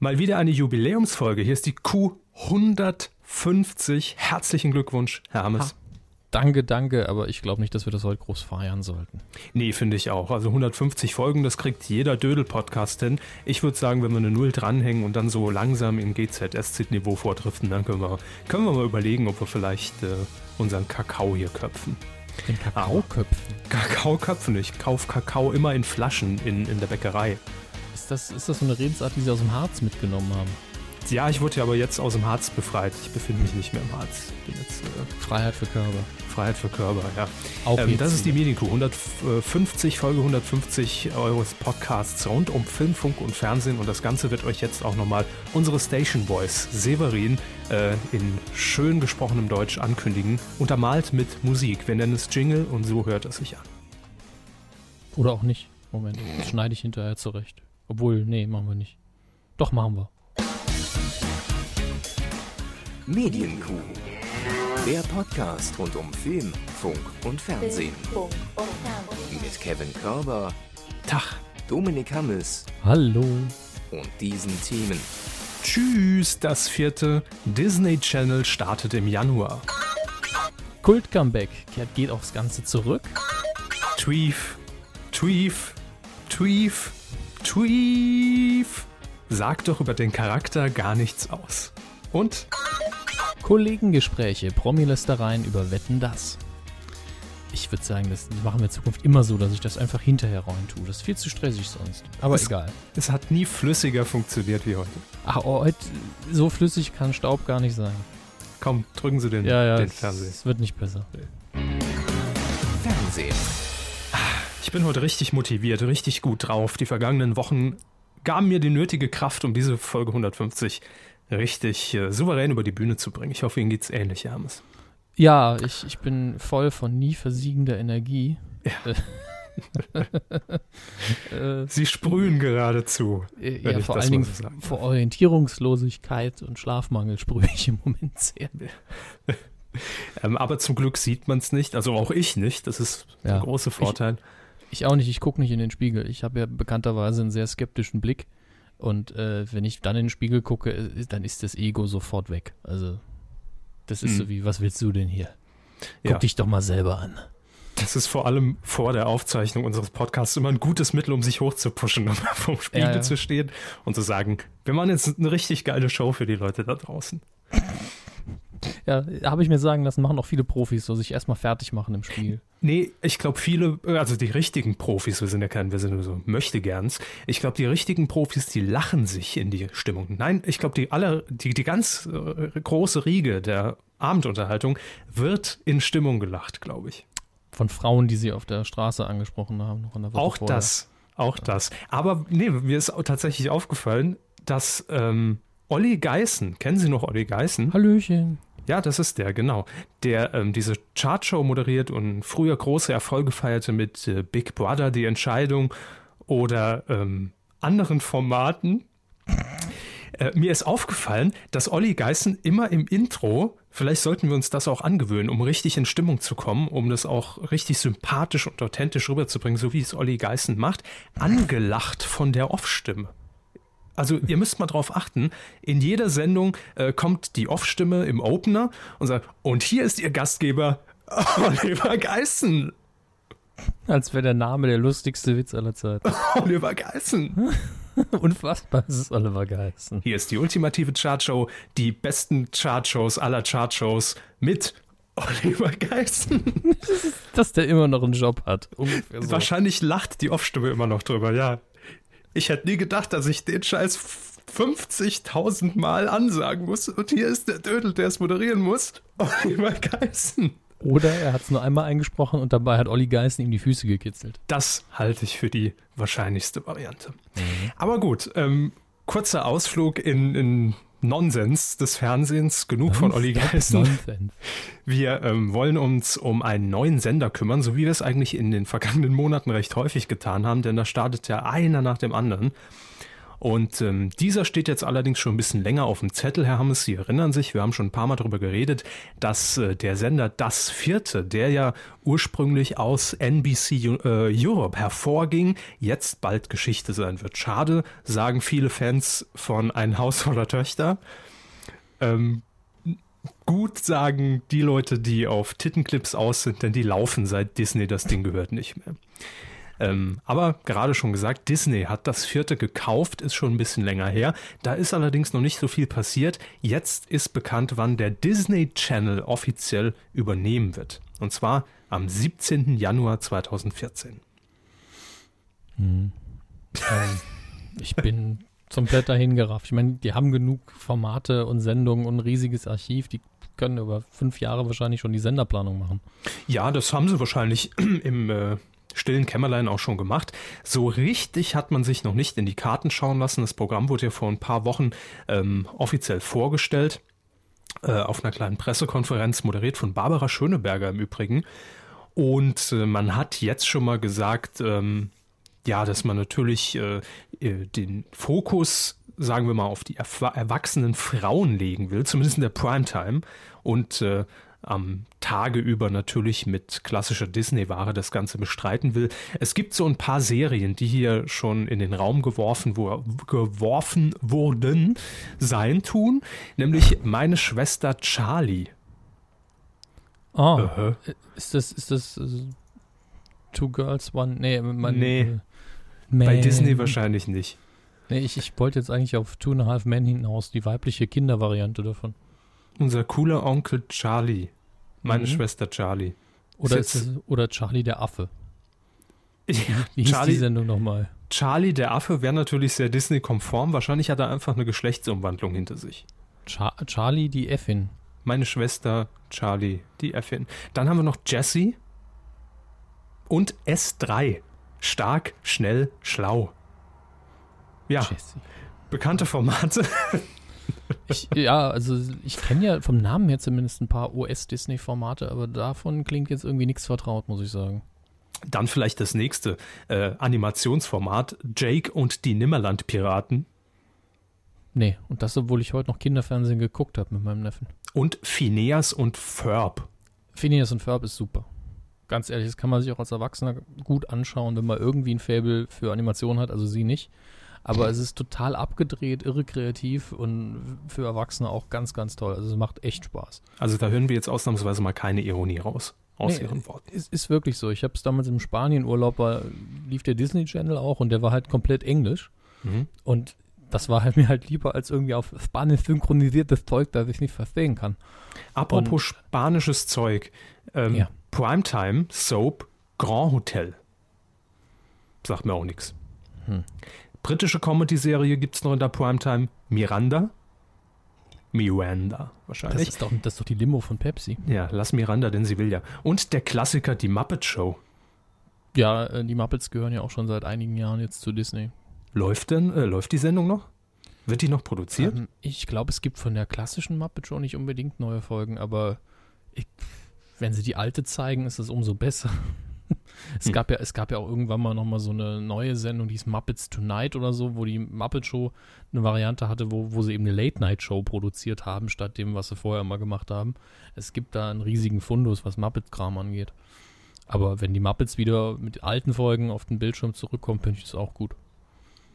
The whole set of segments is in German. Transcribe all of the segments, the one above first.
Mal wieder eine Jubiläumsfolge. Hier ist die Q150. Herzlichen Glückwunsch, Herr Hammes. Danke, danke, aber ich glaube nicht, dass wir das heute groß feiern sollten. Nee, finde ich auch. Also 150 Folgen, das kriegt jeder Dödel-Podcast hin. Ich würde sagen, wenn wir eine Null dranhängen und dann so langsam in GZSZ-Niveau vordriften, dann können wir, können wir mal überlegen, ob wir vielleicht äh, unseren Kakao hier köpfen. Den Kakaoköpfen? Kakaoköpfen. Ich kaufe Kakao immer in Flaschen in, in der Bäckerei. Ist das, ist das so eine Redensart, die Sie aus dem Harz mitgenommen haben? Ja, ich wurde ja aber jetzt aus dem Harz befreit. Ich befinde mich nicht mehr im Harz. Bin jetzt, äh, Freiheit für Körper. Freiheit für Körper, ja. Auch Ähm, das ist die. Medienkuh. 150, Folge 150 eures Podcasts rund um Film, Funk und Fernsehen. Und das Ganze wird euch jetzt auch nochmal unsere Station Boys Severin äh, in schön gesprochenem Deutsch ankündigen. Untermalt mit Musik. Wir nennen es Jingle und so hört es sich an. Oder auch nicht. Moment, das schneide ich hinterher zurecht. Obwohl, nee, machen wir nicht. Doch, machen wir. Medienkuh. Der Podcast rund um Film, Funk und Fernsehen. Mit Kevin Körber, Tag. Dominik Hammes Hallo. und diesen Themen. Tschüss, das vierte Disney Channel startet im Januar. Kult-Comeback. Kehrt geht aufs Ganze zurück. Tweef, Tweef, Tweef, Tweef. Sagt doch über den Charakter gar nichts aus. Und Kollegengespräche, Promilästereien über Wetten das. Ich würde sagen, das machen wir in Zukunft immer so, dass ich das einfach hinterher rein tue. Das ist viel zu stressig sonst. Aber Es- egal. es hat nie flüssiger funktioniert wie heute. Ach, oh, heute, so flüssig kann Staub gar nicht sein. Komm, drücken Sie den, Ja, ja, den es, Fernseher. es wird nicht besser. Fernsehen. Ich bin heute richtig motiviert, richtig gut drauf. Die vergangenen Wochen gaben mir die nötige Kraft, um diese Folge 150 richtig äh, souverän über die Bühne zu bringen. Ich hoffe, Ihnen geht's ähnlich, Herr Hammes. Ja, ich, ich bin voll von nie versiegender Energie. äh, Sie sprühen geradezu. äh, ja, vor allen Dingen so vor Orientierungslosigkeit und Schlafmangel sprühe ich im Moment sehr. Ähm, aber zum Glück sieht man es nicht, also auch ich nicht. Das ist Ja. der große Vorteil. Ich auch nicht, ich gucke nicht in den Spiegel. Ich habe ja bekannterweise einen sehr skeptischen Blick. Und äh, wenn ich dann in den Spiegel gucke, äh, dann ist das Ego sofort weg. Also, das ist Hm. so wie, was willst du denn hier? Guck Ja. dich doch mal selber an. Das ist vor allem vor der Aufzeichnung unseres Podcasts immer ein gutes Mittel, um sich hochzupushen, um vom Spiegel Ja, ja. zu stehen und zu sagen, wir machen jetzt eine richtig geile Show für die Leute da draußen. Ja, habe ich mir sagen lassen, machen auch viele Profis, so sich erstmal fertig machen im Spiegel. Nee, ich glaube viele, also die richtigen Profis, wir sind ja kein, wir sind nur so Möchtegerns. Ich glaube, die richtigen Profis, die lachen sich in die Stimmung. Nein, ich glaube, die aller, die, die ganz äh, große Riege der Abendunterhaltung wird in Stimmung gelacht, glaube ich. Von Frauen, die sie auf der Straße angesprochen haben. Noch in der Woche Auch vorher. das, auch das. Aber nee, mir ist tatsächlich aufgefallen, dass ähm, Olli Geißen, kennen Sie noch Olli Geißen? Hallöchen. Ja, das ist der, genau. Der ähm, diese Chartshow moderiert und früher große Erfolge feierte mit äh, Big Brother, die Entscheidung oder ähm, anderen Formaten. Äh, mir ist aufgefallen, dass Olli Geißen immer im Intro, vielleicht sollten wir uns das auch angewöhnen, um richtig in Stimmung zu kommen, um das auch richtig sympathisch und authentisch rüberzubringen, so wie es Olli Geißen macht, angelacht von der Off-Stimme. Also ihr müsst mal drauf achten, in jeder Sendung äh, kommt die Off-Stimme im Opener und sagt, und hier ist ihr Gastgeber Oliver Geißen. Als wäre der Name der lustigste Witz aller Zeiten. Oliver Geißen. Unfassbar, das ist Oliver Geißen. Hier ist die ultimative Chartshow, die besten Chartshows aller Chartshows mit Oliver Geißen. Dass der immer noch einen Job hat. So. Wahrscheinlich lacht die Off-Stimme immer noch drüber, ja. Ich hätte nie gedacht, dass ich den Scheiß 50.000 Mal ansagen muss. Und hier ist der Dödel, der es moderieren muss. Oliver Geißen. Oder er hat es nur einmal eingesprochen und dabei hat Olli Geißen ihm die Füße gekitzelt. Das halte ich für die wahrscheinlichste Variante. Aber gut, ähm, kurzer Ausflug in, in Nonsens des Fernsehens. Genug von Olli Geißen. Nonsens. Wir ähm, wollen uns um einen neuen Sender kümmern, so wie wir es eigentlich in den vergangenen Monaten recht häufig getan haben, denn da startet ja einer nach dem anderen. Und ähm, dieser steht jetzt allerdings schon ein bisschen länger auf dem Zettel, Herr Hammes. Sie erinnern sich, wir haben schon ein paar Mal darüber geredet, dass äh, der Sender Das Vierte, der ja ursprünglich aus NBC äh, Europe hervorging, jetzt bald Geschichte sein wird. Schade, sagen viele Fans von Ein Haus voller Töchter. Ähm, gut sagen die Leute, die auf Tittenclips aus sind, denn die laufen seit Disney das Ding gehört nicht mehr. Ähm, aber gerade schon gesagt, Disney hat das vierte gekauft, ist schon ein bisschen länger her. Da ist allerdings noch nicht so viel passiert. Jetzt ist bekannt, wann der Disney Channel offiziell übernehmen wird. Und zwar am 17. Januar 2014. Hm. Ähm, ich bin komplett dahin gerafft. Ich meine, die haben genug Formate und Sendungen und ein riesiges Archiv. Die können über fünf Jahre wahrscheinlich schon die Senderplanung machen. Ja, das haben sie wahrscheinlich im äh, stillen Kämmerlein auch schon gemacht. So richtig hat man sich noch nicht in die Karten schauen lassen. Das Programm wurde ja vor ein paar Wochen ähm, offiziell vorgestellt. Äh, auf einer kleinen Pressekonferenz, moderiert von Barbara Schöneberger im Übrigen. Und äh, man hat jetzt schon mal gesagt, ähm, ja, dass man natürlich äh, äh, den Fokus, sagen wir mal, auf die erwachsenen Frauen legen will, zumindest in der Primetime. Und äh, am Tage über natürlich mit klassischer Disney-Ware das Ganze bestreiten will. Es gibt so ein paar Serien, die hier schon in den Raum geworfen, wo, geworfen wurden, sein tun, nämlich meine Schwester Charlie. Ah, uh -huh. ist das, ist das uh, Two Girls, One? Nee, man, nee. Äh, bei Disney wahrscheinlich nicht. Nee, ich, ich wollte jetzt eigentlich auf Two and a Half Men hinaus, die weibliche Kindervariante davon. Unser cooler Onkel Charlie. Meine mhm. Schwester Charlie. Oder, ist, oder Charlie der Affe. Ja, Wie hieß Charlie, die Sendung nochmal? Charlie der Affe wäre natürlich sehr Disney-konform. Wahrscheinlich hat er einfach eine Geschlechtsumwandlung hinter sich. Char Charlie die Effin. Meine Schwester Charlie die Effin. Dann haben wir noch Jessie und S3. Stark, schnell, schlau. Ja, Jessie. bekannte Formate. Ich, ja, also ich kenne ja vom Namen her zumindest ein paar US-Disney-Formate, aber davon klingt jetzt irgendwie nichts vertraut, muss ich sagen. Dann vielleicht das nächste äh, Animationsformat, Jake und die Nimmerland-Piraten. Nee, und das, obwohl ich heute noch Kinderfernsehen geguckt habe mit meinem Neffen. Und Phineas und Ferb. Phineas und Ferb ist super. Ganz ehrlich, das kann man sich auch als Erwachsener gut anschauen, wenn man irgendwie ein Faible für Animation hat, also sie nicht. Aber es ist total abgedreht, irre kreativ und für Erwachsene auch ganz, ganz toll. Also es macht echt Spaß. Also da hören wir jetzt ausnahmsweise mal keine Ironie raus aus nee, ihren Worten. Es ist wirklich so. Ich habe es damals im Spanienurlaub, war, lief der Disney Channel auch und der war halt komplett Englisch. Mhm. Und das war halt mir halt lieber als irgendwie auf Spanisch synchronisiertes Zeug, das ich nicht verstehen kann. Apropos und, spanisches Zeug. Ähm, ja. Primetime Soap Grand Hotel. Sagt mir auch nichts. Hm. Britische Comedy-Serie gibt es noch in der Primetime. Miranda. Miranda, wahrscheinlich. Das ist, doch, das ist doch die Limo von Pepsi. Ja, lass Miranda, denn sie will ja. Und der Klassiker, die Muppet Show. Ja, äh, die Muppets gehören ja auch schon seit einigen Jahren jetzt zu Disney. Läuft denn, äh, läuft die Sendung noch? Wird die noch produziert? Ähm, ich glaube, es gibt von der klassischen Muppet Show nicht unbedingt neue Folgen, aber ich, wenn sie die alte zeigen, ist es umso besser es, hm. gab ja, es gab ja auch irgendwann mal nochmal so eine neue Sendung, die ist Muppets Tonight oder so, wo die Muppet Show eine Variante hatte, wo, wo sie eben eine Late-Night-Show produziert haben, statt dem, was sie vorher immer gemacht haben. Es gibt da einen riesigen Fundus, was Muppet-Kram angeht. Aber wenn die Muppets wieder mit alten Folgen auf den Bildschirm zurückkommen, finde ich das auch gut.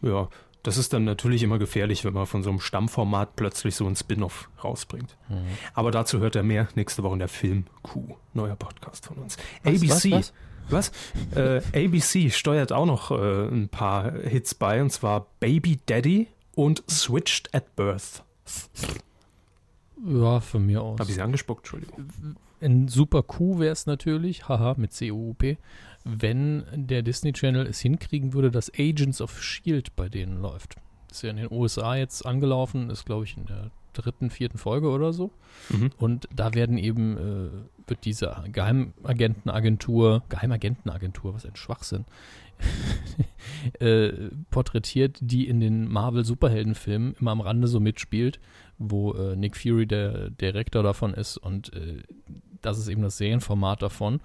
Ja, das ist dann natürlich immer gefährlich, wenn man von so einem Stammformat plötzlich so ein Spin-off rausbringt. Mhm. Aber dazu hört er mehr nächste Woche in der Film Q, neuer Podcast von uns. Was, ABC. Was, was? Was? Äh, ABC steuert auch noch äh, ein paar Hits bei, und zwar Baby Daddy und Switched at Birth. Ja, von mir aus. Habe ich sie angespuckt, Entschuldigung. Ein super Coup wäre es natürlich, haha, mit C-O-U-P, wenn der Disney Channel es hinkriegen würde, dass Agents of S.H.I.E.L.D. bei denen läuft. Ist ja in den USA jetzt angelaufen, ist glaube ich in der dritten, vierten Folge oder so. Mhm. Und da werden eben, äh, wird diese Geheimagentenagentur, Geheimagentenagentur, was ein Schwachsinn, äh, porträtiert, die in den Marvel-Superheldenfilmen immer am Rande so mitspielt, wo äh, Nick Fury der Direktor davon ist und äh, das ist eben das Serienformat davon.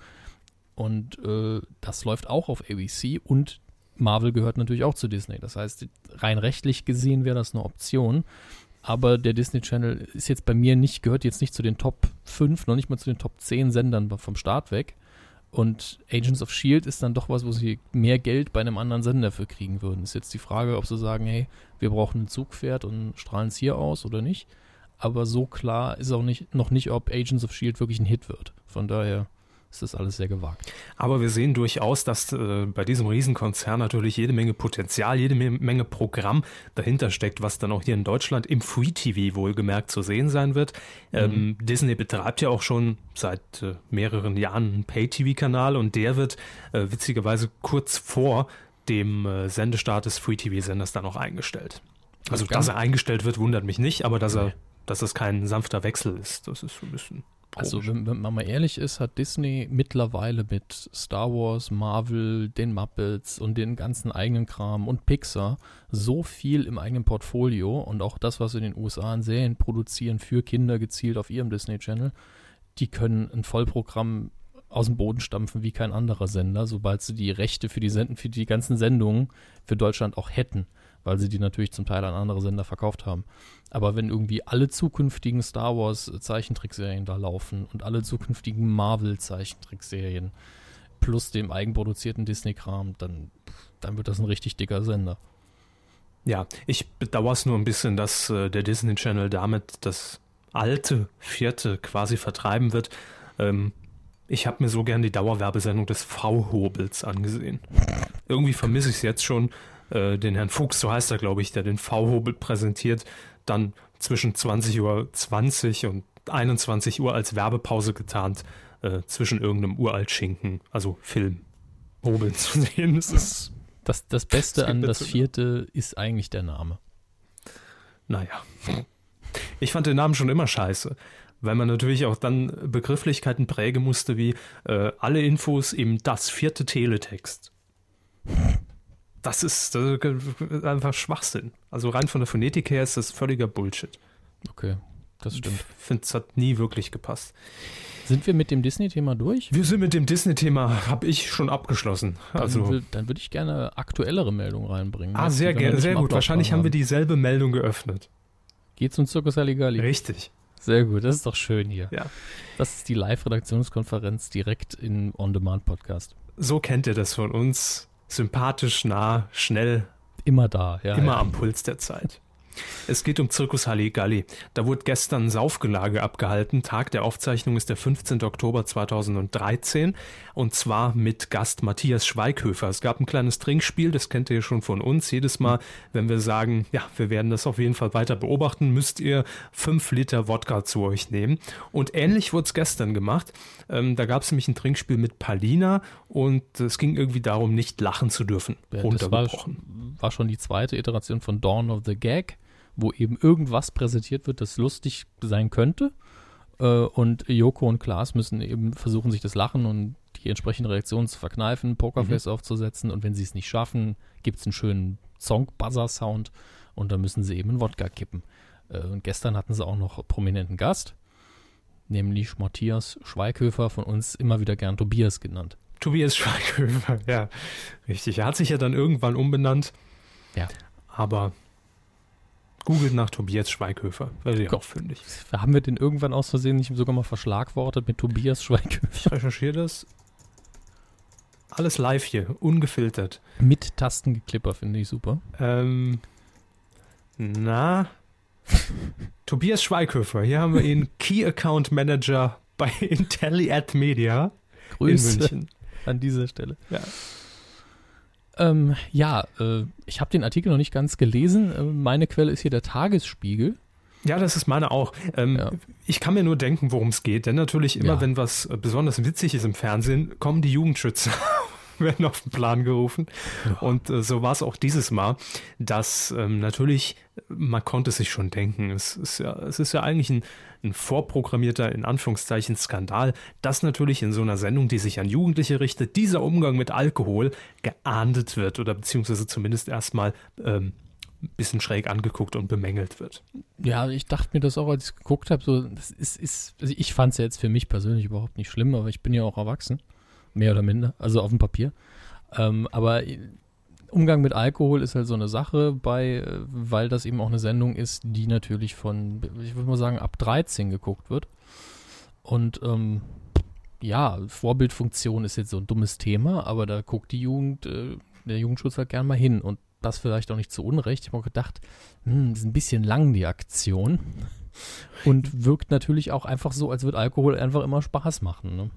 Und äh, das läuft auch auf ABC und Marvel gehört natürlich auch zu Disney. Das heißt, rein rechtlich gesehen wäre das eine Option. Aber der Disney Channel ist jetzt bei mir nicht, gehört jetzt nicht zu den Top 5, noch nicht mal zu den Top 10 Sendern vom Start weg. Und Agents of Shield ist dann doch was, wo sie mehr Geld bei einem anderen Sender für kriegen würden. Ist jetzt die Frage, ob sie sagen, hey, wir brauchen ein Zugpferd und strahlen es hier aus oder nicht. Aber so klar ist auch nicht, noch nicht, ob Agents of Shield wirklich ein Hit wird. Von daher ist das alles sehr gewagt. Aber wir sehen durchaus, dass äh, bei diesem Riesenkonzern natürlich jede Menge Potenzial, jede Menge Programm dahinter steckt, was dann auch hier in Deutschland im Free TV wohlgemerkt zu sehen sein wird. Ähm, mhm. Disney betreibt ja auch schon seit äh, mehreren Jahren einen Pay-TV-Kanal und der wird äh, witzigerweise kurz vor dem äh, Sendestart des Free TV-Senders dann auch eingestellt. Also, dass er eingestellt wird, wundert mich nicht, aber dass er, dass es kein sanfter Wechsel ist, das ist so ein bisschen also, wenn, wenn, man mal ehrlich ist, hat Disney mittlerweile mit Star Wars, Marvel, den Muppets und den ganzen eigenen Kram und Pixar so viel im eigenen Portfolio und auch das, was in den USA an Serien produzieren für Kinder gezielt auf ihrem Disney Channel, die können ein Vollprogramm aus dem Boden stampfen wie kein anderer Sender, sobald sie die Rechte für die, Senden, für die ganzen Sendungen für Deutschland auch hätten weil sie die natürlich zum Teil an andere Sender verkauft haben. Aber wenn irgendwie alle zukünftigen Star Wars Zeichentrickserien da laufen und alle zukünftigen Marvel Zeichentrickserien plus dem eigenproduzierten Disney-Kram, dann, dann wird das ein richtig dicker Sender. Ja, ich bedauere es nur ein bisschen, dass äh, der Disney Channel damit das alte vierte quasi vertreiben wird. Ähm, ich habe mir so gern die Dauerwerbesendung des V-Hobels angesehen. Irgendwie vermisse ich es jetzt schon, äh, den Herrn Fuchs, so heißt er, glaube ich, der den V-Hobel präsentiert, dann zwischen 20 Uhr 20 und 21 Uhr als Werbepause getarnt äh, zwischen irgendeinem Uraltschinken, also Film, Hobel zu sehen. Das ist das, das Beste das an das vierte ist eigentlich der Name. Naja. Ich fand den Namen schon immer scheiße, weil man natürlich auch dann Begrifflichkeiten prägen musste wie äh, alle Infos im das vierte Teletext das ist, das ist einfach Schwachsinn. Also rein von der Phonetik her ist das völliger Bullshit. Okay, das stimmt. Ich finde, es hat nie wirklich gepasst. Sind wir mit dem Disney-Thema durch? Wir sind mit dem Disney-Thema, habe ich schon abgeschlossen. Dann, also, dann würde ich gerne aktuellere Meldungen reinbringen. Ah, sehr gerne, sehr gut. Wahrscheinlich haben wir dieselbe Meldung geöffnet. Geht's um Zirkus Halligalli? Richtig. Sehr gut, das ist doch schön hier. Ja. Das ist die Live-Redaktionskonferenz direkt im On-Demand-Podcast. So kennt ihr das von uns sympathisch, nah, schnell. Immer da, ja. Immer ja. am Puls der Zeit. Es geht um Zirkus Halligalli. Da wurde gestern ein Saufgelage abgehalten. Tag der Aufzeichnung ist der 15. Oktober 2013 und zwar mit Gast Matthias Schweighöfer. Es gab ein kleines Trinkspiel, das kennt ihr schon von uns. Jedes Mal, wenn wir sagen, ja, wir werden das auf jeden Fall weiter beobachten, müsst ihr fünf Liter Wodka zu euch nehmen. Und ähnlich wurde es gestern gemacht. Ähm, da gab es nämlich ein Trinkspiel mit Palina und es ging irgendwie darum, nicht lachen zu dürfen. Ja, das war, war schon die zweite Iteration von Dawn of the Gag wo eben irgendwas präsentiert wird, das lustig sein könnte. Äh, und Joko und Klaas müssen eben versuchen, sich das Lachen und die entsprechende Reaktion zu verkneifen, Pokerface mhm. aufzusetzen. Und wenn sie es nicht schaffen, gibt es einen schönen Song-Buzzer-Sound und dann müssen sie eben einen Wodka kippen. Äh, und gestern hatten sie auch noch prominenten Gast, nämlich Matthias Schweighöfer, von uns immer wieder gern Tobias genannt. Tobias Schweighöfer, ja, richtig. Er hat sich ja dann irgendwann umbenannt. Ja. Aber Googelt nach Tobias Schweighöfer. Wäre ja auch fündig. Haben wir den irgendwann aus Versehen nicht sogar mal verschlagwortet mit Tobias Schweighöfer? Ich recherchiere das. Alles live hier, ungefiltert. Mit Tastengeklipper finde ich super. Ähm, na, Tobias Schweighöfer. Hier haben wir ihn, Key Account Manager bei IntelliAd Media Grüße in München. An dieser Stelle. Ja. Ähm, ja, äh, ich habe den Artikel noch nicht ganz gelesen. Äh, meine Quelle ist hier der Tagesspiegel. Ja, das ist meine auch. Ähm, ja. Ich kann mir nur denken, worum es geht. Denn natürlich immer, ja. wenn was äh, besonders witzig ist im Fernsehen, kommen die Jugendschützer werden auf den Plan gerufen. Und äh, so war es auch dieses Mal, dass ähm, natürlich, man konnte sich schon denken, es ist ja, es ist ja eigentlich ein, ein vorprogrammierter, in Anführungszeichen, Skandal, dass natürlich in so einer Sendung, die sich an Jugendliche richtet, dieser Umgang mit Alkohol geahndet wird oder beziehungsweise zumindest erstmal ähm, ein bisschen schräg angeguckt und bemängelt wird. Ja, ich dachte mir das auch, als ich geguckt habe, so, das ist, ist also ich fand es ja jetzt für mich persönlich überhaupt nicht schlimm, aber ich bin ja auch erwachsen mehr oder minder, also auf dem Papier. Ähm, aber Umgang mit Alkohol ist halt so eine Sache, bei, äh, weil das eben auch eine Sendung ist, die natürlich von, ich würde mal sagen, ab 13 geguckt wird. Und ähm, ja, Vorbildfunktion ist jetzt so ein dummes Thema, aber da guckt die Jugend, äh, der Jugendschutz halt gern mal hin. Und das vielleicht auch nicht zu Unrecht. Ich habe gedacht, hm, ist ein bisschen lang die Aktion. Und wirkt natürlich auch einfach so, als würde Alkohol einfach immer Spaß machen. Ne?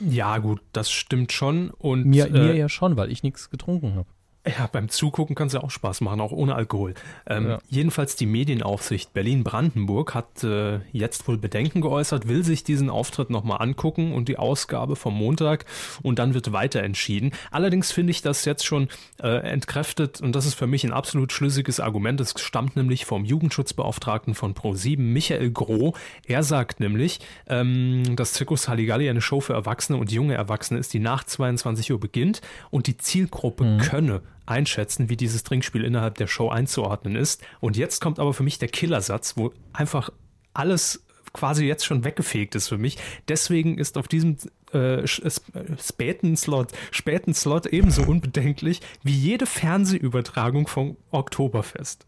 Ja, gut, das stimmt schon. Und, mir, äh, mir ja schon, weil ich nichts getrunken habe. Ja, beim Zugucken kann es ja auch Spaß machen, auch ohne Alkohol. Ähm, ja. Jedenfalls die Medienaufsicht Berlin-Brandenburg hat äh, jetzt wohl Bedenken geäußert, will sich diesen Auftritt nochmal angucken und die Ausgabe vom Montag und dann wird weiter entschieden. Allerdings finde ich das jetzt schon äh, entkräftet und das ist für mich ein absolut schlüssiges Argument. Es stammt nämlich vom Jugendschutzbeauftragten von Pro7, Michael Groh. Er sagt nämlich, ähm, dass Zirkus Halligalli eine Show für Erwachsene und junge Erwachsene ist, die nach 22 Uhr beginnt und die Zielgruppe mhm. könne einschätzen, wie dieses Trinkspiel innerhalb der Show einzuordnen ist. Und jetzt kommt aber für mich der Killersatz, wo einfach alles quasi jetzt schon weggefegt ist für mich. Deswegen ist auf diesem äh, späten Slot, späten Slot ebenso unbedenklich wie jede Fernsehübertragung vom Oktoberfest.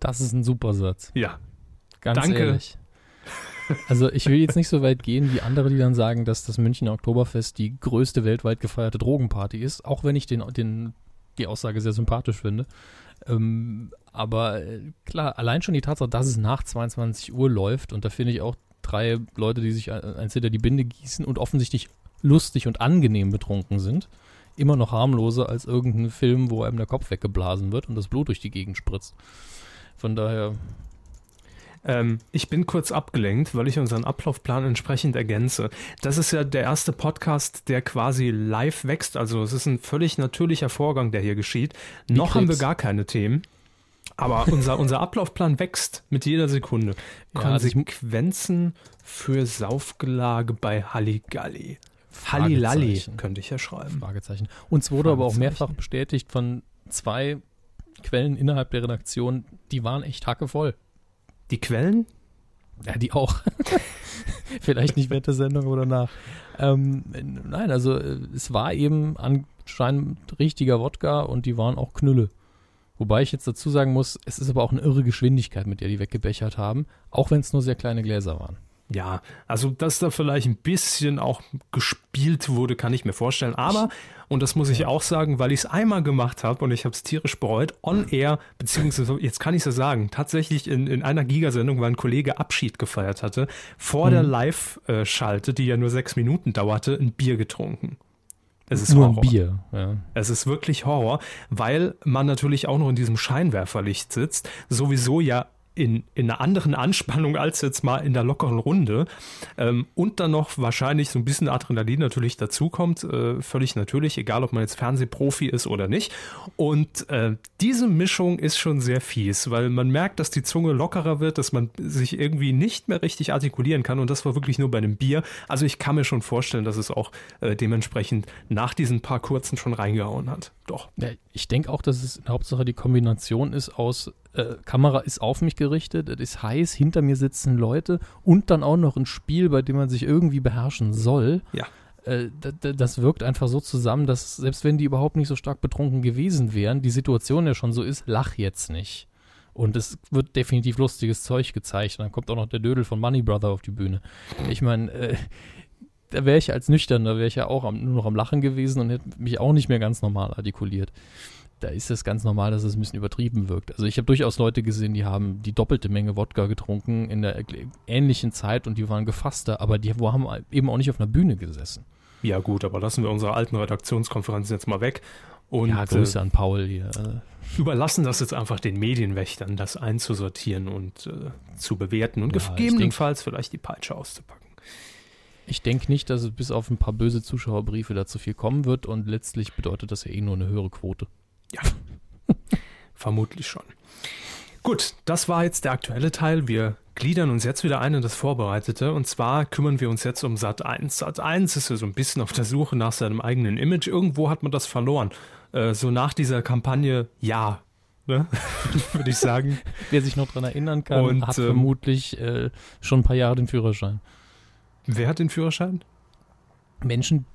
Das ist ein super Satz. Ja. Ganz Danke. ehrlich. Also ich will jetzt nicht so weit gehen wie andere, die dann sagen, dass das Münchner Oktoberfest die größte weltweit gefeierte Drogenparty ist, auch wenn ich den, den die Aussage sehr sympathisch finde. Ähm, aber äh, klar, allein schon die Tatsache, dass es nach 22 Uhr läuft und da finde ich auch drei Leute, die sich eins hinter die Binde gießen und offensichtlich lustig und angenehm betrunken sind, immer noch harmloser als irgendein Film, wo einem der Kopf weggeblasen wird und das Blut durch die Gegend spritzt. Von daher, ähm, ich bin kurz abgelenkt, weil ich unseren Ablaufplan entsprechend ergänze. Das ist ja der erste Podcast, der quasi live wächst. Also es ist ein völlig natürlicher Vorgang, der hier geschieht. Wie Noch haben wir gar keine Themen. Aber unser, unser Ablaufplan wächst mit jeder Sekunde. Ja, also Konsequenzen für Saufgelage bei Halligalli. Hallilalli könnte ich ja schreiben. Fragezeichen. Uns wurde aber auch mehrfach bestätigt von zwei Quellen innerhalb der Redaktion, die waren echt hackevoll. Die Quellen? Ja, die auch. Vielleicht nicht während der Sendung oder nach. Ähm, nein, also äh, es war eben anscheinend richtiger Wodka und die waren auch Knülle. Wobei ich jetzt dazu sagen muss, es ist aber auch eine irre Geschwindigkeit, mit der die weggebechert haben, auch wenn es nur sehr kleine Gläser waren. Ja, also dass da vielleicht ein bisschen auch gespielt wurde, kann ich mir vorstellen. Aber, und das muss ich auch sagen, weil ich es einmal gemacht habe und ich habe es tierisch bereut, on air, beziehungsweise, jetzt kann ich es ja sagen, tatsächlich in, in einer Gigasendung, weil ein Kollege Abschied gefeiert hatte, vor hm. der mhm. Live-Schalte, die ja nur sechs Minuten dauerte, ein Bier getrunken. Es ist Nur Horror. ein Bier. Ja. Es ist wirklich Horror, weil man natürlich auch noch in diesem Scheinwerferlicht sitzt, sowieso ja in, in einer anderen Anspannung als jetzt mal in der lockeren Runde. Ähm, und dann noch wahrscheinlich so ein bisschen Adrenalin natürlich dazukommt. Äh, völlig natürlich, egal ob man jetzt Fernsehprofi ist oder nicht. Und äh, diese Mischung ist schon sehr fies, weil man merkt, dass die Zunge lockerer wird, dass man sich irgendwie nicht mehr richtig artikulieren kann. Und das war wirklich nur bei einem Bier. Also ich kann mir schon vorstellen, dass es auch äh, dementsprechend nach diesen paar kurzen schon reingehauen hat. Doch. Ja, ich denke auch, dass es Hauptsache die Kombination ist aus äh, Kamera ist auf mich gerichtet, es ist heiß, hinter mir sitzen Leute und dann auch noch ein Spiel, bei dem man sich irgendwie beherrschen soll. Ja. Äh, das wirkt einfach so zusammen, dass selbst wenn die überhaupt nicht so stark betrunken gewesen wären, die Situation ja schon so ist, lach jetzt nicht. Und es wird definitiv lustiges Zeug gezeigt. Und dann kommt auch noch der Dödel von Money Brother auf die Bühne. Ich meine, äh, da wäre ich als nüchtern, da wäre ich ja auch am, nur noch am Lachen gewesen und hätte mich auch nicht mehr ganz normal artikuliert da ist es ganz normal, dass es ein bisschen übertrieben wirkt. Also ich habe durchaus Leute gesehen, die haben die doppelte Menge Wodka getrunken in der ähnlichen Zeit und die waren gefasster, aber die haben eben auch nicht auf einer Bühne gesessen. Ja gut, aber lassen wir unsere alten Redaktionskonferenzen jetzt mal weg. Und, ja, Grüße äh, an Paul hier. Überlassen das jetzt einfach den Medienwächtern, das einzusortieren und äh, zu bewerten und ja, gegebenenfalls vielleicht die Peitsche auszupacken. Ich denke nicht, dass es bis auf ein paar böse Zuschauerbriefe dazu viel kommen wird und letztlich bedeutet das ja eh nur eine höhere Quote. Ja, vermutlich schon. Gut, das war jetzt der aktuelle Teil. Wir gliedern uns jetzt wieder ein in das Vorbereitete. Und zwar kümmern wir uns jetzt um Sat 1. Sat 1 ist ja so ein bisschen auf der Suche nach seinem eigenen Image. Irgendwo hat man das verloren. Äh, so nach dieser Kampagne, ja, ne? würde ich sagen. Wer sich noch daran erinnern kann, Und, hat ähm, vermutlich äh, schon ein paar Jahre den Führerschein. Wer hat den Führerschein? Menschen,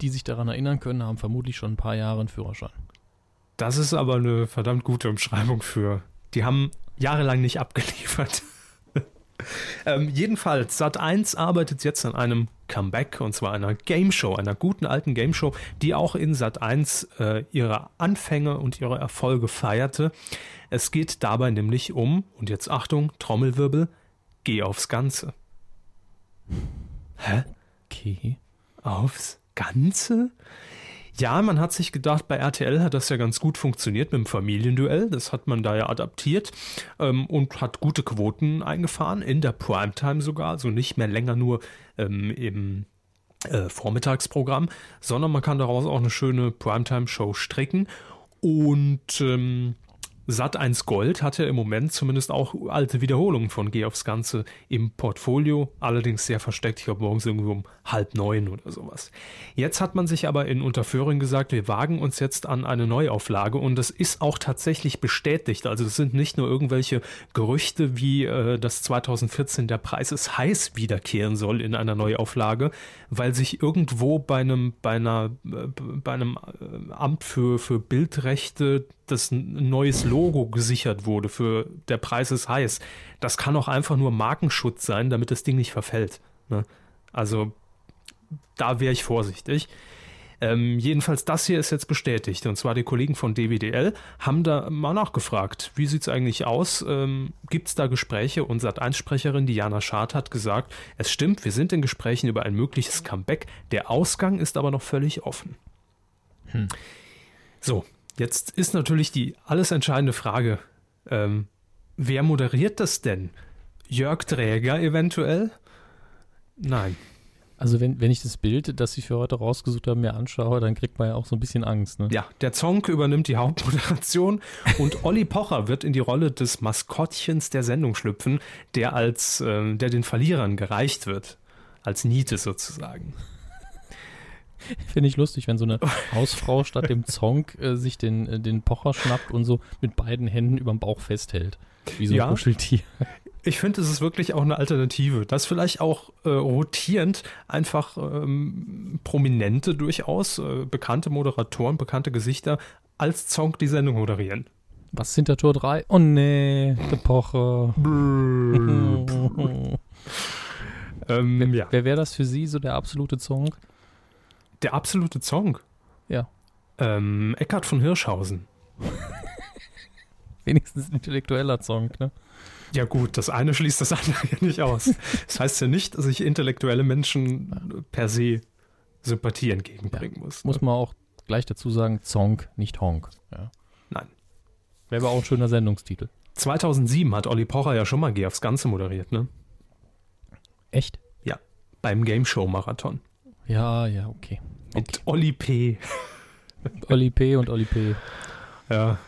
die sich daran erinnern können, haben vermutlich schon ein paar Jahre einen Führerschein. Das ist aber eine verdammt gute Umschreibung für. Die haben jahrelang nicht abgeliefert. ähm, jedenfalls, Sat1 arbeitet jetzt an einem Comeback und zwar einer Game Show, einer guten alten Game Show, die auch in Sat1 äh, ihre Anfänge und ihre Erfolge feierte. Es geht dabei nämlich um, und jetzt Achtung, Trommelwirbel, geh aufs Ganze. Hä? Okay. Aufs Ganze? Ja, man hat sich gedacht, bei RTL hat das ja ganz gut funktioniert mit dem Familienduell. Das hat man da ja adaptiert ähm, und hat gute Quoten eingefahren, in der Primetime sogar, also nicht mehr länger nur ähm, im äh, Vormittagsprogramm, sondern man kann daraus auch eine schöne Primetime-Show stricken. Und ähm, Sat1 Gold hat ja im Moment zumindest auch alte Wiederholungen von Geh aufs Ganze im Portfolio, allerdings sehr versteckt, ich glaube morgens irgendwie um halb neun oder sowas. Jetzt hat man sich aber in Unterföhring gesagt, wir wagen uns jetzt an eine Neuauflage und das ist auch tatsächlich bestätigt. Also es sind nicht nur irgendwelche Gerüchte, wie äh, das 2014 der Preis ist heiß wiederkehren soll in einer Neuauflage, weil sich irgendwo bei einem, bei einer, äh, bei einem äh, Amt für, für Bildrechte das neues Logo gesichert wurde für der Preis ist heiß. Das kann auch einfach nur Markenschutz sein, damit das Ding nicht verfällt. Ne? Also da wäre ich vorsichtig. Ähm, jedenfalls, das hier ist jetzt bestätigt. Und zwar die Kollegen von DWDL haben da mal nachgefragt, wie sieht es eigentlich aus? Ähm, Gibt es da Gespräche? Und Sat1-Sprecherin Diana Schad hat gesagt, es stimmt, wir sind in Gesprächen über ein mögliches Comeback. Der Ausgang ist aber noch völlig offen. Hm. So, Jetzt ist natürlich die alles entscheidende Frage, ähm, wer moderiert das denn? Jörg Träger eventuell? Nein. Also wenn, wenn ich das Bild, das Sie für heute rausgesucht haben, mir anschaue, dann kriegt man ja auch so ein bisschen Angst. Ne? Ja, der Zonk übernimmt die Hauptmoderation und Olli Pocher wird in die Rolle des Maskottchens der Sendung schlüpfen, der als äh, der den Verlierern gereicht wird. Als Niete sozusagen. Finde ich lustig, wenn so eine Hausfrau statt dem Zonk äh, sich den, äh, den Pocher schnappt und so mit beiden Händen über dem Bauch festhält. Wie so ein ja. Kuscheltier. Ich finde, es ist wirklich auch eine Alternative, dass vielleicht auch äh, rotierend einfach ähm, Prominente durchaus, äh, bekannte Moderatoren, bekannte Gesichter als Zonk die Sendung moderieren. Was sind der Tor 3? Oh nee, der Pocher. ähm, wer, ja. wer wäre das für Sie, so der absolute Zonk? Der absolute Song? Ja. Ähm, Eckhard von Hirschhausen. Wenigstens ein intellektueller Song, ne? Ja gut, das eine schließt das andere ja nicht aus. Das heißt ja nicht, dass ich intellektuelle Menschen per se Sympathie entgegenbringen ja, muss. Ne? Muss man auch gleich dazu sagen, Song, nicht Honk. Ja. Nein. Wäre aber auch ein schöner Sendungstitel. 2007 hat Olli Pocher ja schon mal Geh aufs Ganze moderiert, ne? Echt? Ja, beim Game Show Marathon. Ja, ja, okay. Mit okay. Olli P. Olli P. und Olli P. Ja.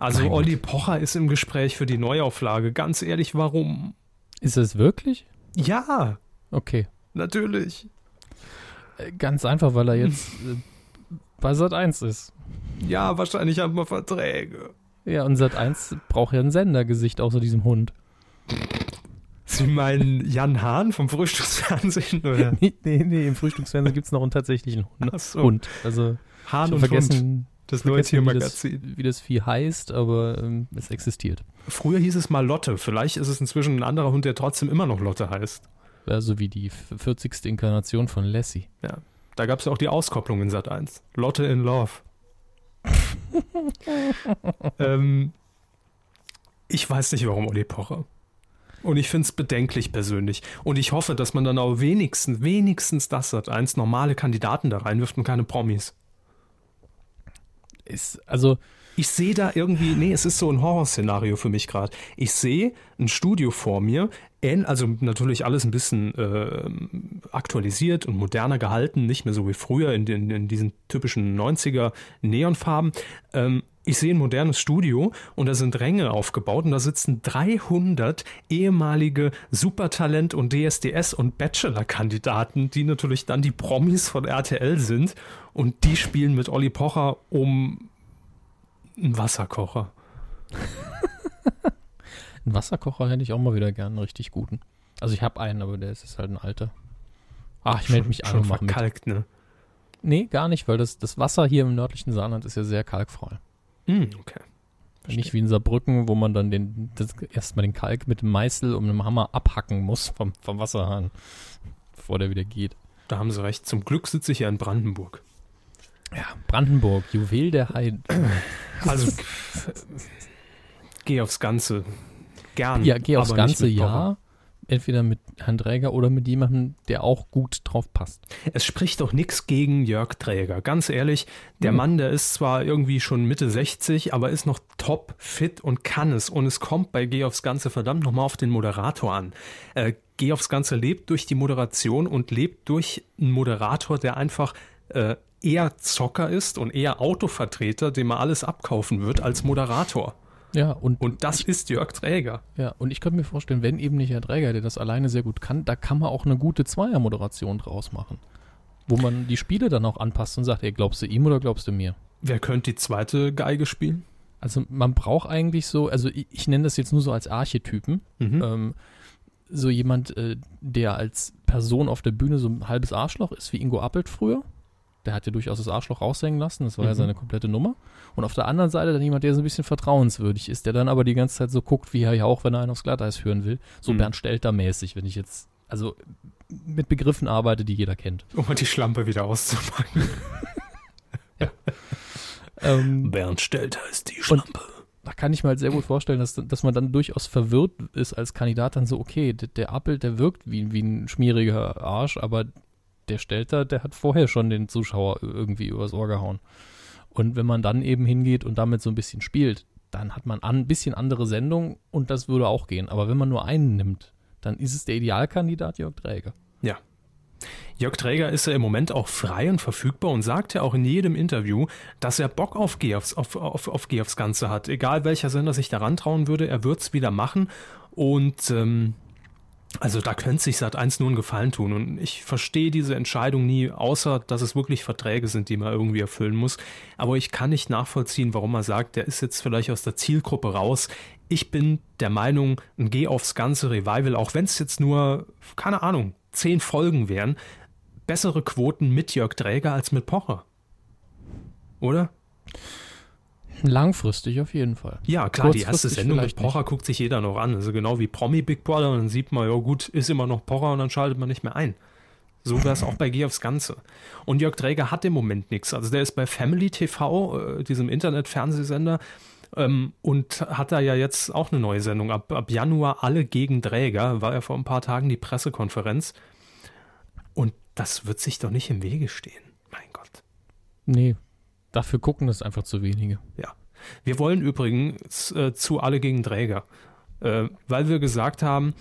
Also Nein, Olli Pocher ist im Gespräch für die Neuauflage. Ganz ehrlich, warum? Ist es wirklich? Ja. Okay. Natürlich. Äh, ganz einfach, weil er jetzt äh, bei Sat 1 ist. Ja, wahrscheinlich haben wir Verträge. Ja, und Sat 1 braucht ja ein Sendergesicht außer diesem Hund. Sie meinen Jan Hahn vom Frühstücksfernsehen? Oder? nee, nee, nee, im Frühstücksfernsehen gibt es noch einen tatsächlichen Hund. So. Hund. Also, Hahn und vergessen, Hund. Das neue Tiermagazin. Wie, wie das Vieh heißt, aber ähm, es existiert. Früher hieß es mal Lotte. Vielleicht ist es inzwischen ein anderer Hund, der trotzdem immer noch Lotte heißt. Ja, so wie die 40. Inkarnation von Lassie. Ja. Da gab es ja auch die Auskopplung in Sat 1. Lotte in Love. ähm, ich weiß nicht, warum Olli Pocher. Und ich finde es bedenklich persönlich. Und ich hoffe, dass man dann auch wenigstens, wenigstens das hat, eins normale Kandidaten da reinwirft und keine Promis. Ist, also. Ich sehe da irgendwie, nee, es ist so ein Horrorszenario für mich gerade. Ich sehe ein Studio vor mir, also natürlich alles ein bisschen äh, aktualisiert und moderner gehalten, nicht mehr so wie früher in, den, in diesen typischen 90er Neonfarben. Ähm, ich sehe ein modernes Studio und da sind Ränge aufgebaut und da sitzen 300 ehemalige Supertalent und DSDS und Bachelor-Kandidaten, die natürlich dann die Promis von RTL sind und die spielen mit Olli Pocher um einen Wasserkocher. einen Wasserkocher hätte ich auch mal wieder gern, einen richtig guten. Also ich habe einen, aber der ist halt ein alter. Ach, ich melde mich an und verkalkt, mit. ne? Nee, gar nicht, weil das, das Wasser hier im nördlichen Saarland ist ja sehr kalkfrei. Mm, okay. Nicht wie in Saarbrücken, wo man dann den, das, erstmal den Kalk mit dem Meißel und einem Hammer abhacken muss vom, vom Wasserhahn, bevor der wieder geht. Da haben Sie recht. Zum Glück sitze ich ja in Brandenburg. Ja, Brandenburg, Juwel der Heiden. Also, geh aufs Ganze. Gern. Ja, geh aufs Ganze, mit Pocher. ja. Entweder mit Herrn Träger oder mit jemandem, der auch gut drauf passt. Es spricht doch nichts gegen Jörg Träger. Ganz ehrlich, der Mhm. Mann, der ist zwar irgendwie schon Mitte 60, aber ist noch top fit und kann es. Und es kommt bei Geh aufs Ganze verdammt nochmal auf den Moderator an. Äh, Geh aufs Ganze lebt durch die Moderation und lebt durch einen Moderator, der einfach äh, eher Zocker ist und eher Autovertreter, dem man alles abkaufen wird, als Moderator. Ja, und, Und das ist Jörg Träger. ja, und ich könnte mir vorstellen, wenn eben nicht Herr Träger, der das alleine sehr gut kann, da kann man auch eine gute Zweiermoderation draus machen. Wo man die Spiele dann auch anpasst und sagt, ey, glaubst du ihm oder glaubst du mir? Wer könnte die zweite Geige spielen? Also man braucht eigentlich so, also ich, ich nenne das jetzt nur so als Archetypen, Mhm. ähm, so jemand, äh, der als Person auf der Bühne so ein halbes Arschloch ist, wie Ingo Appelt früher. Der hat ja durchaus das Arschloch raushängen lassen, das war ja Mhm. seine komplette Nummer. Und auf der anderen Seite dann jemand, der so ein bisschen vertrauenswürdig ist, der dann aber die ganze Zeit so guckt, wie er ja auch, wenn er einen aufs Glatteis führen will. So Mhm. Bernd Stelter-mäßig, wenn ich jetzt, also mit Begriffen arbeite, die jeder kennt. Um mal die Schlampe wieder auszupacken. Ähm, Bernd Stelter ist die Und- da kann ich mir halt sehr gut vorstellen, dass, dass man dann durchaus verwirrt ist als Kandidat dann so, okay, der, der Appelt, der wirkt wie, wie ein schmieriger Arsch, aber der Stelter, der hat vorher schon den Zuschauer irgendwie übers Ohr gehauen. Und wenn man dann eben hingeht und damit so ein bisschen spielt, dann hat man an- ein bisschen andere Sendung und das würde auch gehen. Aber wenn man nur einen nimmt, dann ist es der Idealkandidat Jörg Träger. Jörg Träger ist ja im Moment auch frei und verfügbar und sagt ja auch in jedem Interview, dass er Bock auf Geh aufs, auf, auf, auf aufs Ganze hat. Egal welcher Sender sich daran trauen würde, er wird es wieder machen. Und ähm, also da könnte sich Sat1 nur einen Gefallen tun. Und ich verstehe diese Entscheidung nie, außer dass es wirklich Verträge sind, die man irgendwie erfüllen muss. Aber ich kann nicht nachvollziehen, warum man sagt, der ist jetzt vielleicht aus der Zielgruppe raus. Ich bin der Meinung, ein Geh aufs ganze Revival, auch wenn es jetzt nur, keine Ahnung, zehn Folgen wären, bessere Quoten mit Jörg Träger als mit Pocher. Oder? Langfristig auf jeden Fall. Ja, klar, die erste Sendung mit Pocher guckt sich jeder noch an. Also genau wie Promi Big Brother. Und dann sieht man, ja gut, ist immer noch Pocher und dann schaltet man nicht mehr ein. So wäre es auch bei Geh aufs Ganze. Und Jörg Träger hat im Moment nichts. Also der ist bei Family TV, äh, diesem Internet-Fernsehsender, ähm, und hat da ja jetzt auch eine neue Sendung. Ab, ab Januar alle gegen Träger, war ja vor ein paar Tagen die Pressekonferenz. Und das wird sich doch nicht im Wege stehen. Mein Gott. Nee, dafür gucken es einfach zu wenige. Ja. Wir wollen übrigens äh, zu alle gegen Träger, äh, weil wir gesagt haben,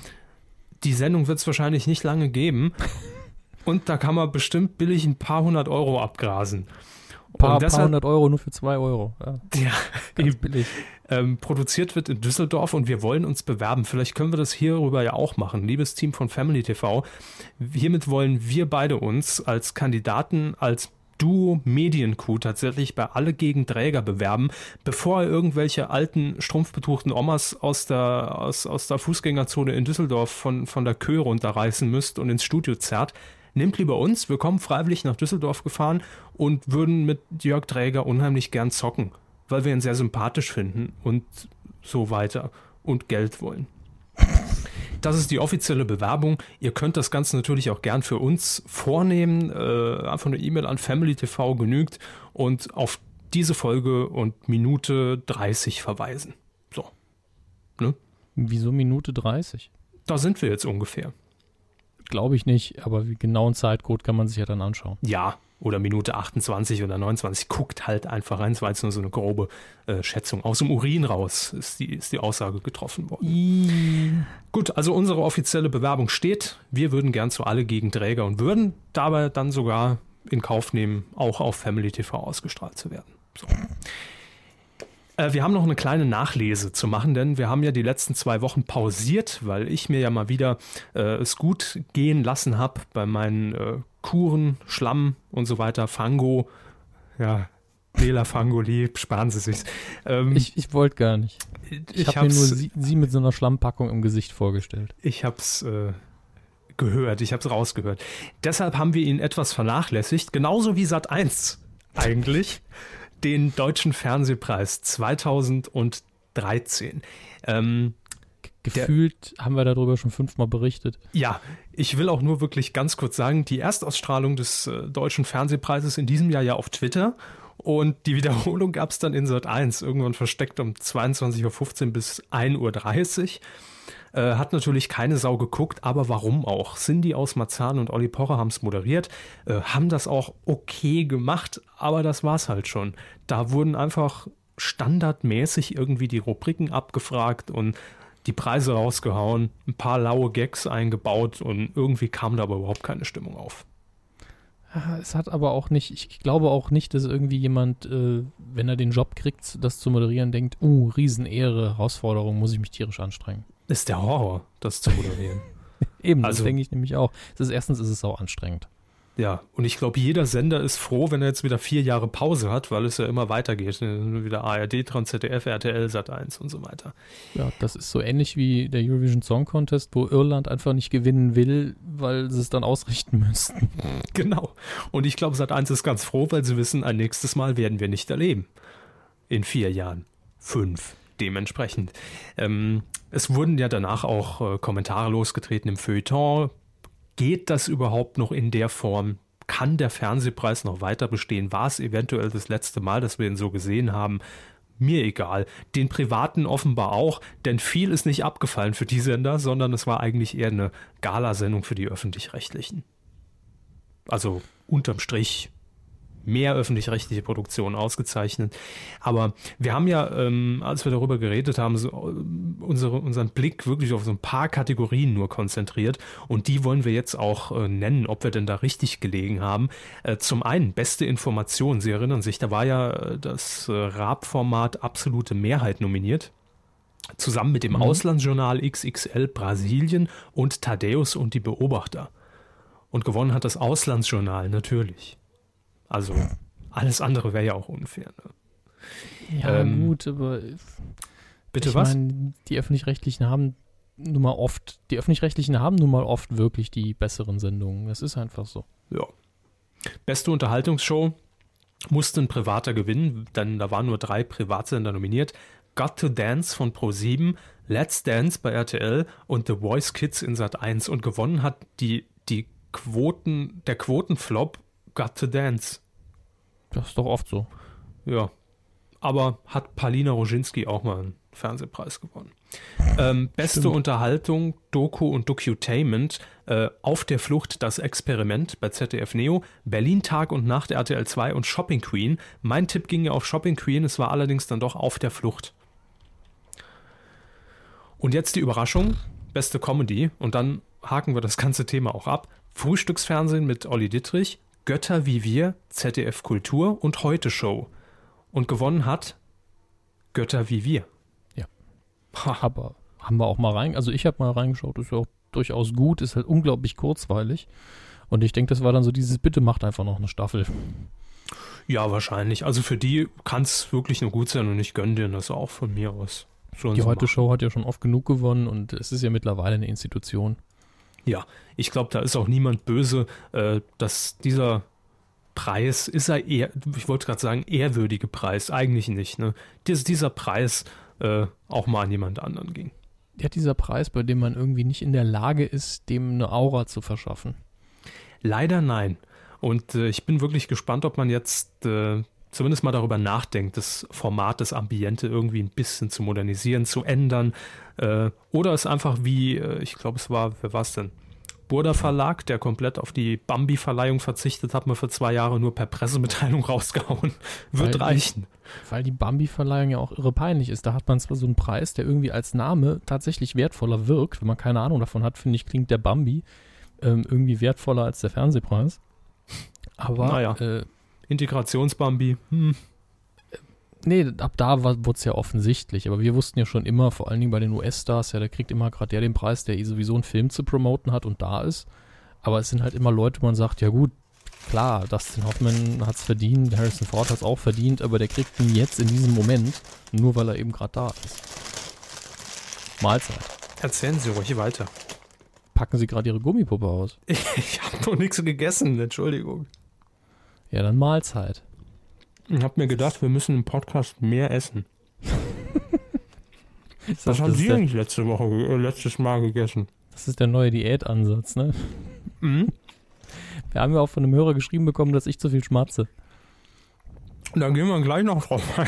die Sendung wird es wahrscheinlich nicht lange geben und da kann man bestimmt billig ein paar hundert Euro abgrasen. Ein paar, paar hundert Euro nur für zwei Euro. Ja, ja, ganz billig. ähm, produziert wird in Düsseldorf und wir wollen uns bewerben. Vielleicht können wir das hierüber ja auch machen. Liebes Team von Family TV, hiermit wollen wir beide uns als Kandidaten, als Duo Medienkuh tatsächlich bei alle gegen Träger bewerben, bevor ihr irgendwelche alten, strumpfbetuchten Omas aus der, aus, aus der Fußgängerzone in Düsseldorf von, von der Köhe runterreißen müsst und ins Studio zerrt. Nehmt lieber uns, wir kommen freiwillig nach Düsseldorf gefahren und würden mit Jörg Träger unheimlich gern zocken, weil wir ihn sehr sympathisch finden und so weiter und Geld wollen. Das ist die offizielle Bewerbung. Ihr könnt das Ganze natürlich auch gern für uns vornehmen. Äh, einfach eine E-Mail an Family TV genügt und auf diese Folge und Minute 30 verweisen. So, Wieso Minute 30? da sind wir jetzt ungefähr. Glaube ich nicht, aber wie genauen Zeitcode kann man sich ja dann anschauen. Ja, oder Minute 28 oder 29. Guckt halt einfach rein. Es war jetzt nur so eine grobe äh, Schätzung. Aus dem Urin raus ist die, ist die Aussage getroffen worden. Gut, also unsere offizielle Bewerbung steht. Wir würden gern zu alle gegen Träger und würden dabei dann sogar in Kauf nehmen, auch auf Family TV ausgestrahlt zu werden. So. Äh, wir haben noch eine kleine Nachlese zu machen, denn wir haben ja die letzten zwei Wochen pausiert, weil ich mir ja mal wieder äh, es gut gehen lassen habe bei meinen äh, Kuren, Schlamm und so weiter, Fango, ja, Nela Fangoli, sparen Sie sich's. Ähm, Ich, ich wollte gar nicht. Ich, habe mir nur hab's- sie, sie mit so einer Schlammpackung im Gesicht vorgestellt. Ich habe es äh, gehört, ich habe es rausgehört. Deshalb haben wir ihn etwas vernachlässigt, genauso wie Sat 1 eigentlich. Den Deutschen Fernsehpreis 2013. Ähm, Gefühlt der, haben wir darüber schon fünfmal berichtet. Ja, ich will auch nur wirklich ganz kurz sagen, die Erstausstrahlung des äh, Deutschen Fernsehpreises in diesem Jahr ja auf Twitter und die Wiederholung gab es dann in Sat 1, irgendwann versteckt um 22.15 Uhr bis 1.30 Uhr. Äh, hat natürlich keine Sau geguckt, aber warum auch? Cindy aus Marzahn und Olli Pocher haben es moderiert, äh, haben das auch okay gemacht, aber das war's halt schon. Da wurden einfach standardmäßig irgendwie die Rubriken abgefragt und die Preise rausgehauen, ein paar laue Gags eingebaut und irgendwie kam da aber überhaupt keine Stimmung auf. Es hat aber auch nicht, ich glaube auch nicht, dass irgendwie jemand, äh, wenn er den Job kriegt, das zu moderieren, denkt, uh, Riesenehre, Herausforderung, muss ich mich tierisch anstrengen. Ist der Horror, das zu moderieren. Eben, also, das denke ich nämlich auch. Das ist, erstens ist es auch anstrengend. Ja, und ich glaube, jeder Sender ist froh, wenn er jetzt wieder vier Jahre Pause hat, weil es ja immer weitergeht. Wieder ARD, Trans, ZDF, RTL, Sat1 und so weiter. Ja, das ist so ähnlich wie der Eurovision Song Contest, wo Irland einfach nicht gewinnen will, weil sie es dann ausrichten müssten. Genau. Und ich glaube, Sat1 ist ganz froh, weil sie wissen, ein nächstes Mal werden wir nicht erleben. In vier Jahren. Fünf dementsprechend. Ähm, es wurden ja danach auch äh, Kommentare losgetreten im Feuilleton geht das überhaupt noch in der Form? Kann der Fernsehpreis noch weiter bestehen? War es eventuell das letzte Mal, dass wir ihn so gesehen haben? Mir egal. Den privaten offenbar auch, denn viel ist nicht abgefallen für die Sender, sondern es war eigentlich eher eine Galasendung für die öffentlich-rechtlichen. Also unterm Strich mehr öffentlich-rechtliche Produktionen ausgezeichnet. Aber wir haben ja, ähm, als wir darüber geredet haben, so, äh, unsere, unseren Blick wirklich auf so ein paar Kategorien nur konzentriert. Und die wollen wir jetzt auch äh, nennen, ob wir denn da richtig gelegen haben. Äh, zum einen, beste Information. Sie erinnern sich, da war ja äh, das äh, Raab-Format Absolute Mehrheit nominiert zusammen mit dem mhm. Auslandsjournal XXL Brasilien und Thaddeus und die Beobachter. Und gewonnen hat das Auslandsjournal natürlich. Also alles andere wäre ja auch unfair. Ne? Ja, ähm, gut, aber bitte was? Mein, die öffentlich-rechtlichen haben nun mal oft, die öffentlich-rechtlichen haben nun mal oft wirklich die besseren Sendungen. Das ist einfach so. Ja. Beste Unterhaltungsshow musste ein Privater gewinnen, denn da waren nur drei Privatsender nominiert. Got to Dance von Pro7, Let's Dance bei RTL und The Voice Kids in Sat 1 und gewonnen hat die, die Quoten, der Quotenflop Got to Dance. Das ist doch oft so. Ja. Aber hat Palina Roginski auch mal einen Fernsehpreis gewonnen. Ähm, beste Stimmt. Unterhaltung, Doku und Docutainment, äh, Auf der Flucht, das Experiment bei ZDF Neo, Berlin Tag und Nacht RTL 2 und Shopping Queen. Mein Tipp ging ja auf Shopping Queen, es war allerdings dann doch Auf der Flucht. Und jetzt die Überraschung, beste Comedy und dann haken wir das ganze Thema auch ab. Frühstücksfernsehen mit Olli Dittrich, Götter wie wir, ZDF Kultur und Heute Show. Und gewonnen hat Götter wie wir. Ja. Ha. Aber haben wir auch mal rein, also ich habe mal reingeschaut, ist ja auch durchaus gut, ist halt unglaublich kurzweilig. Und ich denke, das war dann so dieses, bitte macht einfach noch eine Staffel. Ja, wahrscheinlich. Also für die kann es wirklich nur gut sein und ich gönne dir das auch von mir aus. die Heute-Show hat ja schon oft genug gewonnen und es ist ja mittlerweile eine Institution. Ja, ich glaube, da ist auch niemand böse, äh, dass dieser Preis ist er eher, ich wollte gerade sagen, ehrwürdige Preis, eigentlich nicht, ne? Dass dieser Preis äh, auch mal an jemand anderen ging. Ja, dieser Preis, bei dem man irgendwie nicht in der Lage ist, dem eine Aura zu verschaffen. Leider nein. Und äh, ich bin wirklich gespannt, ob man jetzt äh, zumindest mal darüber nachdenkt, das Format, das Ambiente irgendwie ein bisschen zu modernisieren, zu ändern. Äh, oder es einfach wie, äh, ich glaube, es war, wer war es denn? Burda Verlag, der komplett auf die Bambi-Verleihung verzichtet hat, mal für zwei Jahre nur per Pressemitteilung rausgehauen. Wird weil reichen. Die, weil die Bambi-Verleihung ja auch irre peinlich ist. Da hat man zwar so einen Preis, der irgendwie als Name tatsächlich wertvoller wirkt. Wenn man keine Ahnung davon hat, finde ich, klingt der Bambi ähm, irgendwie wertvoller als der Fernsehpreis. Aber naja. äh, Integrationsbambi. Hm. Nee, ab da wurde es ja offensichtlich. Aber wir wussten ja schon immer, vor allen Dingen bei den US-Stars, ja, da kriegt immer gerade der den Preis, der sowieso einen Film zu promoten hat und da ist. Aber es sind halt immer Leute, wo man sagt, ja gut, klar, Dustin Hoffman hat es verdient, Harrison Ford hat es auch verdient, aber der kriegt ihn jetzt in diesem Moment, nur weil er eben gerade da ist. Mahlzeit. Erzählen Sie ruhig weiter. Packen Sie gerade Ihre Gummipuppe aus? Ich habe noch nichts gegessen, Entschuldigung. Ja, dann Mahlzeit. Ich habe mir gedacht, wir müssen im Podcast mehr essen. Was sag, haben Sie eigentlich letzte Woche, äh, letztes Mal gegessen? das ist der neue Diätansatz, ne? Mhm. Wir haben ja auch von einem Hörer geschrieben bekommen, dass ich zu viel schmatze. Da gehen wir gleich noch drauf ein.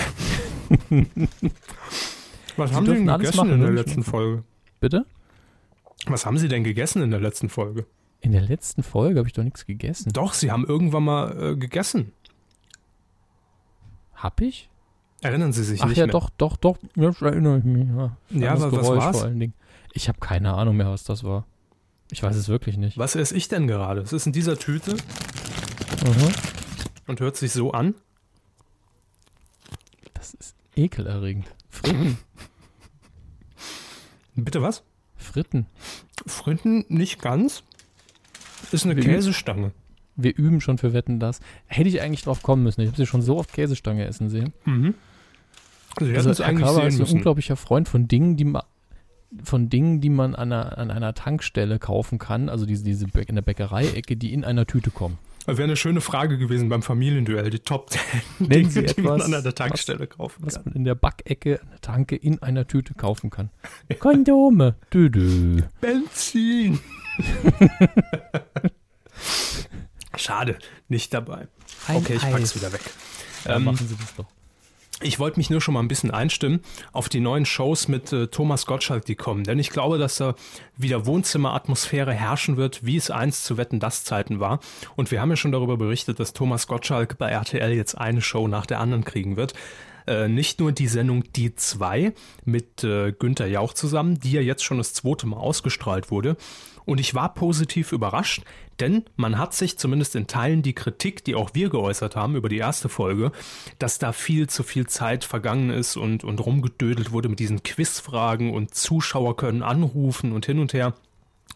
Was Sie haben Sie denn gegessen machen, in der ne? letzten Folge? Bitte? Was haben Sie denn gegessen in der letzten Folge? In der letzten Folge habe ich doch nichts gegessen. Doch, Sie haben irgendwann mal äh, gegessen. Hab ich? Erinnern Sie sich Ach nicht ja, mehr? doch, doch, doch. Jetzt erinnere ich mich. Ja, Ja, aber was Geräusch war's? vor allen Dingen. Ich habe keine Ahnung mehr, was das war. Ich weiß es wirklich nicht. Was esse ich denn gerade? Es ist in dieser Tüte Mhm. und hört sich so an. Das ist ekelerregend. Fritten. Bitte was? Fritten. Fritten nicht ganz. Ist eine Wie? Käsestange. Wir üben schon für Wetten das. Hätte ich eigentlich drauf kommen müssen. Ich habe sie schon so oft Käsestange essen sehen. Mhm. Sie Also es Herr eigentlich sehen ist ein unglaublicher Freund von Dingen, die man von Dingen, die man an einer, an einer Tankstelle kaufen kann, also diese, diese Bä- in der Bäckerei-Ecke, die in einer Tüte kommen. Wäre eine schöne Frage gewesen beim Familienduell. Die Top 10 Nennen Dinge, Sie die man etwas, an der Tankstelle kaufen Was kann. man in der Backecke, an der Tanke, in einer Tüte kaufen kann. Kondome. Benzin. Schade, nicht dabei. Ein okay, ich Eis. pack's wieder weg. Ja, Ähm, machen Sie das doch. Ich wollte mich nur schon mal ein bisschen einstimmen auf die neuen Shows mit äh, Thomas Gottschalk, die kommen. Denn ich glaube, dass da wieder Wohnzimmeratmosphäre herrschen wird, wie es einst zu Wetten das Zeiten war. Und wir haben ja schon darüber berichtet, dass Thomas Gottschalk bei RTL jetzt eine Show nach der anderen kriegen wird. Äh, nicht nur die Sendung Die 2 mit äh, Günther Jauch zusammen, die ja jetzt schon das zweite Mal ausgestrahlt wurde. Und ich war positiv überrascht, denn man hat sich zumindest in Teilen die Kritik, die auch wir geäußert haben über die erste Folge, dass da viel zu viel Zeit vergangen ist und, und rumgedödelt wurde mit diesen Quizfragen und Zuschauer können anrufen und hin und her.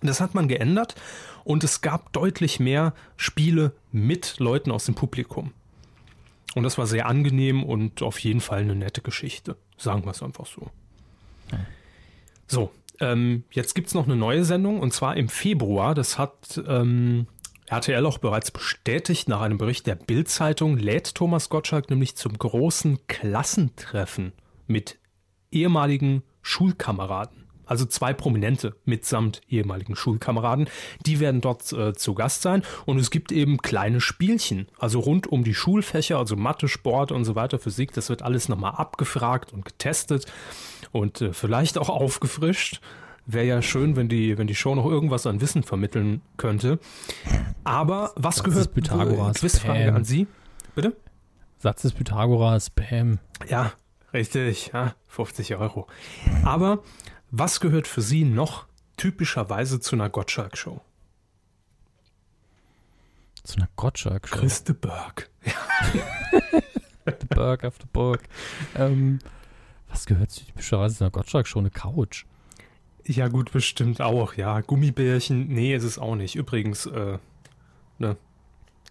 Das hat man geändert und es gab deutlich mehr Spiele mit Leuten aus dem Publikum. Und das war sehr angenehm und auf jeden Fall eine nette Geschichte. Sagen wir es einfach so. So, ähm, jetzt gibt es noch eine neue Sendung und zwar im Februar. Das hat ähm, RTL auch bereits bestätigt. Nach einem Bericht der Bild-Zeitung lädt Thomas Gottschalk nämlich zum großen Klassentreffen mit ehemaligen Schulkameraden. Also zwei Prominente mitsamt ehemaligen Schulkameraden. Die werden dort äh, zu Gast sein. Und es gibt eben kleine Spielchen. Also rund um die Schulfächer, also Mathe, Sport und so weiter, Physik. Das wird alles nochmal abgefragt und getestet und äh, vielleicht auch aufgefrischt. Wäre ja schön, wenn die, wenn die Show noch irgendwas an Wissen vermitteln könnte. Aber was Das gehört ist Pythagoras, Quizfrage an Sie? Bitte? Satz des Pythagoras, Bam. Ja, richtig. Ja, 50 Euro. Aber was gehört für Sie noch typischerweise zu einer Gottschalk-Show? Zu einer Gottschalk-Show. Christe Berg. The Berg after Burg. Ähm, was gehört zu typischerweise zu einer Gottschalk-Show? Eine Couch. Ja, gut, bestimmt auch, ja. Gummibärchen, nee, ist es auch nicht. Übrigens, äh, ne.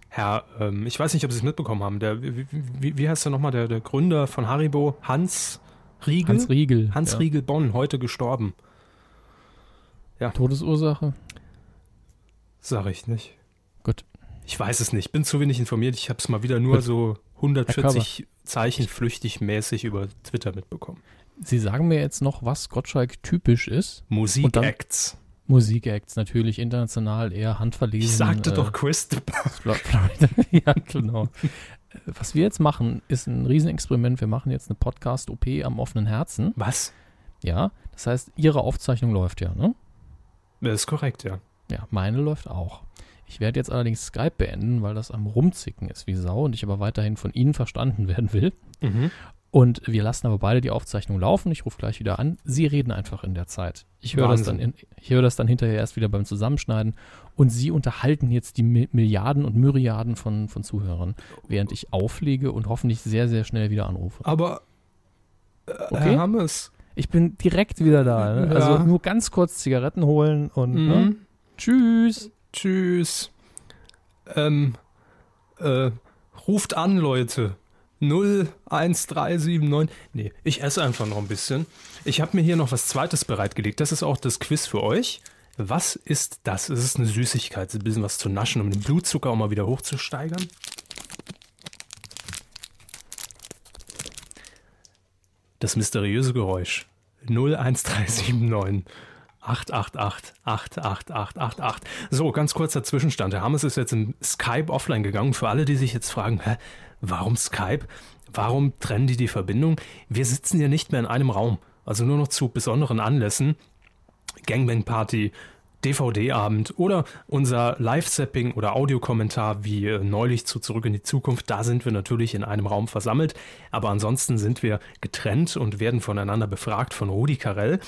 Herr, ähm, ich weiß nicht, ob Sie es mitbekommen haben, der, wie, wie, wie heißt der nochmal, der, der Gründer von Haribo, Hans Riegel? Hans Riegel. Hans ja. Riegel Bonn, heute gestorben. Todesursache? Sag ich nicht. Gut. Ich weiß es nicht, bin zu wenig informiert. Ich habe es mal wieder nur Gut. so 140 Zeichen flüchtig mäßig über Twitter mitbekommen. Sie sagen mir jetzt noch, was Gottschalk typisch ist. Musikacts. Musikacts natürlich international eher handverlesen. Ich sagte äh, doch Chris. Ja, genau. Was wir jetzt machen, ist ein Riesenexperiment. Wir machen jetzt eine Podcast-OP am offenen Herzen. Was? Ja, das heißt, Ihre Aufzeichnung läuft ja, ne? Das ist korrekt, ja. Ja, meine läuft auch. Ich werde jetzt allerdings Skype beenden, weil das am Rumzicken ist wie Sau und ich aber weiterhin von Ihnen verstanden werden will. Mhm. Und wir lassen aber beide die Aufzeichnung laufen. Ich rufe gleich wieder an. Sie reden einfach in der Zeit. Ich höre das, dann Wahnsinn. in, ich höre das dann hinterher erst wieder beim Zusammenschneiden. Und Sie unterhalten jetzt die Mi Milliarden und Myriaden von, von Zuhörern, während ich auflege und hoffentlich sehr, sehr schnell wieder anrufe. Aber, äh, Okay. Herr Hammes. Ich bin direkt wieder da. Ne? Ja. Also nur ganz kurz Zigaretten holen und ne? Mhm. tschüss. Tschüss. Ähm, äh, ruft an, Leute. 01379. Nee, ich esse einfach noch ein bisschen. Ich habe mir hier noch was Zweites bereitgelegt. Das ist auch das Quiz für euch. Was ist das? Es ist eine Süßigkeit, ein bisschen was zu naschen, um den Blutzucker auch mal wieder hochzusteigern. das mysteriöse Geräusch 01379 888 88888. So, ganz kurzer Zwischenstand. Der Hammes ist jetzt in Skype offline gegangen. Für alle, die sich jetzt fragen, hä, warum Skype? Warum trennen die die Verbindung? Wir sitzen ja nicht mehr in einem Raum. Also nur noch zu besonderen Anlässen. Gangbang Party, DVD-Abend oder unser Live-Zapping oder Audiokommentar wie äh, neulich zu Zurück in die Zukunft. Da sind wir natürlich in einem Raum versammelt, aber ansonsten sind wir getrennt und werden voneinander befragt von Rudi Carell.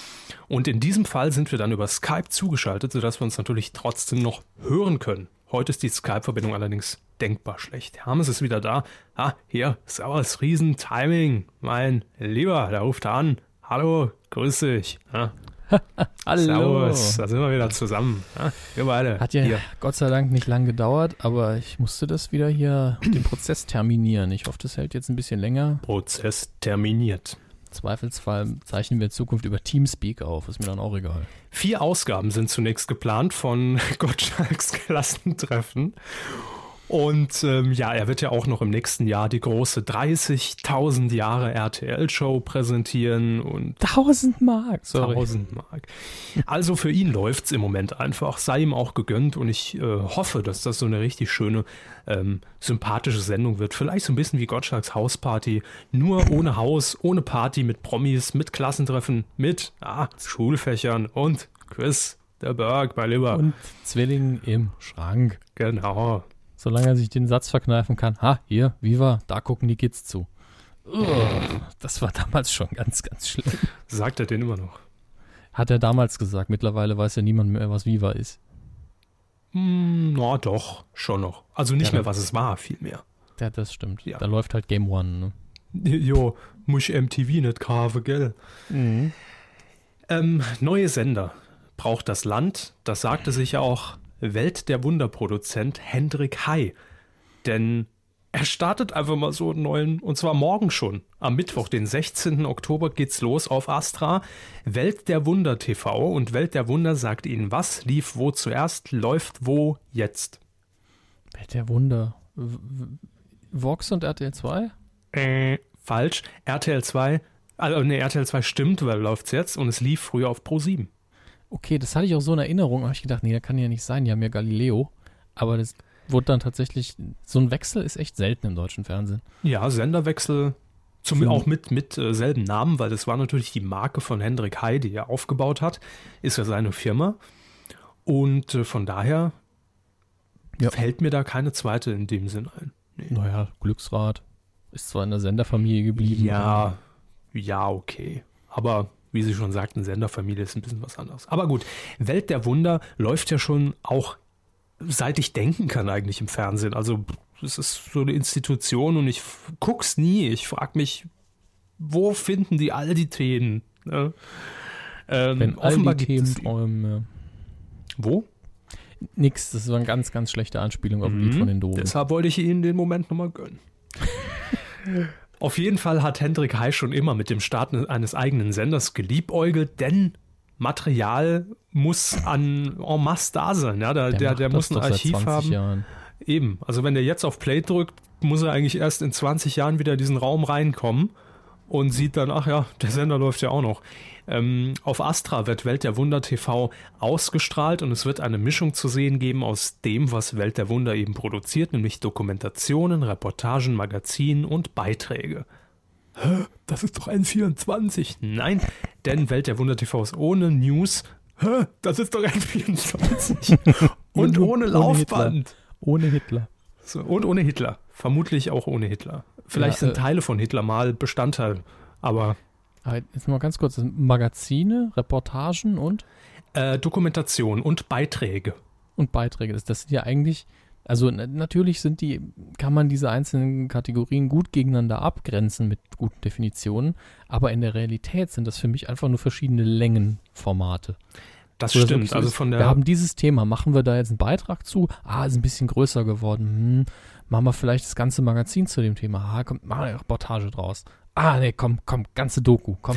Und in diesem Fall sind wir dann über Skype zugeschaltet, sodass wir uns natürlich trotzdem noch hören können. Heute ist die Skype-Verbindung allerdings denkbar schlecht. Hermes ist wieder da. Ah, hier, Servus, Riesen-Timing. Mein Lieber, der ruft an. Hallo, grüß dich. Ja, Hallo. Servus, da sind wir wieder zusammen. Ja, wir beide. Hat ja Hier. Gott sei Dank nicht lang gedauert, aber ich musste das wieder hier, den Prozess terminieren. Ich hoffe, das hält jetzt ein bisschen länger. Prozess terminiert. Zweifelsfall zeichnen wir in Zukunft über Teamspeak auf, ist mir dann auch egal. Vier Ausgaben sind zunächst geplant von Gottschalks Klassentreffen. Und ähm, ja, er wird ja auch noch im nächsten Jahr die große 30.000 Jahre RTL-Show präsentieren und 1000 Mark, sorry. 1000 Mark. Also für ihn läuft's im Moment einfach, sei ihm auch gegönnt und ich äh, hoffe, dass das so eine richtig schöne, ähm, sympathische Sendung wird. Vielleicht so ein bisschen wie Gottschalks Hausparty, nur ohne Haus, ohne Party, mit Promis, mit Klassentreffen, mit ah, Schulfächern und Chris, der Berg, mein Lieber. Und Zwilling im Schrank. genau. Solange er sich den Satz verkneifen kann. Ha, hier, Viva, da gucken die Kids zu. Ugh, das war damals schon ganz, ganz schlimm. Sagt er den immer noch? Hat er damals gesagt. Mittlerweile weiß ja niemand mehr, was Viva ist. Hm, na doch, schon noch. Also nicht Ja, mehr, was es war, vielmehr. Ja, das stimmt. Ja. Da läuft halt Game One. Ne? Jo, muss ich MTV nicht kaufen, gell? Ähm, neue Sender braucht das Land. Das sagte sich ja auch Welt der Wunderproduzent Hendrik Hai. Denn er startet einfach mal so einen neuen, und zwar morgen schon. Am Mittwoch, den 16. Oktober, geht's los auf Astra. Welt der Wunder TV. Und Welt der Wunder sagt Ihnen, was lief wo zuerst, läuft wo jetzt. Welt der Wunder. Vox und RTL 2? Äh, falsch. RTL 2, also ne, RTL 2 stimmt, weil läuft's jetzt und es lief früher auf Pro 7. Okay, das hatte ich auch so in Erinnerung. habe ich gedacht, nee, das kann ja nicht sein. Die haben ja Galileo. Aber das wurde dann tatsächlich. So ein Wechsel ist echt selten im deutschen Fernsehen. Ja, Senderwechsel, zum, Hm. auch mit, mit äh, selben Namen, weil das war natürlich die Marke von Hendrik Hai, die er aufgebaut hat, ist ja seine Firma. Und äh, von daher Ja. fällt mir da keine zweite in dem Sinn ein. Naja, Glücksrad. Ist zwar in der Senderfamilie geblieben. Ja, ja, okay. Aber wie Sie schon sagten, Senderfamilie ist ein bisschen was anderes. Aber gut, Welt der Wunder läuft ja schon auch seit ich denken kann eigentlich im Fernsehen. Also es ist so eine Institution und ich guck's nie. Ich frage mich, wo finden die all die Themen? Ne? Ähm, Wenn all offenbar die gibt Themen die. träumen. Wo? Nix, das war eine ganz, ganz schlechte Anspielung auf ein Lied Mhm. von den Dogen. Deshalb wollte ich Ihnen den Moment nochmal gönnen. Auf jeden Fall hat Hendrik Hai schon immer mit dem Start eines eigenen Senders geliebäugelt, denn Material muss an en masse da sein. Ja, der, der, der das muss ein Archiv 20 haben. Jahren. Eben. Also wenn der jetzt auf Play drückt, muss er eigentlich erst in 20 Jahren wieder in diesen Raum reinkommen und sieht dann, ach ja, der Sender läuft ja auch noch. Ähm, auf Astra wird Welt der Wunder TV ausgestrahlt und es wird eine Mischung zu sehen geben aus dem, was Welt der Wunder eben produziert, nämlich Dokumentationen, Reportagen, Magazinen und Beiträge. Hä? Das ist doch N24. Nein, denn Welt der Wunder TV ist ohne News. Hä? Das ist doch N24. und Und ohne ohne Laufband. Ohne Hitler. So, und ohne Hitler. Vermutlich auch ohne Hitler. Vielleicht Ja, sind äh, Teile von Hitler mal Bestandteil. Aber jetzt mal ganz kurz. Magazine, Reportagen und, äh, Dokumentation und Beiträge. und Beiträge. Das, das sind ja eigentlich, also na- natürlich sind die, kann man diese einzelnen Kategorien gut gegeneinander abgrenzen mit guten Definitionen, aber in der Realität sind das für mich einfach nur verschiedene Längenformate. Das das stimmt. so Also von wir der. haben dieses Thema, machen wir da jetzt einen Beitrag zu? Ah, ist ein bisschen größer geworden. Hm, machen wir vielleicht das ganze Magazin zu dem Thema. Ah, komm, machen wir eine Reportage draus. Ah, nee, komm, komm, ganze Doku, komm.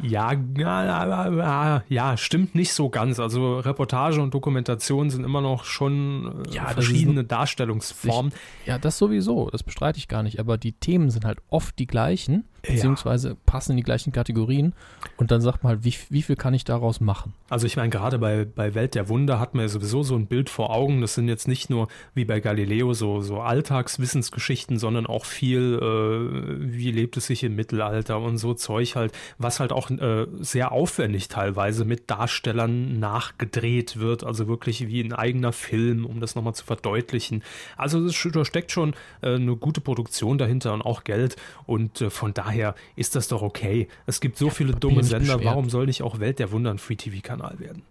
Ja, ja, ja, stimmt nicht so ganz. Also Reportage und Dokumentation sind immer noch schon äh, Ja, verschiedene Darstellungsformen. Ja, das sowieso, das bestreite ich gar nicht, aber die Themen sind halt oft die gleichen. Beziehungsweise ja. passen in die gleichen Kategorien und dann sagt man halt, wie, wie viel kann ich daraus machen? Also ich meine, gerade bei, bei Welt der Wunder hat man ja sowieso so ein Bild vor Augen. Das sind jetzt nicht nur wie bei Galileo so, so Alltagswissensgeschichten, sondern auch viel, äh, wie lebt es sich im Mittelalter und so Zeug halt, was halt auch äh, sehr aufwendig teilweise mit Darstellern nachgedreht wird. Also wirklich wie ein eigener Film, um das nochmal zu verdeutlichen. Also da steckt schon äh, eine gute Produktion dahinter und auch Geld. Und äh, von daher ist das doch okay. Es gibt so viele dumme Sender, warum soll nicht auch Welt der Wunder ein Free-TV-Kanal werden?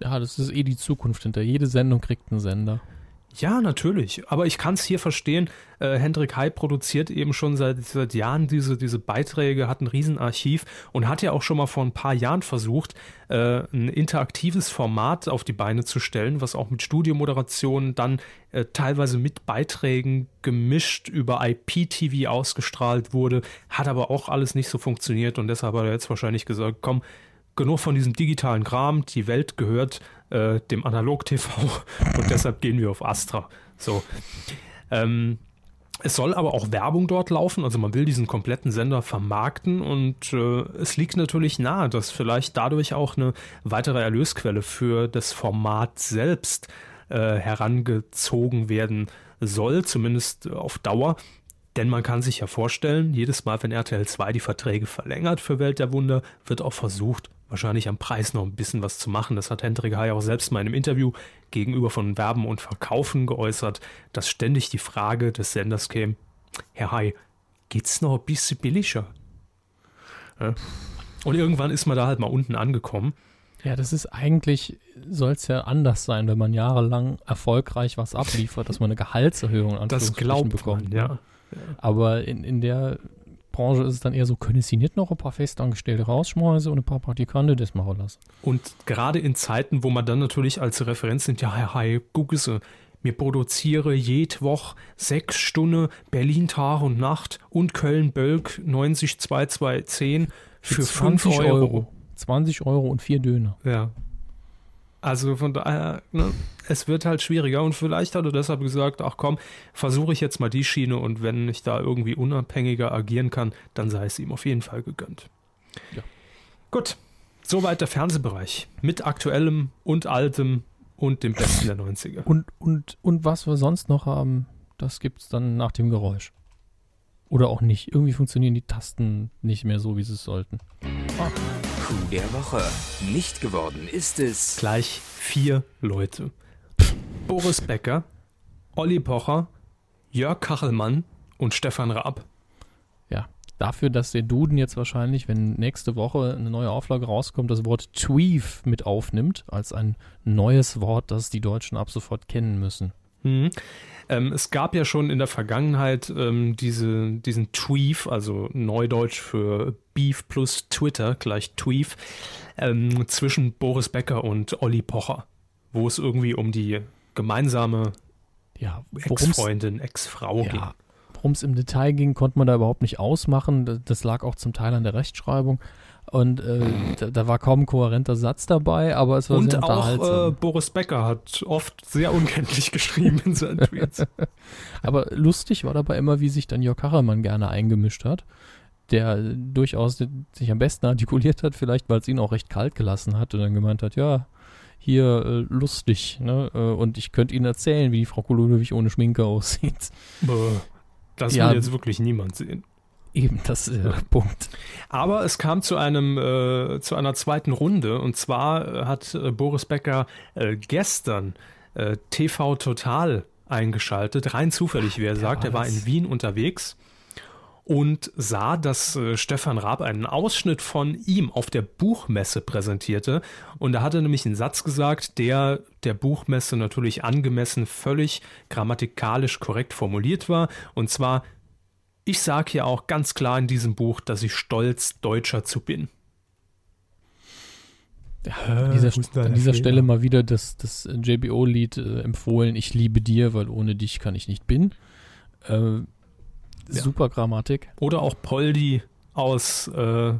Ja, das ist eh die Zukunft hinter. Jede Sendung kriegt einen Sender. Ja, natürlich. Aber ich kann es hier verstehen. Äh, Hendrik Hai produziert eben schon seit, seit Jahren diese, diese Beiträge, hat ein Riesenarchiv und hat ja auch schon mal vor ein paar Jahren versucht, äh, ein interaktives Format auf die Beine zu stellen, was auch mit Studiomoderation dann äh, teilweise mit Beiträgen gemischt über IPTV ausgestrahlt wurde. Hat aber auch alles nicht so funktioniert und deshalb hat er jetzt wahrscheinlich gesagt, komm, genug von diesem digitalen Kram, die Welt gehört äh, dem Analog-TV und deshalb gehen wir auf Astra. So. Ähm, es soll aber auch Werbung dort laufen, also man will diesen kompletten Sender vermarkten und äh, es liegt natürlich nahe, dass vielleicht dadurch auch eine weitere Erlösquelle für das Format selbst äh, herangezogen werden soll, zumindest auf Dauer. Denn man kann sich ja vorstellen, jedes Mal, wenn RTL 2 die Verträge verlängert für Welt der Wunder, wird auch versucht, wahrscheinlich am Preis noch ein bisschen was zu machen. Das hat Hendrik Hay auch selbst mal in einem Interview gegenüber von Werben und Verkaufen geäußert, dass ständig die Frage des Senders käme, Herr Hay, geht's noch ein bisschen billiger? Und irgendwann ist man da halt mal unten angekommen. Ja, das ist eigentlich, soll es ja anders sein, wenn man jahrelang erfolgreich was abliefert, dass man eine Gehaltserhöhung an Das glaubt bekommt, man, ja. Aber in, in der Branche ist es dann eher so, können Sie nicht noch ein paar Festangestellte rausschmeißen und ein paar Praktikanten das machen lassen. Und gerade in Zeiten, wo man dann natürlich als Referenz nimmt, ja, Herr Hai, gucken Sie, mir produziere jede Woche sechs Stunden Berlin Tag und Nacht und Köln-Bölk 90210 für 5 Euro. Euro. 20 Euro und vier Döner. Ja, also von daher, ne, es wird halt schwieriger und vielleicht hat er deshalb gesagt, ach komm, versuche ich jetzt mal die Schiene und wenn ich da irgendwie unabhängiger agieren kann, dann sei es ihm auf jeden Fall gegönnt. Ja. Gut, soweit der Fernsehbereich mit aktuellem und altem und dem Besten der 90er. Und, und, und was wir sonst noch haben, das gibt es dann nach dem Geräusch. Oder auch nicht. Irgendwie funktionieren die Tasten nicht mehr so, wie sie es sollten. Oh. Coup der Woche. Nicht geworden ist es. Gleich vier Leute. Boris Becker, Olli Pocher, Jörg Kachelmann und Stefan Raab. Ja, dafür, dass der Duden jetzt wahrscheinlich, wenn nächste Woche eine neue Auflage rauskommt, das Wort Tweef mit aufnimmt, als ein neues Wort, das die Deutschen ab sofort kennen müssen. Mhm. Ähm, es gab ja schon in der Vergangenheit ähm, diese, diesen Tweef, also Neudeutsch für Beef plus Twitter gleich Tweef, ähm, zwischen Boris Becker und Olli Pocher, wo es irgendwie um die gemeinsame ja, Ex-Freundin, Ex-Frau ja, ging. Worum es im Detail ging, konnte man da überhaupt nicht ausmachen. Das lag auch zum Teil an der Rechtschreibung. Und äh, da, da, war kaum ein kohärenter Satz dabei, aber es war Und sehr unterhaltsam. auch äh, Boris Becker hat oft sehr unkenntlich geschrieben in seinen Tweets. aber lustig war dabei immer, wie sich dann Jörg Kachelmann gerne eingemischt hat, der durchaus sich am besten artikuliert hat, vielleicht weil es ihn auch recht kalt gelassen hat und dann gemeint hat, ja, hier äh, lustig, ne? Äh, und ich könnte Ihnen erzählen, wie die Frau Kolodowich ohne Schminke aussieht. Das ja, will jetzt wirklich niemand sehen. Eben, das der Punkt. Aber es kam zu einem äh, zu einer zweiten Runde und zwar äh, hat äh, Boris Becker äh, gestern äh, TV Total eingeschaltet, rein zufällig, wie er sagt. Er war in Wien unterwegs und sah, dass äh, Stefan Raab einen Ausschnitt von ihm auf der Buchmesse präsentierte. Und da hat er nämlich einen Satz gesagt, der der Buchmesse natürlich angemessen völlig grammatikalisch korrekt formuliert war. Und zwar, ich sage ja auch ganz klar in diesem Buch, dass ich stolz Deutscher zu bin. Ja, an dieser, an dieser Stelle mal wieder das, das JBO-Lied äh, empfohlen, ich liebe dir, weil ohne dich kann ich nicht bin. Äh, super Grammatik. Oder auch Poldi aus äh,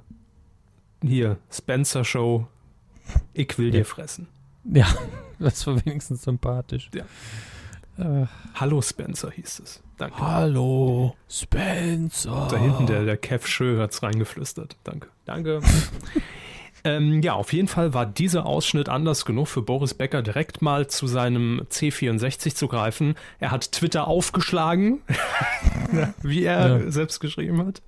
hier, Spencer Show, ich will ja. dir fressen. Ja, das war wenigstens sympathisch. Ja. Äh, Hallo Spencer hieß es. Danke. Hallo, Spencer. Da hinten der, der Kev Schö hat es reingeflüstert. Danke. Danke. ähm, ja, auf jeden Fall war dieser Ausschnitt anders genug für Boris Becker direkt mal zu seinem C64 zu greifen. Er hat Twitter aufgeschlagen, wie er Ja. selbst geschrieben hat,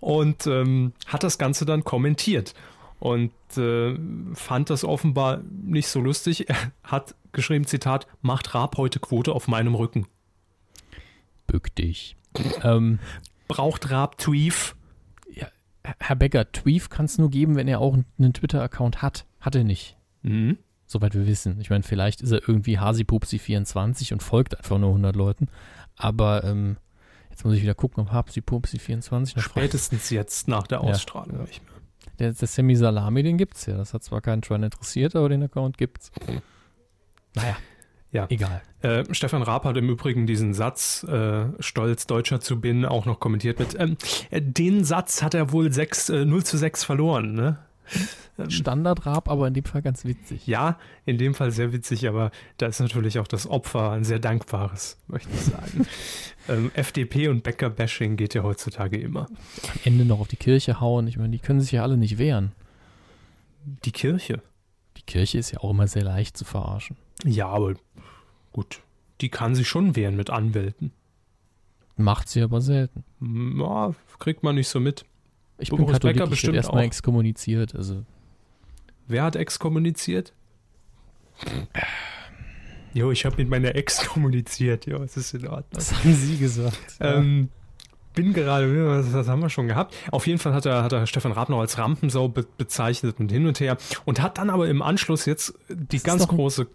und ähm, hat das Ganze dann kommentiert. Und äh, fand das offenbar nicht so lustig. Er hat geschrieben, Zitat, macht Raab heute Quote auf meinem Rücken. Bück dich. ähm, Braucht Raab Tweef? ja, Herr Becker, Tweef kann es nur geben, wenn er auch einen Twitter-Account hat. Hat er nicht. Mhm. Soweit wir wissen. Ich meine, vielleicht ist er irgendwie Hasipupsi24 und folgt einfach nur 100 Leuten. Aber ähm, jetzt muss ich wieder gucken, ob Hasipupsi24 noch frei. Spätestens jetzt nach der. Ausstrahlung Ja. nicht mehr. Der, der Sammy Salami, den gibt's ja. Das hat zwar keinen Schwein interessiert, aber den Account gibt's. Naja. Ja. Egal. Äh, Stefan Raab hat im Übrigen diesen Satz, äh, stolz Deutscher zu bin, auch noch kommentiert mit, ähm, äh, den Satz hat er wohl 6, äh, 0 zu 6 verloren, ne? Ähm, Standardrab, aber in dem Fall ganz witzig. ja, in dem Fall sehr witzig, aber da ist natürlich auch das Opfer ein sehr dankbares, möchte ich sagen. ähm, FDP und Bäcker-Bashing geht ja heutzutage immer. Am Ende noch auf die Kirche hauen. Ich meine, die können sich ja alle nicht wehren. Die Kirche. Die Kirche ist ja auch immer sehr leicht zu verarschen. Ja, aber gut, die kann sich schon wehren mit Anwälten. Macht sie aber selten. Ja, kriegt man nicht so mit. Ich Boris bin Katholik, Becker ich bestimmt erstmal auch. exkommuniziert. Also, Wer hat exkommuniziert? Jo, ich habe mit meiner Ex kommuniziert. Jo, es ist in Ordnung. das haben Sie gesagt. Ähm, bin gerade, das haben wir schon gehabt. Auf jeden Fall hat er, hat er Stefan Raab noch als Rampensau be bezeichnet und hin und her. Und hat dann aber im Anschluss jetzt die ist ganz große.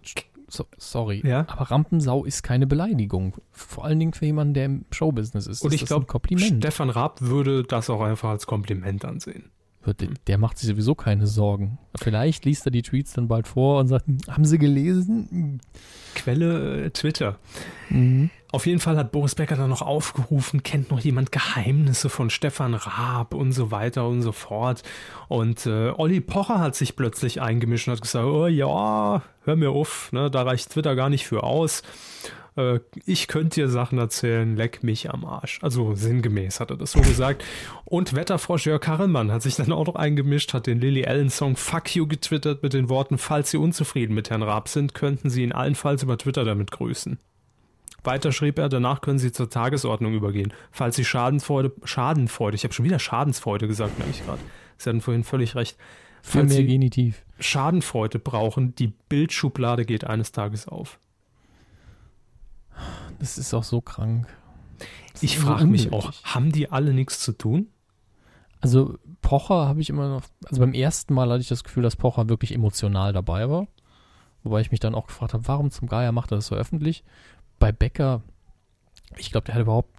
so, sorry, Ja? aber Rampensau ist keine Beleidigung. Vor allen Dingen für jemanden, der im Showbusiness ist. Und ist ich das glaube. Stefan Raab würde das auch einfach als Kompliment ansehen. Der macht sich sowieso keine Sorgen. Vielleicht liest er die Tweets dann bald vor und sagt, "Hm, haben Sie gelesen? Quelle äh, Twitter. Mhm. Auf jeden Fall hat Boris Becker dann noch aufgerufen, kennt noch jemand Geheimnisse von Stefan Raab und so weiter und so fort. Und äh, Olli Pocher hat sich plötzlich eingemischt und hat gesagt, oh ja, hör mir auf, ne, da reicht Twitter gar nicht für aus. Äh, ich könnte dir Sachen erzählen, leck mich am Arsch. Also sinngemäß hat er das so gesagt. Und Wetterfrosch Jörg Karelmann hat sich dann auch noch eingemischt, hat den Lily Allen Song Fuck You getwittert mit den Worten, falls Sie unzufrieden mit Herrn Raab sind, könnten Sie ihn allenfalls über Twitter damit grüßen. Weiter schrieb er, danach können Sie zur Tagesordnung übergehen. Falls Sie Schadenfreude, Schadenfreude, ich habe schon wieder Schadensfreude gesagt, merke ich gerade. Sie hatten vorhin völlig recht. Viel Falls mehr Genitiv. Schadenfreude brauchen, die Bildschublade geht eines Tages auf. Das ist auch so krank. Das Ich so frage mich auch, haben die alle nichts zu tun? Also Pocher habe ich immer noch, also beim ersten Mal hatte ich das Gefühl, dass Pocher wirklich emotional dabei war. Wobei ich mich dann auch gefragt habe, warum zum Geier macht er das so öffentlich? Bei Becker, ich glaube, der hat überhaupt,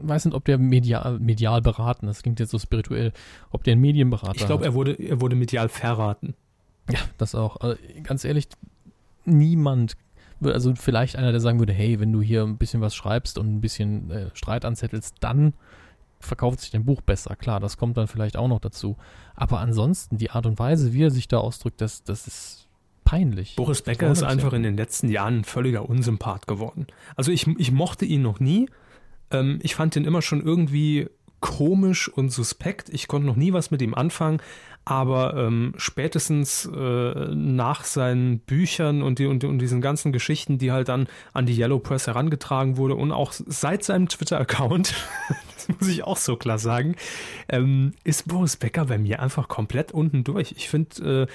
weiß nicht, ob der medial, medial beraten, das klingt jetzt so spirituell, ob der einen Medienberater Ich glaube, er wurde, er wurde medial verraten. Ja, das auch. Also, ganz ehrlich, niemand, würde- also vielleicht einer, der sagen würde, hey, wenn du hier ein bisschen was schreibst und ein bisschen äh, Streit anzettelst, dann verkauft sich dein Buch besser. Klar, das kommt dann vielleicht auch noch dazu. Aber ansonsten, die Art und Weise, wie er sich da ausdrückt, das, das ist peinlich. Boris Becker ist einfach in den letzten Jahren ein völliger Unsympath geworden. Also ich, ich mochte ihn noch nie. Ähm, ich fand ihn immer schon irgendwie komisch und suspekt. Ich konnte noch nie was mit ihm anfangen. Aber ähm, spätestens äh, nach seinen Büchern und, die, und, und diesen ganzen Geschichten, die halt dann an die Yellow Press herangetragen wurde und auch seit seinem Twitter-Account, das muss ich auch so klar sagen, ähm, ist Boris Becker bei mir einfach komplett unten durch. Ich finde, äh,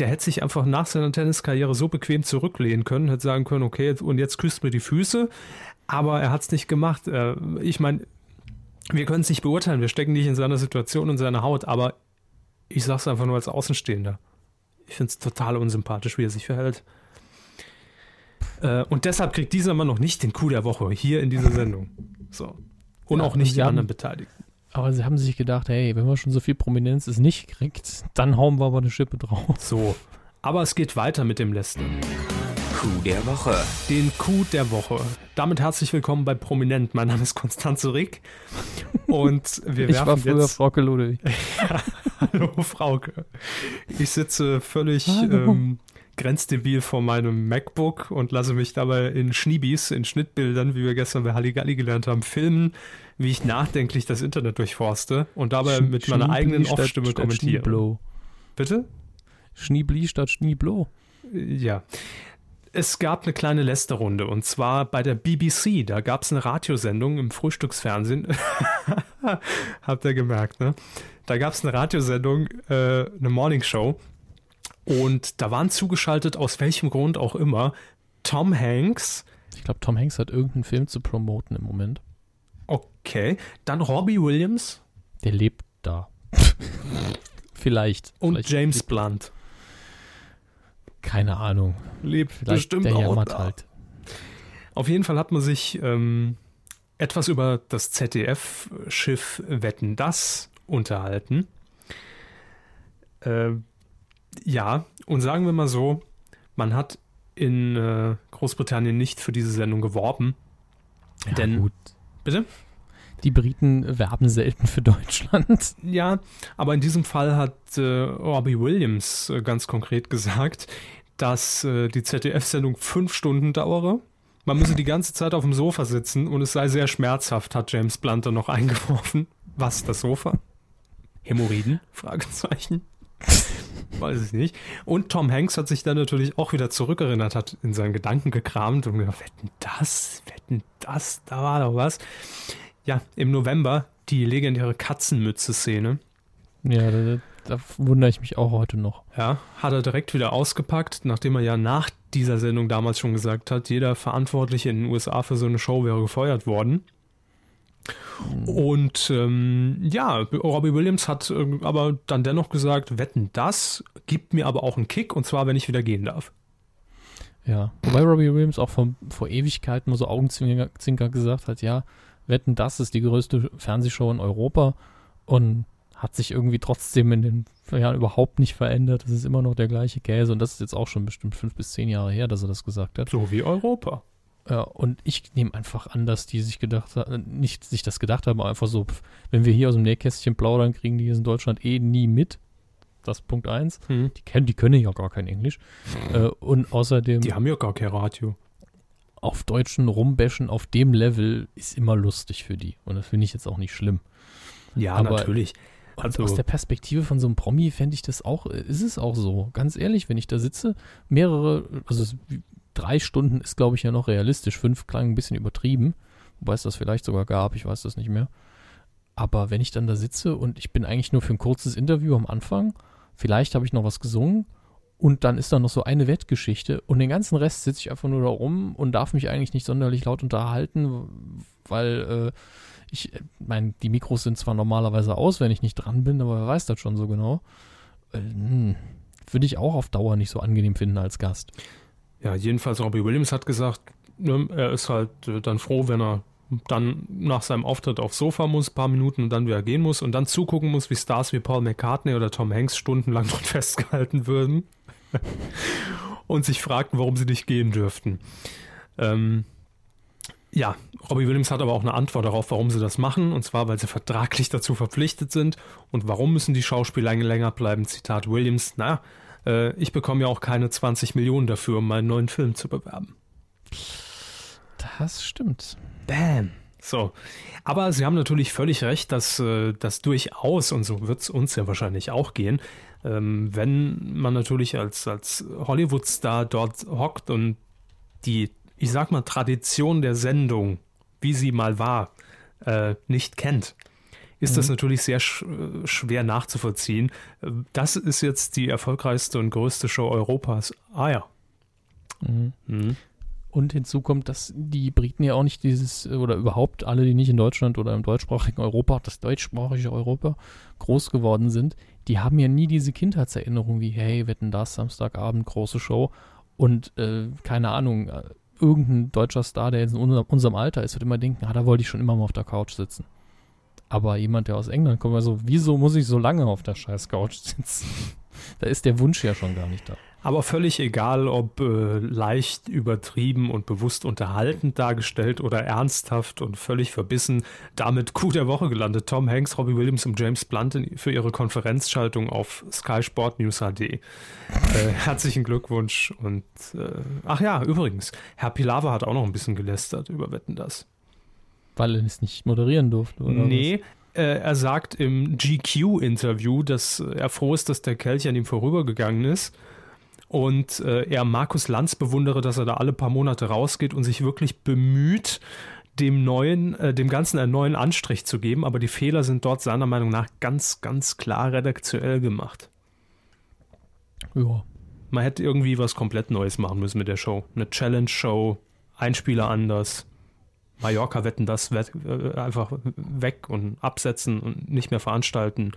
der hätte sich einfach nach seiner Tenniskarriere so bequem zurücklehnen können, hätte sagen können, okay, jetzt- und jetzt küsst mir die Füße, aber er hat es nicht gemacht. Äh, ich meine, wir können es nicht beurteilen, wir stecken nicht in seiner Situation und seiner Haut, aber ich sag's einfach nur als Außenstehender. Ich finde es total unsympathisch, wie er sich verhält. Äh, und deshalb kriegt dieser Mann noch nicht den Coup der Woche hier in dieser Sendung. So. Und Ja, auch nicht die anderen Beteiligten. Aber sie haben sich gedacht, hey, wenn man schon so viel Prominenz es nicht kriegt, dann hauen wir aber eine Schippe drauf. So. Aber es geht weiter mit dem Lästern. Coup der Woche. den Coup der Woche. Damit herzlich willkommen bei Prominent. Mein Name ist Konstanze Rick und wir Ich war werfen früher jetzt. Frauke Ludwig. Hallo Frauke. Ich sitze völlig ähm, grenzdebil vor meinem MacBook und lasse mich dabei in Schniebis, in Schnittbildern, wie wir gestern bei Halligalli gelernt haben, filmen, wie ich nachdenklich das Internet durchforste und dabei Sch mit meiner eigenen Off-Stimme kommentiere. Schnieblo. Bitte? Schniebli statt Schnieblo. Ja. Es gab eine kleine Lästerrunde und zwar bei der BBC. Da gab es eine Radiosendung im Frühstücksfernsehen. Habt ihr gemerkt, ne? Da gab es eine Radiosendung, äh, eine Morningshow. Und da waren zugeschaltet, aus welchem Grund auch immer, Tom Hanks, Ich glaube, Tom Hanks hat irgendeinen Film zu promoten im Moment. Okay, dann Robbie Williams Der lebt da. Vielleicht. und Vielleicht James lebt- Blunt. Keine Ahnung. Lebt Vielleicht bestimmt der auch da. halt. Auf jeden Fall hat man sich ähm, etwas über das ZDF-Schiff Wetten das unterhalten. Äh, ja, und sagen wir mal so, man hat in äh, Großbritannien nicht für diese Sendung geworben. Ja, Denn- gut. Bitte? Die Briten werben selten für Deutschland. Ja, aber in diesem Fall hat äh, Robbie Williams äh, ganz konkret gesagt, dass äh, die ZDF-Sendung fünf Stunden dauere. Man müsse die ganze Zeit auf dem Sofa sitzen und es sei sehr schmerzhaft, hat James Blunt dann noch eingeworfen. Was, das Sofa? Hämorrhoiden? Fragezeichen. Weiß ich nicht. Und Tom Hanks hat sich dann natürlich auch wieder zurückerinnert, hat in seinen Gedanken gekramt und gedacht, wetten das, wetten das, da war doch was. Ja, im November die legendäre Katzenmütze-Szene. Ja, da, da wundere ich mich auch heute noch. Ja, hat er direkt wieder ausgepackt, nachdem er ja nach dieser Sendung damals schon gesagt hat, jeder Verantwortliche in den USA für so eine Show wäre gefeuert worden. Und ähm, ja, Robbie Williams hat äh, aber dann dennoch gesagt, wetten das, gibt mir aber auch einen Kick und zwar, wenn ich wieder gehen darf. Ja. Wobei Robbie Williams auch vor, vor Ewigkeiten nur so Augenzwinker gesagt hat, ja, wetten, das ist die größte Fernsehshow in Europa und hat sich irgendwie trotzdem in den Jahren überhaupt nicht verändert. Das ist immer noch der gleiche Käse und das ist jetzt auch schon bestimmt fünf bis zehn Jahre her, dass er das gesagt hat. So wie Europa. Ja, und ich nehme einfach an, dass die sich gedacht haben, nicht sich das gedacht haben, aber einfach so, wenn wir hier aus dem Nähkästchen plaudern, kriegen die hier in Deutschland eh nie mit. Das Punkt eins. Hm. Die kennen, die können ja gar kein Englisch. Äh, und außerdem Die haben ja gar kein Radio. Auf Deutschen rumbashen auf dem Level ist immer lustig für die. Und das finde ich jetzt auch nicht schlimm. Ja, Aber- natürlich. Also- aus der Perspektive von so einem Promi fände ich das auch, äh, ist es auch so. Ganz ehrlich, wenn ich da sitze, mehrere, also drei Stunden ist, glaube ich, ja noch realistisch. Fünf klang ein bisschen übertrieben. Wobei es das vielleicht sogar gab, ich weiß das nicht mehr. Aber wenn ich dann da sitze und ich bin eigentlich nur für ein kurzes Interview am Anfang, vielleicht habe ich noch was gesungen und dann ist da noch so eine Wettgeschichte und den ganzen Rest sitze ich einfach nur da rum und darf mich eigentlich nicht sonderlich laut unterhalten, weil äh, ich meine, die Mikros sind zwar normalerweise aus, wenn ich nicht dran bin, aber wer weiß das schon so genau. Äh, hm, Würde ich auch auf Dauer nicht so angenehm finden als Gast. Ja, jedenfalls Robbie Williams hat gesagt, ne, er ist halt äh, dann froh, wenn er dann nach seinem Auftritt aufs Sofa muss, paar Minuten und dann wieder gehen muss und dann zugucken muss, wie Stars wie Paul McCartney oder Tom Hanks stundenlang dort festgehalten würden und sich fragten, warum sie nicht gehen dürften. Ähm, ja, Robbie Williams hat aber auch eine Antwort darauf, warum sie das machen, und zwar, weil sie vertraglich dazu verpflichtet sind. Und warum müssen die Schauspieler länger bleiben? Zitat Williams, naja, äh, ich bekomme ja auch keine 20 Millionen dafür, um meinen neuen Film zu bewerben. Das stimmt. Bam. So. Aber Sie haben natürlich völlig recht, dass äh, das durchaus, und so wird es uns ja wahrscheinlich auch gehen, ähm, wenn man natürlich als, als Hollywood-Star dort hockt und die, ich sag mal, Tradition der Sendung, wie sie mal war, äh, nicht kennt, ist das natürlich sehr sch äh, schwer nachzuvollziehen. Äh, Das ist jetzt die erfolgreichste und größte Show Europas. Ah ja. Mhm. Mhm. Und hinzu kommt, dass die Briten ja auch nicht dieses, oder überhaupt alle, die nicht in Deutschland oder im deutschsprachigen Europa, das deutschsprachige Europa, groß geworden sind, die haben ja nie diese Kindheitserinnerung wie, hey, wetten das, Samstagabend, große Show. Und äh, keine Ahnung, äh, irgendein deutscher Star, der jetzt in unser, unserem Alter ist, wird immer denken, ah, da wollte ich schon immer mal auf der Couch sitzen. Aber jemand, der aus England kommt, war so, wieso muss ich so lange auf der scheiß Couch sitzen? Da ist der Wunsch ja schon gar nicht da. Aber völlig egal, ob äh, leicht übertrieben und bewusst unterhaltend dargestellt oder ernsthaft und völlig verbissen. Damit Coup der Woche gelandet. Tom Hanks, Robbie Williams und James Blunt für ihre Konferenzschaltung auf Sky Sport News HD. Äh, herzlichen Glückwunsch. Und äh, ach ja, übrigens, Herr Pilawa hat auch noch ein bisschen gelästert über Wetten das. Weil er es nicht moderieren durfte, oder? Nee, äh, er sagt im GQ-Interview, dass er froh ist, dass der Kelch an ihm vorübergegangen ist und äh, er Markus Lanz bewundere, dass er da alle paar Monate rausgeht und sich wirklich bemüht, dem neuen, äh, dem Ganzen einen neuen Anstrich zu geben, aber die Fehler sind dort seiner Meinung nach ganz, ganz klar redaktionell gemacht. Ja. Man hätte irgendwie was komplett Neues machen müssen mit der Show. Eine Challenge-Show, Einspieler anders. Mallorca wetten das wett, äh, einfach weg und absetzen und nicht mehr veranstalten.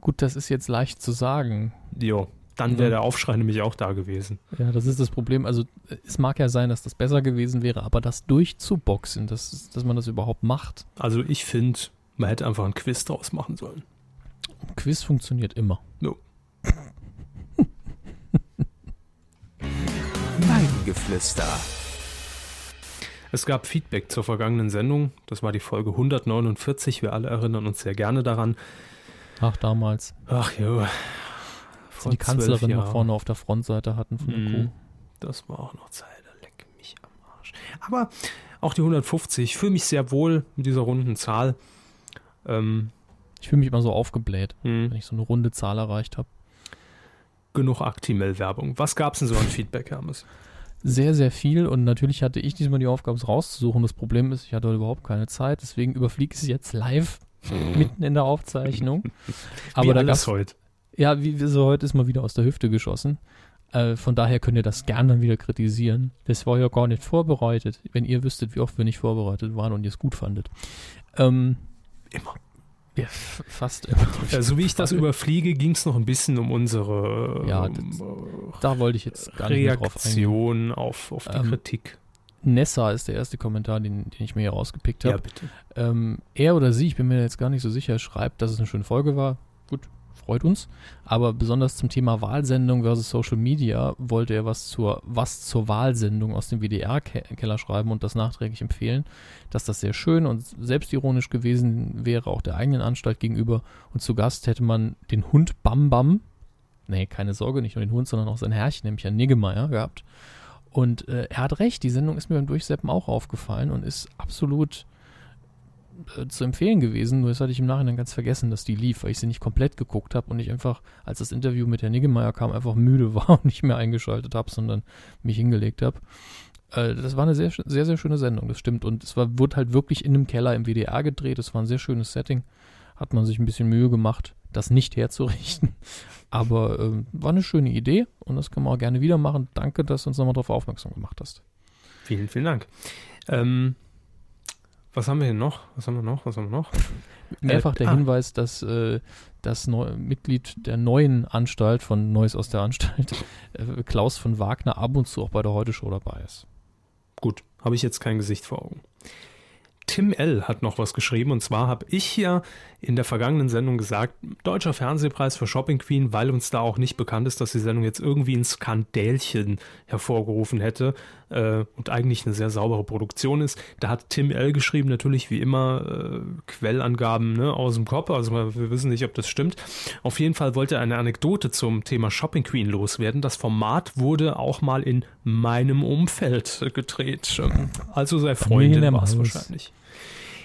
Gut, das ist jetzt leicht zu sagen. Jo. Dann wäre der Aufschrei nämlich auch da gewesen. Ja, das ist das Problem. Also es mag ja sein, dass das besser gewesen wäre, aber das durchzuboxen, dass, dass man das überhaupt macht. Also ich finde, man hätte einfach ein Quiz draus machen sollen. Ein Quiz funktioniert immer. No. Weidengeflüster. Es gab Feedback zur vergangenen Sendung. Das war die Folge 149. Wir alle erinnern uns sehr gerne daran. Ach, damals. Ach ja, die Kanzlerin noch vorne auf der Frontseite hatten von der Mhm. Kuh. Das war auch noch Zeit, da leck mich am Arsch. Aber auch die 150, ich fühle mich sehr wohl mit dieser runden Zahl. Ähm, Ich fühle mich immer so aufgebläht, mh, wenn ich so eine runde Zahl erreicht habe. genug Actimel-Werbung. Was gab es denn so an Feedback, Hermes? Sehr, sehr viel und natürlich hatte ich diesmal die Aufgabe, es rauszusuchen. Das Problem ist, ich hatte überhaupt keine Zeit, deswegen überfliege ich es jetzt live mitten in der Aufzeichnung. Aber Wie da gab's, heute. ja, wie so heute ist mal wieder aus der Hüfte geschossen. Äh, von daher könnt ihr das gerne dann wieder kritisieren. Das war ja gar nicht vorbereitet. Wenn ihr wüsstet, wie oft wir nicht vorbereitet waren und ihr es gut fandet. Ähm, Immer. Ja, fast immer. Ja, so wie ich das überfliege, ging es noch ein bisschen um unsere Ja, ähm, das- Da wollte ich jetzt gar. Reaktion auf, auf die Ähm, Kritik. Nessa ist der erste Kommentar, den, den ich mir hier rausgepickt habe. Ja, bitte. Ähm, er oder sie, ich bin mir jetzt gar nicht so sicher, schreibt, dass es eine schöne Folge war. Gut, freut uns. Aber besonders zum Thema Wahlsendung versus Social Media wollte er was zur, was zur Wahlsendung aus dem WDR-Keller schreiben und das nachträglich empfehlen, dass das sehr schön und selbstironisch gewesen wäre, auch der eigenen Anstalt gegenüber. Und zu Gast hätte man den Hund Bam Bam, nee, keine Sorge, nicht nur den Hund, sondern auch sein Herrchen, nämlich Herrn Niggemeier, gehabt. Und äh, er hat recht, die Sendung ist mir beim Durchseppen auch aufgefallen und ist absolut äh, zu empfehlen gewesen. Nur das hatte ich im Nachhinein ganz vergessen, dass die lief, weil ich sie nicht komplett geguckt habe und ich einfach, als das Interview mit Herrn Niggemeier kam, einfach müde war und nicht mehr eingeschaltet habe, sondern mich hingelegt habe. Äh, das war eine sehr, sehr, sehr schöne Sendung, das stimmt. Und es war, wurde halt wirklich in einem Keller im WDR gedreht. Es war ein sehr schönes Setting. Hat man sich ein bisschen Mühe gemacht, das nicht herzurichten. Aber ähm, war eine schöne Idee und das kann man auch gerne wieder machen. Danke, dass du uns nochmal darauf aufmerksam gemacht hast. Vielen, vielen Dank. Ähm, was haben wir denn noch? Was haben wir noch? Was haben wir noch? Mehrfach der ah. Hinweis, dass äh, das Neu Mitglied der neuen Anstalt von Neues aus der Anstalt, äh, Klaus von Wagner, ab und zu auch bei der Heute-Show dabei ist. Gut, habe ich jetzt kein Gesicht vor Augen. Tim L. hat noch was geschrieben und zwar habe ich hier in der vergangenen Sendung gesagt, deutscher Fernsehpreis für Shopping Queen, weil uns da auch nicht bekannt ist, dass die Sendung jetzt irgendwie ein Skandälchen hervorgerufen hätte äh, und eigentlich eine sehr saubere Produktion ist. Da hat Tim L. geschrieben, natürlich wie immer äh, Quellangaben ne, aus dem Kopf, also wir wissen nicht, ob das stimmt. Auf jeden Fall wollte er eine Anekdote zum Thema Shopping Queen loswerden. Das Format wurde auch mal in meinem Umfeld gedreht. Ähm, Also sei Freundin war es wahrscheinlich.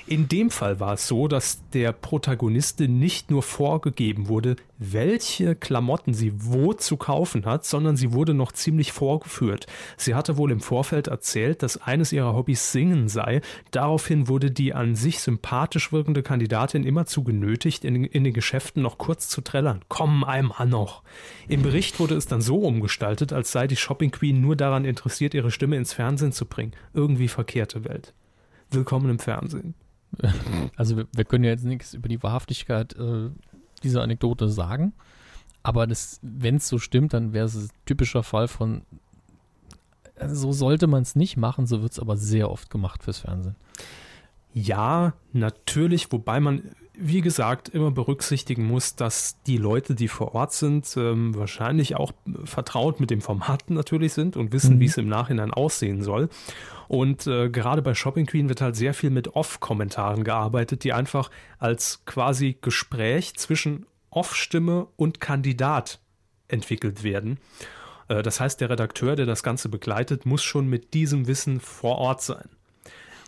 In dem Fall war es so, dass der Protagonistin nicht nur vorgegeben wurde, welche Klamotten sie wo zu kaufen hat, sondern sie wurde noch ziemlich vorgeführt. Sie hatte wohl im Vorfeld erzählt, dass eines ihrer Hobbys Singen sei. Daraufhin wurde die an sich sympathisch wirkende Kandidatin immerzu genötigt, in, in den Geschäften noch kurz zu trällern. Komm einmal noch. Im Bericht wurde es dann so umgestaltet, als sei die Shopping Queen nur daran interessiert, ihre Stimme ins Fernsehen zu bringen. Irgendwie verkehrte Welt. Willkommen im Fernsehen. Also wir, wir können ja jetzt nichts über die Wahrhaftigkeit äh, dieser Anekdote sagen, aber wenn es so stimmt, dann wäre es ein typischer Fall von, also so sollte man es nicht machen, so wird es aber sehr oft gemacht fürs Fernsehen. Ja, natürlich, wobei man wie gesagt, immer berücksichtigen muss, dass die Leute, die vor Ort sind, ähm, wahrscheinlich auch vertraut mit dem Format natürlich sind und wissen, Mhm. wie es im Nachhinein aussehen soll. Und äh, gerade bei Shopping Queen wird halt sehr viel mit Off-Kommentaren gearbeitet, die einfach als quasi Gespräch zwischen Off-Stimme und Kandidat entwickelt werden. Äh, das heißt, der Redakteur, der das Ganze begleitet, muss schon mit diesem Wissen vor Ort sein.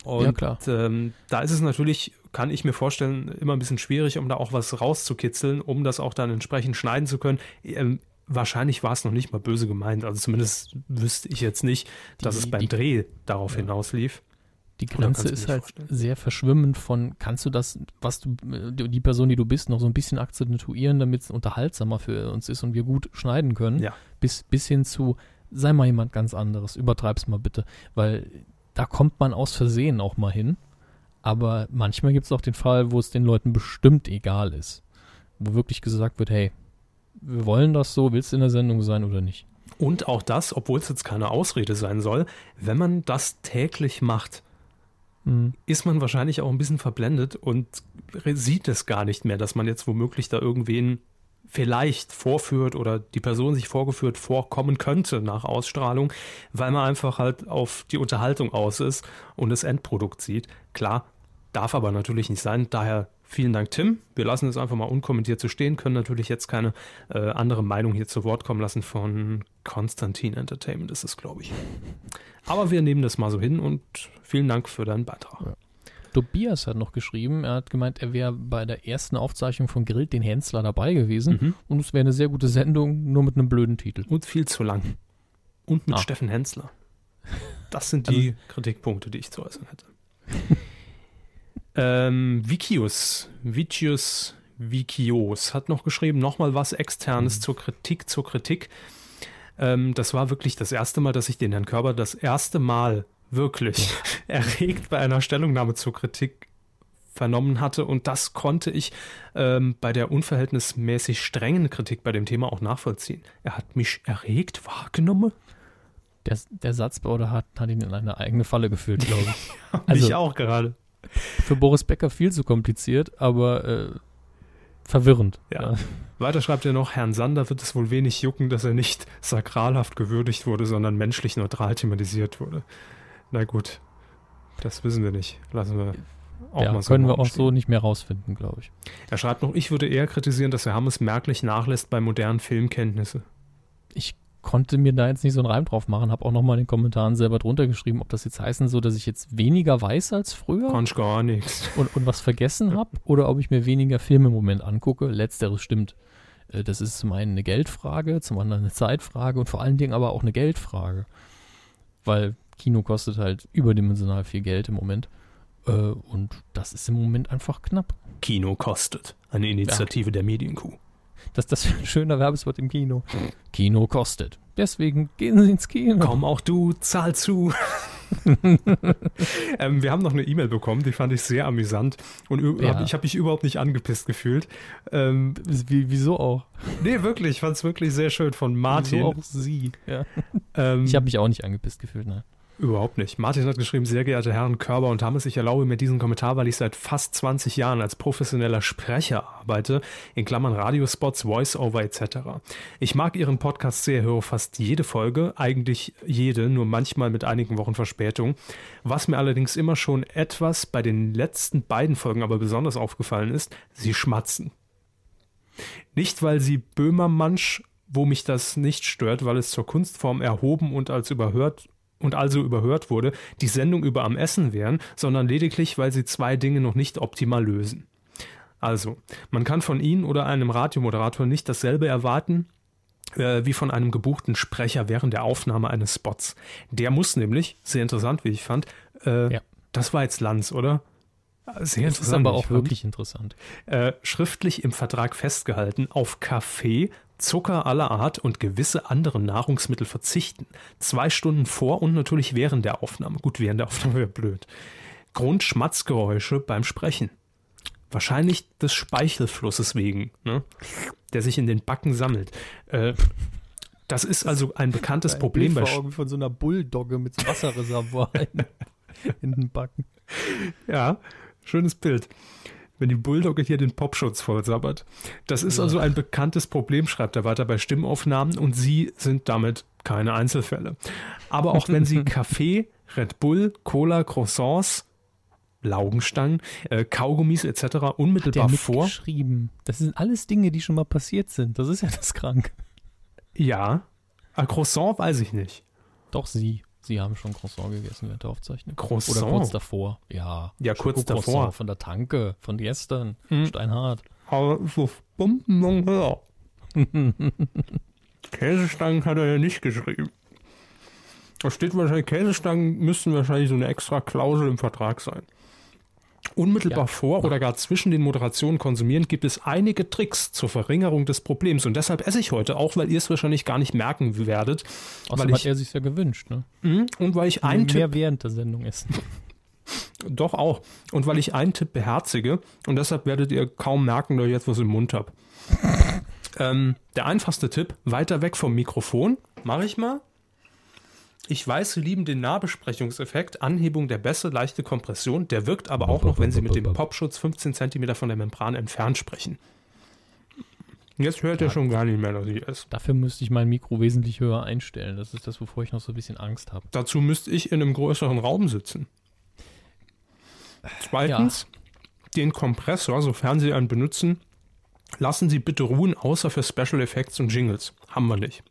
Und Ja, klar. Ähm, da ist es natürlich, kann ich mir vorstellen, immer ein bisschen schwierig, um da auch was rauszukitzeln, um das auch dann entsprechend schneiden zu können. Ähm, wahrscheinlich war es noch nicht mal böse gemeint. Also zumindest wüsste ich jetzt nicht, dass Die- es beim die- Dreh darauf Ja. hinauslief. Die Grenze ist halt vorstellen? sehr verschwimmend von, kannst du das, was du, äh, die Person, die du bist, noch so ein bisschen akzentuieren, damit es unterhaltsamer für uns ist und wir gut schneiden können, Ja. bis, bis hin zu, sei mal jemand ganz anderes, übertreib's mal bitte, weil da kommt man aus Versehen auch mal hin, aber manchmal gibt es auch den Fall, wo es den Leuten bestimmt egal ist, wo wirklich gesagt wird, hey, wir wollen das so, willst du in der Sendung sein oder nicht? Und auch das, obwohl es jetzt keine Ausrede sein soll, wenn man das täglich macht, Mhm. ist man wahrscheinlich auch ein bisschen verblendet und sieht es gar nicht mehr, dass man jetzt womöglich da irgendwen vielleicht vorführt oder die Person sich vorgeführt vorkommen könnte nach Ausstrahlung, weil man einfach halt auf die Unterhaltung aus ist und das Endprodukt sieht. Klar, darf aber natürlich nicht sein. Daher vielen Dank, Tim. Wir lassen es einfach mal unkommentiert zu stehen, können natürlich jetzt keine äh, andere Meinung hier zu Wort kommen lassen von Konstantin Entertainment, ist es, glaube ich. Aber wir nehmen das mal so hin und vielen Dank für deinen Beitrag. Tobias hat noch geschrieben, er hat gemeint, er wäre bei der ersten Aufzeichnung von Grillt den Hensler dabei gewesen Mhm. und es wäre eine sehr gute Sendung, nur mit einem blöden Titel. Und viel zu lang. Und mit Ah. Steffen Hensler. Das sind die Kritikpunkte, die ich zu äußern hätte. ähm, Vikius, Vicius Vikios hat noch geschrieben, nochmal was Externes zur Kritik, zur Kritik. Ähm, das war wirklich das erste Mal, dass ich den Herrn Körber das erste Mal wirklich erregt bei einer Stellungnahme zur Kritik vernommen hatte. Und das konnte ich ähm, bei der unverhältnismäßig strengen Kritik bei dem Thema auch nachvollziehen. Er hat mich erregt wahrgenommen. Der, der Satzbauer hat, hat ihn in eine eigene Falle geführt, glaube ich. Also, ich auch gerade. Für Boris Becker viel zu kompliziert, aber äh, verwirrend. Ja. Weiter schreibt er noch, Herrn Sander wird es wohl wenig jucken, dass er nicht sakralhaft gewürdigt wurde, sondern menschlich neutral thematisiert wurde. Na gut, das wissen wir nicht. Lassen wir auch ja, mal so. können wir auch so nicht mehr rausfinden, glaube ich. Er schreibt noch, ich würde eher kritisieren, dass Herr Hammes merklich nachlässt bei modernen Filmkenntnisse. Ich konnte mir da jetzt nicht so einen Reim drauf machen, habe auch nochmal in den Kommentaren selber drunter geschrieben, ob das jetzt heißen soll, dass ich jetzt weniger weiß als früher Konch gar nichts. und, und was vergessen habe oder ob ich mir weniger Filme im Moment angucke. Letzteres stimmt. Äh, Das ist zum einen eine Geldfrage, zum anderen eine Zeitfrage und vor allen Dingen aber auch eine Geldfrage. Weil Kino kostet halt überdimensional viel Geld im Moment. Äh, Und das ist im Moment einfach knapp. Kino kostet. Eine Initiative der Medienkuh. Das, das ist ein schöner Werbespot im Kino. Kino kostet. Deswegen gehen Sie ins Kino. Komm auch du, zahl zu. ähm, wir haben noch eine E-Mail bekommen, die fand ich sehr amüsant. Und Ja. hab, ich habe mich überhaupt nicht angepisst gefühlt. Ähm, Wie, wieso auch? nee, wirklich, ich fand es wirklich sehr schön von Martin. Wieso auch Sie? Ja. Ähm, Ich habe mich auch nicht angepisst gefühlt, nein. Überhaupt nicht. Martin hat geschrieben, sehr geehrte Herren Körber und Hammes, ich erlaube mir diesen Kommentar, weil ich seit fast 20 Jahren als professioneller Sprecher arbeite, in Klammern Radiospots, Voice-Over etc. Ich mag Ihren Podcast sehr, höre fast jede Folge, eigentlich jede, nur manchmal mit einigen Wochen Verspätung. Was mir allerdings immer schon etwas bei den letzten beiden Folgen aber besonders aufgefallen ist, sie schmatzen. Nicht, weil sie Böhmermansch, wo mich das nicht stört, weil es zur Kunstform erhoben und als überhört und also überhört wurde, die Sendung über am Essen wären, sondern lediglich, weil sie zwei Dinge noch nicht optimal lösen. Also, man kann von Ihnen oder einem Radiomoderator nicht dasselbe erwarten, äh, wie von einem gebuchten Sprecher während der Aufnahme eines Spots. Der muss nämlich, sehr interessant, wie ich fand, äh, Ja. das war jetzt Lanz, oder? Sehr Das interessant. aber auch fand wirklich interessant. äh, schriftlich im Vertrag festgehalten, auf Kaffee, Zucker aller Art und gewisse andere Nahrungsmittel verzichten. Zwei Stunden vor und natürlich während der Aufnahme. Gut, während der Aufnahme wäre blöd. Grund Schmatzgeräusche beim Sprechen. Wahrscheinlich des Speichelflusses wegen, ne? der sich in den Backen sammelt. Äh, das ist also ein bekanntes Problem bei Sch- von so einer Bulldogge mit so Wasserreservoir in, in den Backen. Ja, schönes Bild. Wenn die Bulldogge hier den Popschutz vollsabbert. Das ist also ein bekanntes Problem, schreibt er weiter bei Stimmaufnahmen und Sie sind damit keine Einzelfälle. Aber auch wenn Sie Kaffee, Red Bull, Cola, Croissants, Laugenstangen, äh, Kaugummis etc. unmittelbar Der vor. mitgeschrieben. Das sind alles Dinge, die schon mal passiert sind. Das ist ja das krank. Ja, ein Croissant weiß ich nicht. Doch, Sie. Sie haben schon Croissant gegessen während der Aufzeichnung. Croissant? Oder kurz davor. Ja. Ja, kurz davor. Von der Tanke, von gestern. Mhm. Steinhart. Aber so Bomben höher. Käsestangen hat er ja nicht geschrieben. Da steht wahrscheinlich, Käsestangen müssten wahrscheinlich so eine extra Klausel im Vertrag sein. Unmittelbar Ja. vor oder gar zwischen den Moderationen konsumieren gibt es einige Tricks zur Verringerung des Problems. Und deshalb esse ich heute auch, weil ihr es wahrscheinlich gar nicht merken werdet. Außerdem weil hat ich, er sich ja gewünscht, ne? Mhm, und weil ich einen Tipp Mehr während der Sendung essen. Doch auch. Und weil ich einen Tipp beherzige und deshalb werdet ihr kaum merken, dass ich jetzt was im Mund habe. ähm, der einfachste Tipp, weiter weg vom Mikrofon. Mache ich mal. Ich weiß, Sie lieben den Nahbesprechungseffekt, Anhebung der Bässe, leichte Kompression. Der wirkt aber auch noch, wenn Sie mit dem Popschutz 15 cm von der Membran entfernt sprechen. Jetzt hört ihr schon gar nicht mehr, dass ich esse. Dafür müsste ich mein Mikro wesentlich höher einstellen. Das ist das, wovor ich noch so ein bisschen Angst habe. Dazu müsste ich in einem größeren Raum sitzen. Zweitens, den Kompressor, sofern Sie einen benutzen, lassen Sie bitte ruhen, außer für Special Effects und Jingles. Haben wir nicht.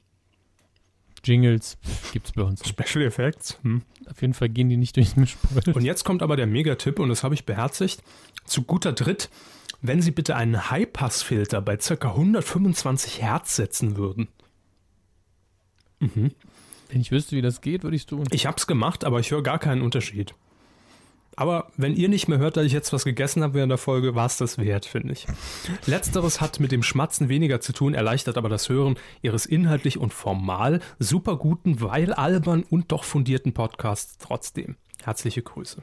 Jingles gibt's bei uns. Special Effects? Hm. Auf jeden Fall gehen die nicht durchs Mischpult. Und jetzt kommt aber der Megatipp, und das habe ich beherzigt. Zu guter Dritt, wenn Sie bitte einen High-Pass-Filter bei ca. 125 Hertz setzen würden. Wenn ich wüsste, wie das geht, würde ich es tun. Ich habe es gemacht, aber ich höre gar keinen Unterschied. Aber wenn ihr nicht mehr hört, dass ich jetzt was gegessen habe während der Folge, war es das wert, finde ich. Letzteres hat mit dem Schmatzen weniger zu tun, erleichtert aber das Hören ihres inhaltlich und formal super guten, weil albern und doch fundierten Podcasts trotzdem. Herzliche Grüße.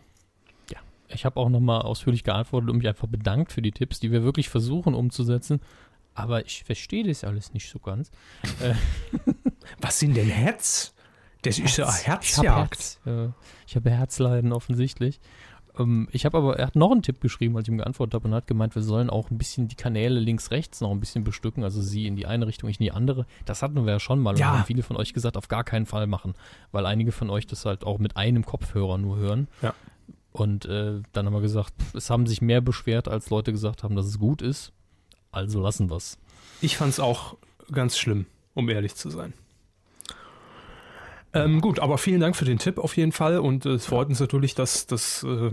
Ich habe auch nochmal ausführlich geantwortet und mich einfach bedankt für die Tipps, die wir wirklich versuchen umzusetzen. Aber ich verstehe das alles nicht so ganz. Was sind denn Herz? Das ist ja Ich habe Herzjagd. Herz. Ich habe Herzleiden offensichtlich. Ähm, ich habe aber, er hat noch einen Tipp geschrieben, als ich ihm geantwortet habe und hat gemeint, wir sollen auch ein bisschen die Kanäle links-rechts noch ein bisschen bestücken. Also sie in die eine Richtung, ich in die andere. Das hatten wir ja schon mal. Und Ja. haben viele von euch gesagt, auf gar keinen Fall machen. Weil einige von euch das halt auch mit einem Kopfhörer nur hören. Ja. Und äh, dann haben wir gesagt, es haben sich mehr beschwert, als Leute gesagt haben, dass es gut ist. Also lassen wir es. Ich fand es auch ganz schlimm, um ehrlich zu sein. Ähm, gut, aber vielen Dank für den Tipp auf jeden Fall und äh, es freut uns natürlich, dass, dass äh,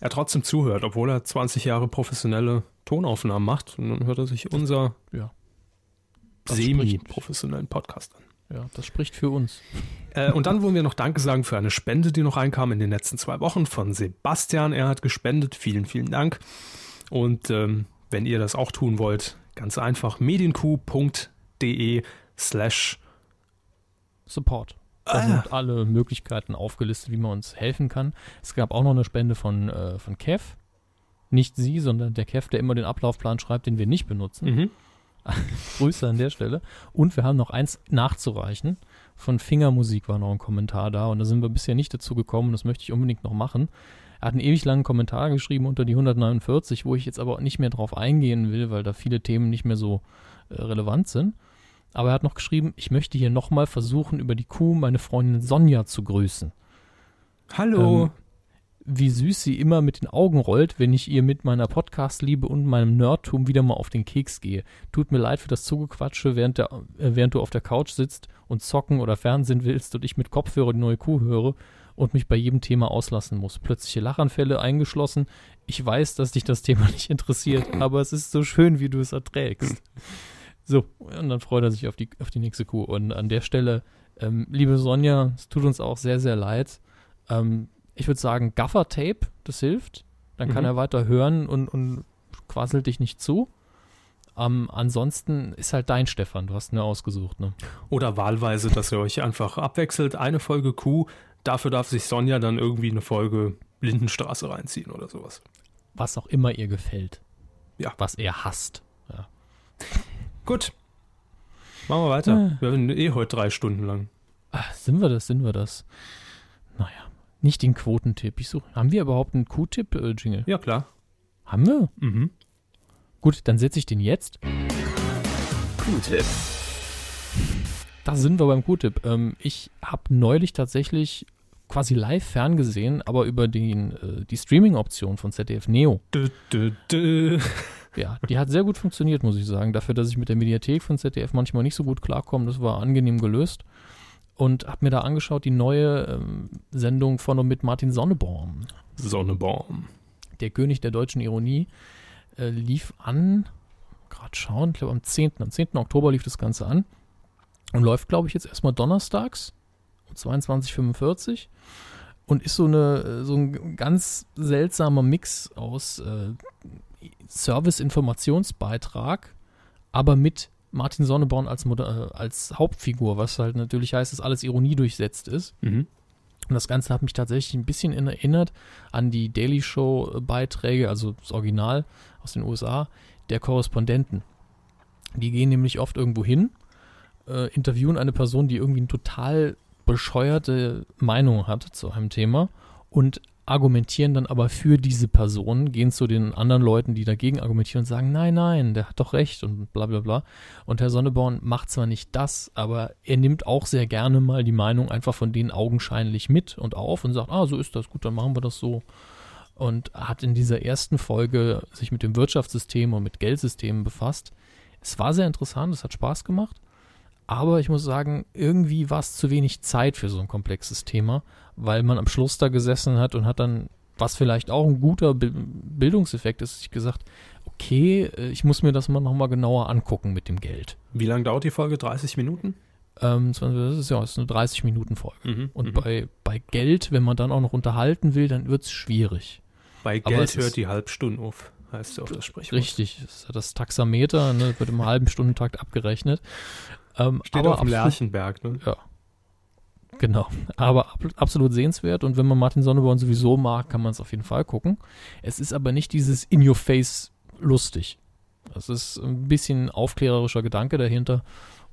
er trotzdem zuhört, obwohl er 20 Jahre professionelle Tonaufnahmen macht und dann hört er sich unser Ja. Semi-professionellen Podcast an. Ja, das spricht für uns. Äh, und dann wollen wir noch Danke sagen für eine Spende, die noch reinkam in den letzten zwei Wochen von Sebastian. Er hat gespendet. Vielen, vielen Dank. Und ähm, wenn ihr das auch tun wollt, ganz einfach medienq.de slash Support. Da Ah. sind alle Möglichkeiten aufgelistet, wie man uns helfen kann. Es gab auch noch eine Spende von, äh, von Kev. Nicht sie, sondern der Kev, der immer den Ablaufplan schreibt, den wir nicht benutzen. mhm. Grüße an der Stelle. Und wir haben noch eins nachzureichen. Von Fingermusik war noch ein Kommentar da und da sind wir bisher nicht dazu gekommen und das möchte ich unbedingt noch machen. Er hat einen ewig langen Kommentar geschrieben unter die 149, wo ich jetzt aber nicht mehr drauf eingehen will, weil da viele Themen nicht mehr so äh, relevant sind. Aber er hat noch geschrieben, ich möchte hier nochmal versuchen, über die Kuh meine Freundin Sonja zu grüßen. Hallo. Ähm, wie süß sie immer mit den Augen rollt, wenn ich ihr mit meiner Podcast-Liebe und meinem Nerdtum wieder mal auf den Keks gehe. Tut mir leid für das Zugequatsche, während, der, äh, während du auf der Couch sitzt und zocken oder Fernsehen willst und ich mit Kopfhörer die neue Kuh höre und mich bei jedem Thema auslassen muss. Plötzliche Lachanfälle eingeschlossen. Ich weiß, dass dich das Thema nicht interessiert, aber es ist so schön, wie du es erträgst. So, und dann freut er sich auf die, auf die nächste Kuh. Und an der Stelle, ähm, liebe Sonja, es tut uns auch sehr, sehr leid. Ähm, ich würde sagen, Gaffer-Tape, das hilft. Dann kann Mhm. er weiter hören und, und quasselt dich nicht zu. Ähm, ansonsten ist halt dein Stefan, du hast ihn ja ausgesucht, ne? Oder wahlweise, dass ihr euch einfach abwechselt. Eine Folge Kuh, dafür darf sich Sonja dann irgendwie eine Folge Lindenstraße reinziehen oder sowas. Was auch immer ihr gefällt. Ja. Was er hasst. Gut. Machen wir weiter. Ah. Wir sind eh heute drei Stunden lang. Ah, sind wir das, sind wir das? Naja, nicht den Quotentipp. Ich suche. Haben wir überhaupt einen Q-Tipp, äh, Jingle? Ja, klar. Haben wir? Mhm. Gut, dann setze ich den jetzt. Q-Tipp. Da sind wir beim Q-Tipp. Ähm, ich habe neulich tatsächlich quasi live ferngesehen, aber über den, äh, die Streaming-Option von ZDF Neo. Dö, dö, dö. Ja, die hat sehr gut funktioniert, muss ich sagen. Dafür, dass ich mit der Mediathek von ZDF manchmal nicht so gut klarkomme, das war angenehm gelöst. Und habe mir da angeschaut die neue ähm, Sendung von und mit Martin Sonneborn. Sonnebaum. Der König der deutschen Ironie äh, lief an, gerade schauen, ich glaube am 10. Am 10. Oktober lief das Ganze an und läuft, glaube ich, jetzt erstmal donnerstags um 22.45 und ist so, eine, äh, so ein ganz seltsamer Mix aus äh, Service-Informationsbeitrag, aber mit Martin Sonneborn als, Moder äh, als Hauptfigur, was halt natürlich heißt, dass alles Ironie durchsetzt ist. Mhm. Und das Ganze hat mich tatsächlich ein bisschen in- erinnert an die Daily Show-Beiträge, also das Original aus den USA, der Korrespondenten. Die gehen nämlich oft irgendwo hin, äh, interviewen eine Person, die irgendwie eine total bescheuerte Meinung hat zu einem Thema und argumentieren dann aber für diese Person, gehen zu den anderen Leuten, die dagegen argumentieren und sagen, nein, nein, der hat doch recht und bla bla bla. Und Herr Sonneborn macht zwar nicht das, aber er nimmt auch sehr gerne mal die Meinung einfach von denen augenscheinlich mit und auf und sagt, ah, so ist das, gut, dann machen wir das so. Und hat in dieser ersten Folge sich mit dem Wirtschaftssystem und mit Geldsystemen befasst. Es war sehr interessant, es hat Spaß gemacht. Aber ich muss sagen, irgendwie war es zu wenig Zeit für so ein komplexes Thema, weil man am Schluss da gesessen hat und hat dann, was vielleicht auch ein guter Bi- Bildungseffekt ist, sich gesagt, okay, äh, ich muss mir das mal nochmal genauer angucken mit dem Geld. Wie lange dauert die Folge? 30 Minuten? Ähm, das ist ja das ist eine 30-Minuten-Folge. Mhm. Und mhm. bei, bei Geld, wenn man dann auch noch unterhalten will, dann wird es schwierig. bei aber Geld hört die Halbstunde auf, heißt ja auch das Sprichwort. Richtig, das ist ja das Taxameter, ne, wird im halben Stundentakt abgerechnet. Ähm, Steht aber auf dem Lerchenberg, ne? Ja. Genau. Aber ab, absolut sehenswert und wenn man Martin Sonneborn sowieso mag, kann man es auf jeden Fall gucken. Es ist aber nicht dieses In-Your-Face lustig. Es ist ein bisschen aufklärerischer Gedanke dahinter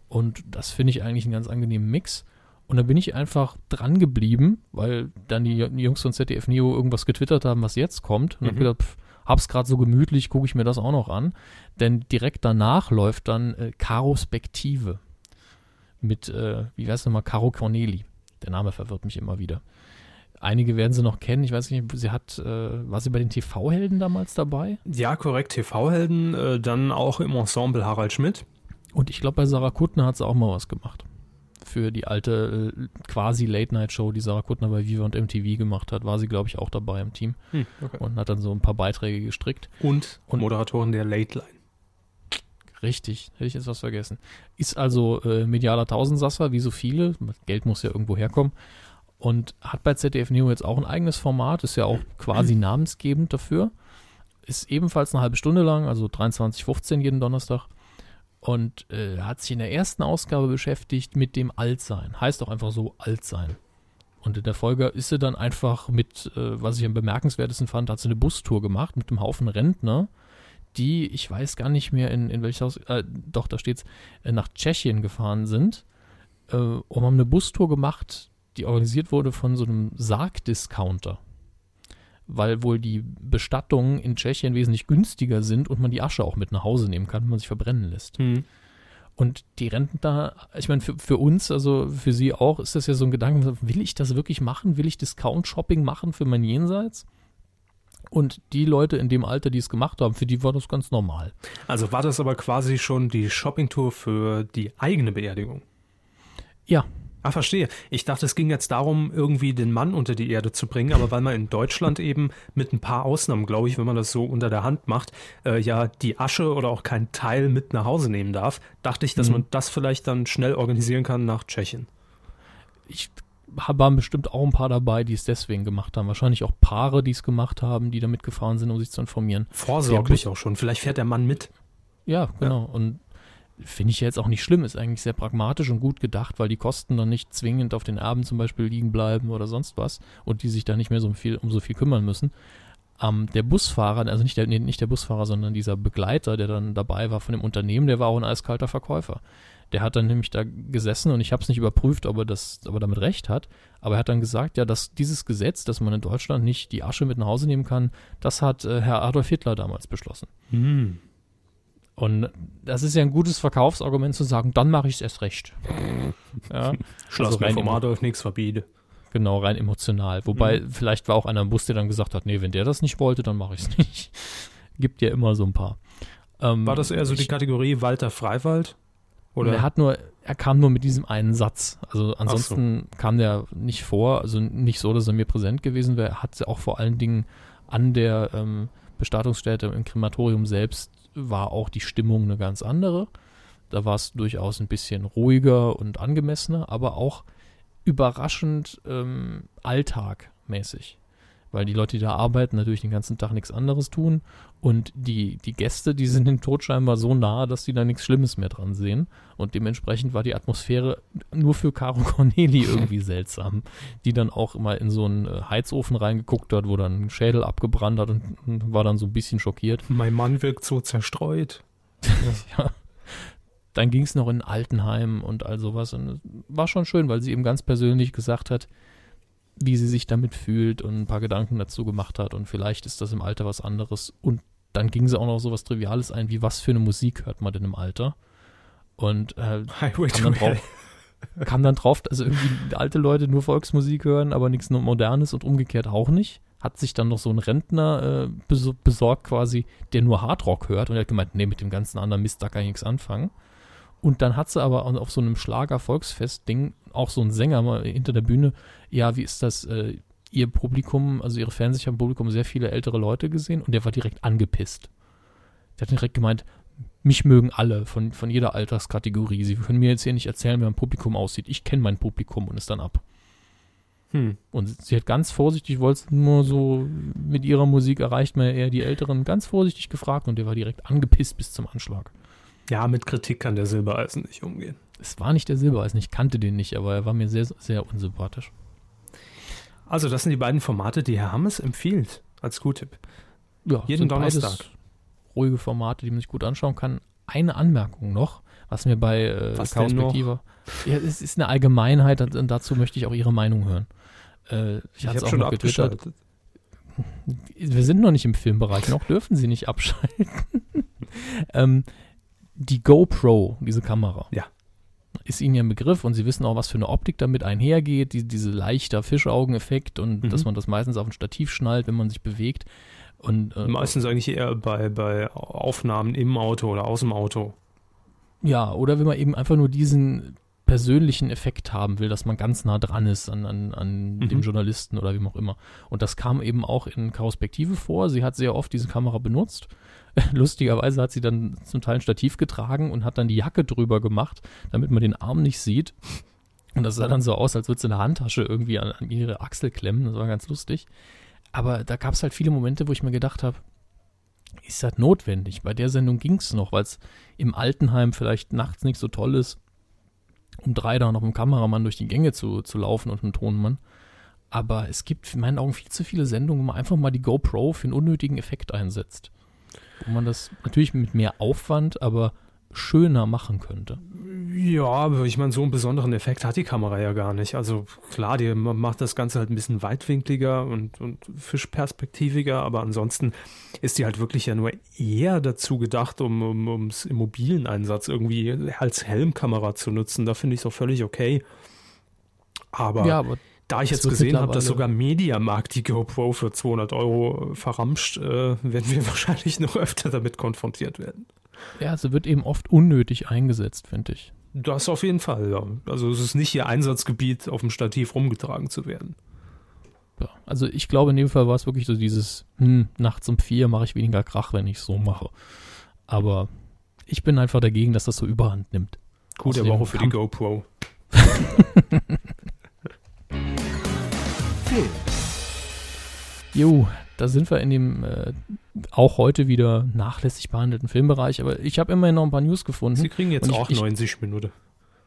und das finde ich eigentlich einen ganz angenehmen Mix. Und da bin ich einfach dran geblieben, weil dann die, Jungs von ZDF Neo irgendwas getwittert haben, was jetzt kommt. Und Mhm. hab gedacht, pff, hab's gerade so gemütlich, gucke ich mir das auch noch an. Denn direkt danach läuft dann äh, Karospektive mit, äh, wie heißt nochmal, Caro Corneli. Der Name verwirrt mich immer wieder. Einige werden sie noch kennen. Ich weiß nicht, sie hat, äh, war sie bei den TV-Helden damals dabei? Ja, korrekt. TV-Helden, äh, dann auch im Ensemble Harald Schmidt. Und ich glaube, bei Sarah Kuttner hat sie auch mal was gemacht. Für die alte äh, quasi Late-Night-Show, die Sarah Kuttner bei Viva und MTV gemacht hat, war sie, glaube ich, auch dabei im Team Hm, okay. und hat dann so ein paar Beiträge gestrickt. Und, Und- Moderatorin der Late. Richtig, hätte ich jetzt was vergessen. Ist also äh, medialer Tausendsasser, wie so viele. Geld muss ja irgendwo herkommen. Und hat bei ZDF Neo jetzt auch ein eigenes Format, ist ja auch quasi namensgebend dafür. Ist ebenfalls eine halbe Stunde lang, also 23.15 jeden Donnerstag. Und äh, hat sich in der ersten Ausgabe beschäftigt mit dem Altsein. Heißt auch einfach so Altsein. Und in der Folge ist sie dann einfach mit, äh, was ich am bemerkenswertesten fand, hat sie eine Bustour gemacht mit einem Haufen Rentner, die, ich weiß gar nicht mehr, in, in welches Haus, äh, doch, da steht's, äh, nach Tschechien gefahren sind äh, und haben eine Bustour gemacht, die organisiert wurde von so einem Sargdiscounter. Weil wohl die Bestattungen in Tschechien wesentlich günstiger sind und man die Asche auch mit nach Hause nehmen kann, wenn man sich verbrennen lässt. Hm. Und die Rentner, ich meine, für, für uns, also für sie auch, ist das ja so ein Gedanke, will ich das wirklich machen? Will ich Discount-Shopping machen für mein Jenseits? Und die Leute in dem Alter, die es gemacht haben, für die war das ganz normal. Also war das aber quasi schon die Shoppingtour für die eigene Beerdigung? Ja. Ah, verstehe. Ich dachte, es ging jetzt darum, irgendwie den Mann unter die Erde zu bringen, aber weil man in Deutschland eben mit ein paar Ausnahmen, glaube ich, wenn man das so unter der Hand macht, äh, ja die Asche oder auch keinen Teil mit nach Hause nehmen darf, dachte ich, dass Mhm. man das vielleicht dann schnell organisieren kann nach Tschechien. Ich waren bestimmt auch ein paar dabei, die es deswegen gemacht haben. Wahrscheinlich auch Paare, die es gemacht haben, die da mitgefahren sind, um sich zu informieren. Vorsorglich auch schon. Vielleicht fährt der Mann mit. Ja, genau. Und finde ich jetzt auch nicht schlimm, ist eigentlich sehr pragmatisch und gut gedacht, weil die Kosten dann nicht zwingend auf den Erben zum Beispiel liegen bleiben oder sonst was und die sich da nicht mehr so viel, um so viel kümmern müssen. Ähm, der Busfahrer, also nicht der, nee, nicht der Busfahrer, sondern dieser Begleiter, der dann dabei war von dem Unternehmen, der war auch ein eiskalter Verkäufer. Der hat dann nämlich da gesessen und ich habe es nicht überprüft, ob er, das, ob er damit recht hat. Aber er hat dann gesagt, ja, dass dieses Gesetz, dass man in Deutschland nicht die Asche mit nach Hause nehmen kann, das hat äh, Herr Adolf Hitler damals beschlossen. Hm. Und das ist ja ein gutes Verkaufsargument zu sagen, dann mache ich es erst recht. ja, Schloss Also mir vom Adolf nichts verbiete. genau, rein emotional. Wobei vielleicht war auch einer im Bus, der dann gesagt hat, nee, wenn der das nicht wollte, dann mache ich es nicht. Gibt ja immer so ein paar. Ähm, War das eher so die ich- Walter Walter Und Oder? er hat nur, er kam nur mit diesem einen Satz. Also ansonsten kam der nicht vor, also nicht so, dass er mir präsent gewesen wäre. Er hat auch vor allen Dingen an der ähm, Bestattungsstätte im Krematorium selbst war auch die Stimmung eine ganz andere. Da war es durchaus ein bisschen ruhiger und angemessener, aber auch überraschend ähm, alltagmäßig. Weil die Leute, die da arbeiten, natürlich den ganzen Tag nichts anderes tun. Und die, die Gäste, die sind dem Tod scheinbar so nah, dass die da nichts Schlimmes mehr dran sehen. Und dementsprechend war die Atmosphäre nur für Caro Corneli irgendwie seltsam. Die dann auch immer in so einen äh, Heizofen reingeguckt hat, wo dann ein Schädel abgebrannt hat und, und war dann so ein bisschen schockiert. mein Mann wirkt so zerstreut. ja. Dann ging es noch in Altenheim und all sowas. Und es war schon schön, weil sie eben ganz persönlich gesagt hat, wie sie sich damit fühlt und ein paar Gedanken dazu gemacht hat. Und vielleicht ist das im Alter was anderes. Und dann ging sie auch noch so was Triviales ein, wie was für eine Musik hört man denn im Alter? Und äh, Highway kam dann drauf, kam dann drauf, dass irgendwie alte Leute nur Volksmusik hören, aber nichts nur Modernes und umgekehrt auch nicht. Hat sich dann noch so ein Rentner äh, bes besorgt quasi, der nur Hardrock hört und er hat gemeint, nee, mit dem ganzen anderen Mist, da kann ich nichts anfangen. Und dann hat sie aber auf so einem Schlager-Volksfest-Ding auch so einen Sänger mal hinter der Bühne, ja, wie ist das, äh, ihr Publikum, also ihre Fernseher haben im Publikum sehr viele ältere Leute gesehen und der war direkt angepisst. Der hat direkt gemeint, mich mögen alle von, von jeder Alterskategorie. Sie können mir jetzt hier nicht erzählen, wie mein Publikum aussieht. Ich kenne mein Publikum und ist dann ab. Hm. Und sie hat ganz vorsichtig, wollte es nur so, mit ihrer Musik erreicht man eher die Älteren, ganz vorsichtig gefragt und der war direkt angepisst bis zum Anschlag. Ja, mit Kritik kann der Silbereisen nicht umgehen. Es war nicht der Silbereisen, ich kannte den nicht, aber er war mir sehr, sehr unsympathisch. Also, das sind die beiden Formate, die Herr Hammes empfiehlt als Q-Tipp. Ja, Jeden Donnerstag. Ruhige Formate, die man sich gut anschauen kann. Eine Anmerkung noch, was mir bei äh, Was? Perspectiva- Ja, es ist eine Allgemeinheit und dazu möchte ich auch Ihre Meinung hören. Äh, ich Ich hatte habe es auch schon noch getwittert. abgeschaltet. Wir sind noch nicht im Filmbereich, noch dürfen Sie nicht abschalten. ähm, die GoPro, diese Kamera. Ja. Ist Ihnen ja ein Begriff und Sie wissen auch, was für eine Optik damit einhergeht, die, diese leichter Fischaugeneffekt und Mhm. dass man das meistens auf ein Stativ schnallt, wenn man sich bewegt. Und äh, Meistens eigentlich eher bei, bei Aufnahmen im Auto oder aus dem Auto. Ja, oder wenn man eben einfach nur diesen persönlichen Effekt haben will, dass man ganz nah dran ist an, an, an Mhm. dem Journalisten oder wem auch immer. Und das kam eben auch in Chaospektive vor. Sie hat sehr oft diese Kamera benutzt. Lustigerweise hat sie dann zum Teil ein Stativ getragen und hat dann die Jacke drüber gemacht, damit man den Arm nicht sieht. Und das sah dann so aus, als würde sie eine Handtasche irgendwie an, an ihre Achsel klemmen. Das war ganz lustig. Aber da gab es halt viele Momente, wo ich mir gedacht habe, ist das notwendig? Bei der Sendung ging es noch, weil es im Altenheim vielleicht nachts nicht so toll ist, um drei da noch mit dem Kameramann durch die Gänge zu, zu laufen und einem Tonmann. Aber es gibt in meinen Augen viel zu viele Sendungen, wo man einfach mal die GoPro für einen unnötigen Effekt einsetzt. Wo man das natürlich mit mehr Aufwand, aber schöner machen könnte. Ja, aber ich meine, so einen besonderen Effekt hat die Kamera ja gar nicht. Also klar, die ma- macht das Ganze halt ein bisschen weitwinkliger und, und fischperspektiviger, aber ansonsten ist die halt wirklich ja nur eher dazu gedacht, um, um ums im mobilen Einsatz irgendwie als Helmkamera zu nutzen. Da finde ich es auch völlig okay. Aber ja, aber da ich jetzt gesehen habe, dass sogar Mediamarkt die GoPro für 200 Euro verramscht, äh, werden wir wahrscheinlich noch öfter damit konfrontiert werden. Ja, sie wird eben oft unnötig eingesetzt, finde ich. Das auf jeden Fall, ja. Also es ist nicht ihr Einsatzgebiet, auf dem Stativ rumgetragen zu werden. Ja, also ich glaube, in dem Fall war es wirklich so dieses, hm, nachts um vier mache ich weniger Krach, wenn ich es so mache. Aber ich bin einfach dagegen, dass das so überhand nimmt. Gute Woche für die GoPro. Film. Jo, da sind wir in dem äh, auch heute wieder nachlässig behandelten Filmbereich, aber ich habe immerhin noch ein paar News gefunden. Sie kriegen jetzt ich- auch ich- 90 Minuten.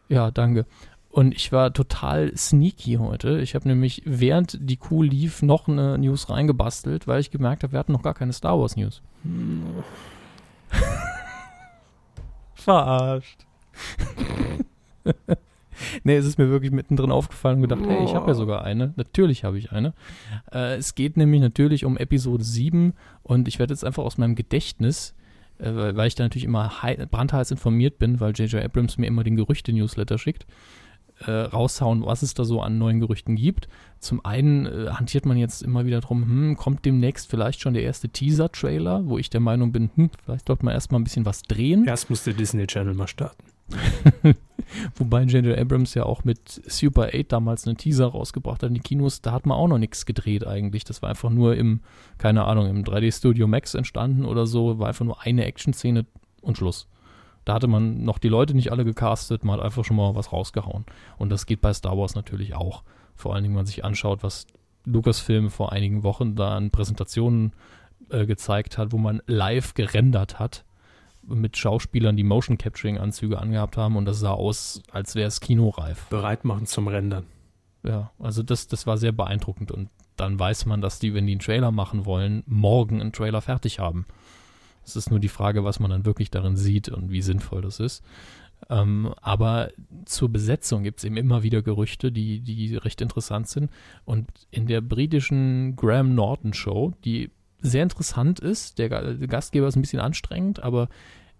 Ja, danke. Und ich war total sneaky heute. Ich habe nämlich, während die Kuh lief, noch eine News reingebastelt, weil ich gemerkt habe, wir hatten noch gar keine Star Wars News. Verarscht. nee, es ist mir wirklich mittendrin aufgefallen und gedacht, hey, ich habe ja sogar eine. Natürlich habe ich eine. Äh, es geht nämlich natürlich um Episode 7 und ich werde jetzt einfach aus meinem Gedächtnis, äh, weil ich da natürlich immer brandheiß informiert bin, weil J.J. Abrams mir immer den Gerüchte-Newsletter schickt, äh, raushauen, was es da so an neuen Gerüchten gibt. Zum einen äh, hantiert man jetzt immer wieder drum, hm, kommt demnächst vielleicht schon der erste Teaser-Trailer, wo ich der Meinung bin, hm, vielleicht sollte man erstmal ein bisschen was drehen. Erst muss der Disney Channel mal starten. Wobei J.J. Abrams ja auch mit Super 8 damals einen Teaser rausgebracht hat in die Kinos, da hat man auch noch nichts gedreht eigentlich. Das war einfach nur im, keine Ahnung, im 3D Studio Max entstanden oder so, war einfach nur eine Action-Szene und Schluss. Da hatte man noch die Leute nicht alle gecastet, man hat einfach schon mal was rausgehauen. Und das geht bei Star Wars natürlich auch. Vor allen Dingen, wenn man sich anschaut, was Lucasfilm vor einigen Wochen da an Präsentationen äh, gezeigt hat, wo man live gerendert hat mit Schauspielern, die Motion Capturing Anzüge angehabt haben und das sah aus, als wäre es kinoreif. Bereit machen zum Rendern. Ja, also das, das war sehr beeindruckend und dann weiß man, dass die, wenn die einen Trailer machen wollen, morgen einen Trailer fertig haben. Es ist nur die Frage, was man dann wirklich darin sieht und wie sinnvoll das ist. Ähm, aber zur Besetzung gibt es eben immer wieder Gerüchte, die, die recht interessant sind. Und in der britischen Graham Norton Show, die sehr interessant ist, der, der Gastgeber ist ein bisschen anstrengend, aber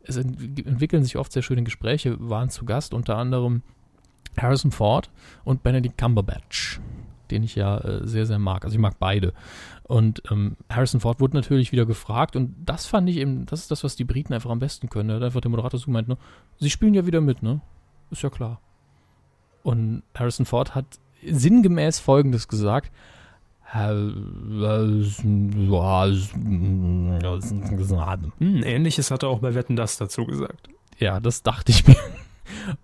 es ent entwickeln sich oft sehr schöne Gespräche, waren zu Gast unter anderem Harrison Ford und Benedict Cumberbatch, den ich ja äh, sehr, sehr mag. Also ich mag beide. Und ähm, Harrison Ford wurde natürlich wieder gefragt und das fand ich eben, das ist das, was die Briten einfach am besten können. Da hat einfach der Moderator so gemeint, ne, sie spielen ja wieder mit, ne? Ist ja klar. Und Harrison Ford hat sinngemäß Folgendes gesagt, ähnliches hat er auch bei Wetten das dazu gesagt. Ja, das dachte ich mir.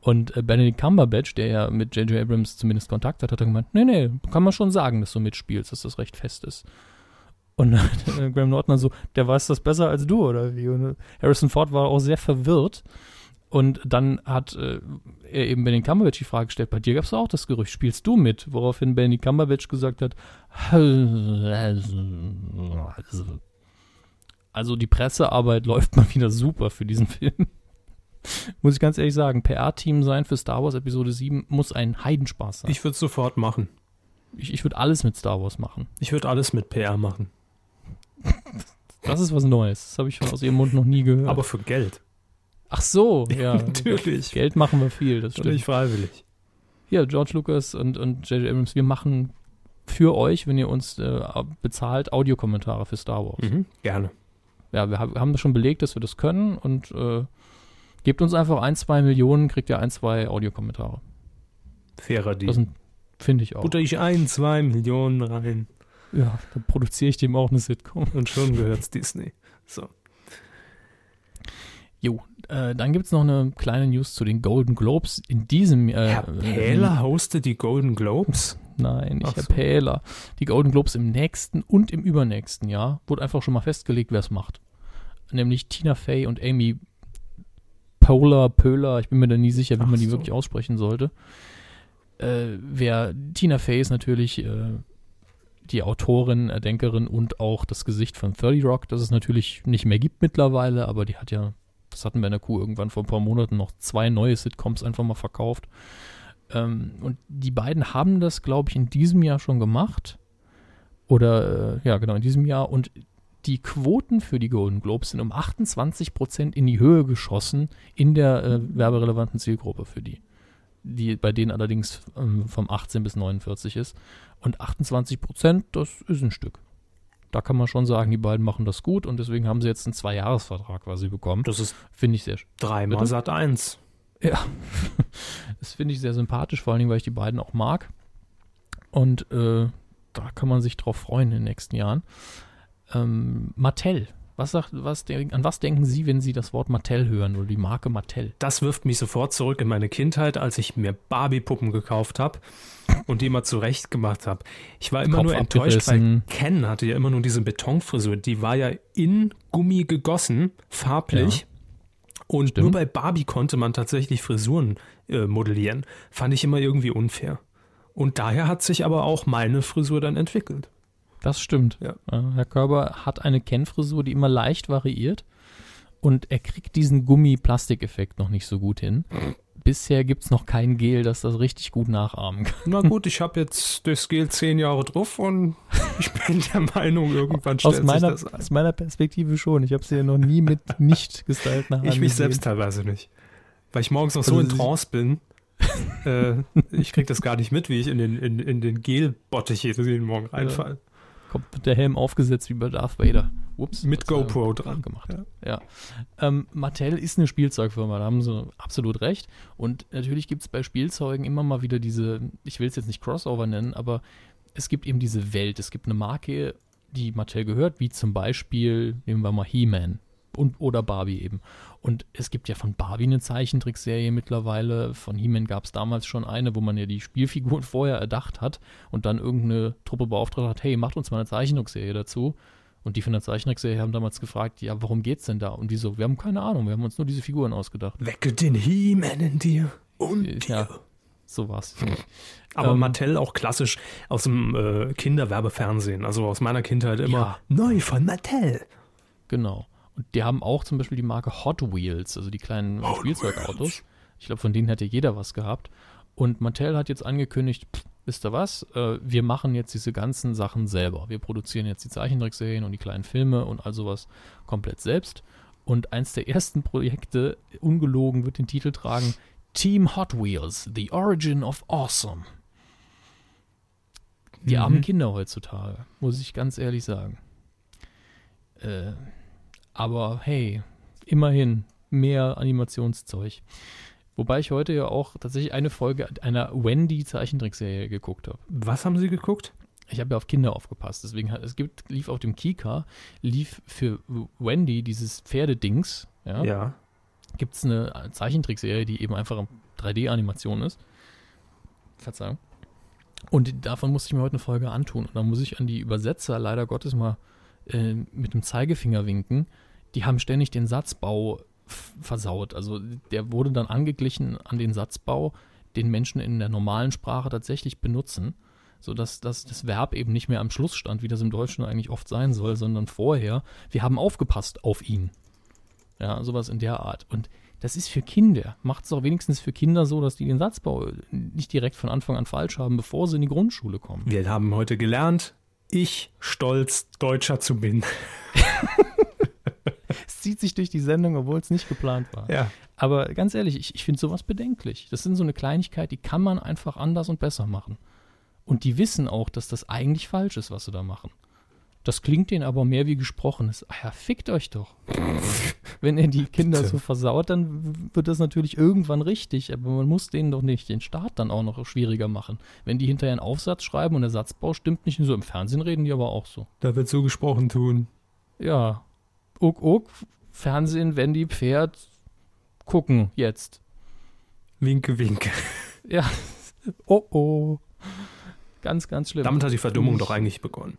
Und äh, Benedict Cumberbatch, der ja mit J.J. Abrams zumindest Kontakt hat, hat er gemeint, nee, nee, kann man schon sagen, dass du mitspielst, dass das recht fest ist. Und äh, Graham Norton dann so, der weiß das besser als du, oder wie? Und äh, Harrison Ford war auch sehr verwirrt und dann hat äh, er eben Benny Cumberbatch die Frage gestellt, bei dir gab es auch das Gerücht, spielst du mit? Woraufhin Benny Cumberbatch gesagt hat, also die Pressearbeit läuft mal wieder super für diesen Film. muss ich ganz ehrlich sagen, PR-Team sein für Star Wars Episode 7 muss ein Heidenspaß sein. Ich würde sofort machen. Ich, ich würde alles mit Star Wars machen. Ich würde alles mit PR machen. Das ist was Neues. Das habe ich schon aus ihrem Mund noch nie gehört. Aber für Geld. Ach so, ja. Natürlich. Geld machen wir viel, das stimmt. Nicht freiwillig. Ja, George Lucas und, und J.J. Abrams, wir machen für euch, wenn ihr uns äh, bezahlt, Audiokommentare für Star Wars. Mhm, gerne. Ja, wir haben das schon belegt, dass wir das können und äh, gebt uns einfach ein, zwei Millionen, kriegt ihr ein, zwei Audiokommentare. Fairer Deal. Finde ich auch. Butter ich ein, zwei Millionen rein. Ja, dann produziere ich dem auch eine Sitcom. Und schon gehört's Disney. So. Jo, äh, dann gibt es noch eine kleine News zu den Golden Globes. In diesem äh, Herr Pähler hostet die Golden Globes? Nein, nicht Ach Herr so. Pähler. Die Golden Globes im nächsten und im übernächsten Jahr wurde einfach schon mal festgelegt, wer es macht. Nämlich Tina Fey und Amy Poehler, Pöhler, ich bin mir da nie sicher, wie Ach man die so. wirklich aussprechen sollte. Äh, wer Tina Fey ist natürlich äh, die Autorin, Erdenkerin und auch das Gesicht von 30 Rock, das es natürlich nicht mehr gibt mittlerweile, aber die hat ja das hatten wir in der Kuh irgendwann vor ein paar Monaten noch zwei neue Sitcoms einfach mal verkauft. Ähm, und die beiden haben das, glaube ich, in diesem Jahr schon gemacht. Oder, äh, ja, genau, in diesem Jahr. Und die Quoten für die Golden Globes sind um 28 Prozent in die Höhe geschossen in der äh, werberelevanten Zielgruppe für die. Die bei denen allerdings ähm, vom 18 bis 49 ist. Und 28 Prozent, das ist ein Stück da kann man schon sagen, die beiden machen das gut und deswegen haben sie jetzt einen Zwei-Jahres-Vertrag quasi bekommen. Das ist, finde ich, sehr dreimal Sat 1. Ja, das finde ich sehr sympathisch, vor allen Dingen, weil ich die beiden auch mag. Und äh, da kann man sich drauf freuen in den nächsten Jahren. Ähm, Mattel was sagt, was, an was denken Sie, wenn Sie das Wort Mattel hören oder die Marke Mattel? Das wirft mich sofort zurück in meine Kindheit, als ich mir Barbie-Puppen gekauft habe und die immer zurecht gemacht habe. Ich war immer Kopf nur enttäuscht, weil Ken hatte ja immer nur diese Betonfrisur. Die war ja in Gummi gegossen, farblich. Ja. Und Stimmt. nur bei Barbie konnte man tatsächlich Frisuren äh, modellieren. Fand ich immer irgendwie unfair. Und daher hat sich aber auch meine Frisur dann entwickelt. Das stimmt. Ja. Herr Körber hat eine Kennfrisur, die immer leicht variiert und er kriegt diesen Gummi-Plastikeffekt noch nicht so gut hin. bisher gibt es noch kein Gel, das das richtig gut nachahmen kann. Na gut, ich habe jetzt das Gel zehn Jahre drauf und ich bin der Meinung, irgendwann stellt Aus meiner, sich das ein. aus meiner Perspektive schon. Ich habe es ja noch nie mit nicht gestylten Haaren Ich mich gesehen. selbst teilweise nicht. Weil ich morgens noch so Also in sie- Trance bin. äh, ich krieg das gar nicht mit, wie ich in den, in, in den Gelbottich jeden Morgen reinfalle. Kommt der Helm aufgesetzt wie bei Darth Vader. Ups. Mit GoPro dran. Gemacht. Ja. Ja. Ähm, Mattel ist eine Spielzeugfirma, da haben sie absolut recht. Und natürlich gibt es bei Spielzeugen immer mal wieder diese, ich will es jetzt nicht Crossover nennen, aber es gibt eben diese Welt. Es gibt eine Marke, die Mattel gehört, wie zum Beispiel, nehmen wir mal He-Man und oder Barbie eben. Und es gibt ja von Barbie eine Zeichentrickserie mittlerweile. Von He-Man gab es damals schon eine, wo man ja die Spielfiguren vorher erdacht hat und dann irgendeine Truppe beauftragt hat, hey, macht uns mal eine Zeichentrickserie dazu. Und die von der Zeichentrickserie haben damals gefragt, ja, warum geht's denn da? Und die so, wir haben keine Ahnung, wir haben uns nur diese Figuren ausgedacht. Weckelt den He-Man in dir. Und Ja, so war's. Aber Ähm, Mattel auch klassisch aus dem äh, Kinderwerbefernsehen. Also aus meiner Kindheit immer Ja. neu von Mattel. Genau. Und die haben auch zum Beispiel die Marke Hot Wheels, also die kleinen Hot Spielzeugautos. Wheels. Ich glaube, von denen hätte jeder was gehabt. Und Mattel hat jetzt angekündigt, pff, wisst ihr was, äh, wir machen jetzt diese ganzen Sachen selber. Wir produzieren jetzt die Zeichentrickserien und die kleinen Filme und all sowas komplett selbst. Und eins der ersten Projekte, ungelogen, wird den Titel tragen, Team Hot Wheels, The Origin of Awesome. Die Mhm. armen Kinder heutzutage, muss ich ganz ehrlich sagen. Äh, aber hey, immerhin mehr Animationszeug. Wobei ich heute ja auch tatsächlich eine Folge einer Wendy-Zeichentrickserie geguckt habe. Was haben Sie geguckt? Ich habe ja auf Kinder aufgepasst, deswegen hat, es gibt, lief auf dem Kika, lief für Wendy dieses Pferdedings, ja, Ja. gibt es eine Zeichentrickserie, die eben einfach 3D-Animation ist. Verzeihung. Und davon musste ich mir heute eine Folge antun. Und da muss ich an die Übersetzer leider Gottes mal äh, mit dem Zeigefinger winken. Die haben ständig den Satzbau versaut. Also der wurde dann angeglichen an den Satzbau, den Menschen in der normalen Sprache tatsächlich benutzen. Sodass dass das Verb eben nicht mehr am Schluss stand, wie das im Deutschen eigentlich oft sein soll, sondern vorher. Wir haben aufgepasst auf ihn. Ja, sowas in der Art. Und das ist für Kinder. Macht es doch wenigstens für Kinder so, dass die den Satzbau nicht direkt von Anfang an falsch haben, bevor sie in die Grundschule kommen. Wir haben heute gelernt, ich stolz Deutscher zu bin. Es zieht sich durch die Sendung, obwohl es nicht geplant war. Ja. Aber ganz ehrlich, ich, ich finde sowas bedenklich. Das sind so eine Kleinigkeit, die kann man einfach anders und besser machen. Und die wissen auch, dass das eigentlich falsch ist, was sie da machen. Das klingt denen aber mehr wie gesprochenes. Ah ja, fickt euch doch. Wenn ihr die Kinder Bitte. so versaut, dann wird das natürlich irgendwann richtig, aber man muss denen doch nicht den Start dann auch noch schwieriger machen. Wenn die hinterher einen Aufsatz schreiben und der Satzbau stimmt nicht, so im Fernsehen reden die aber auch so. Da wird so gesprochen tun. Ja. Uck, uck, Fernsehen, Wendy, Pferd, gucken jetzt. Winke, winke. Ja. Oh oh. Ganz, ganz schlimm. Damit hat die Verdummung Ich- doch eigentlich begonnen.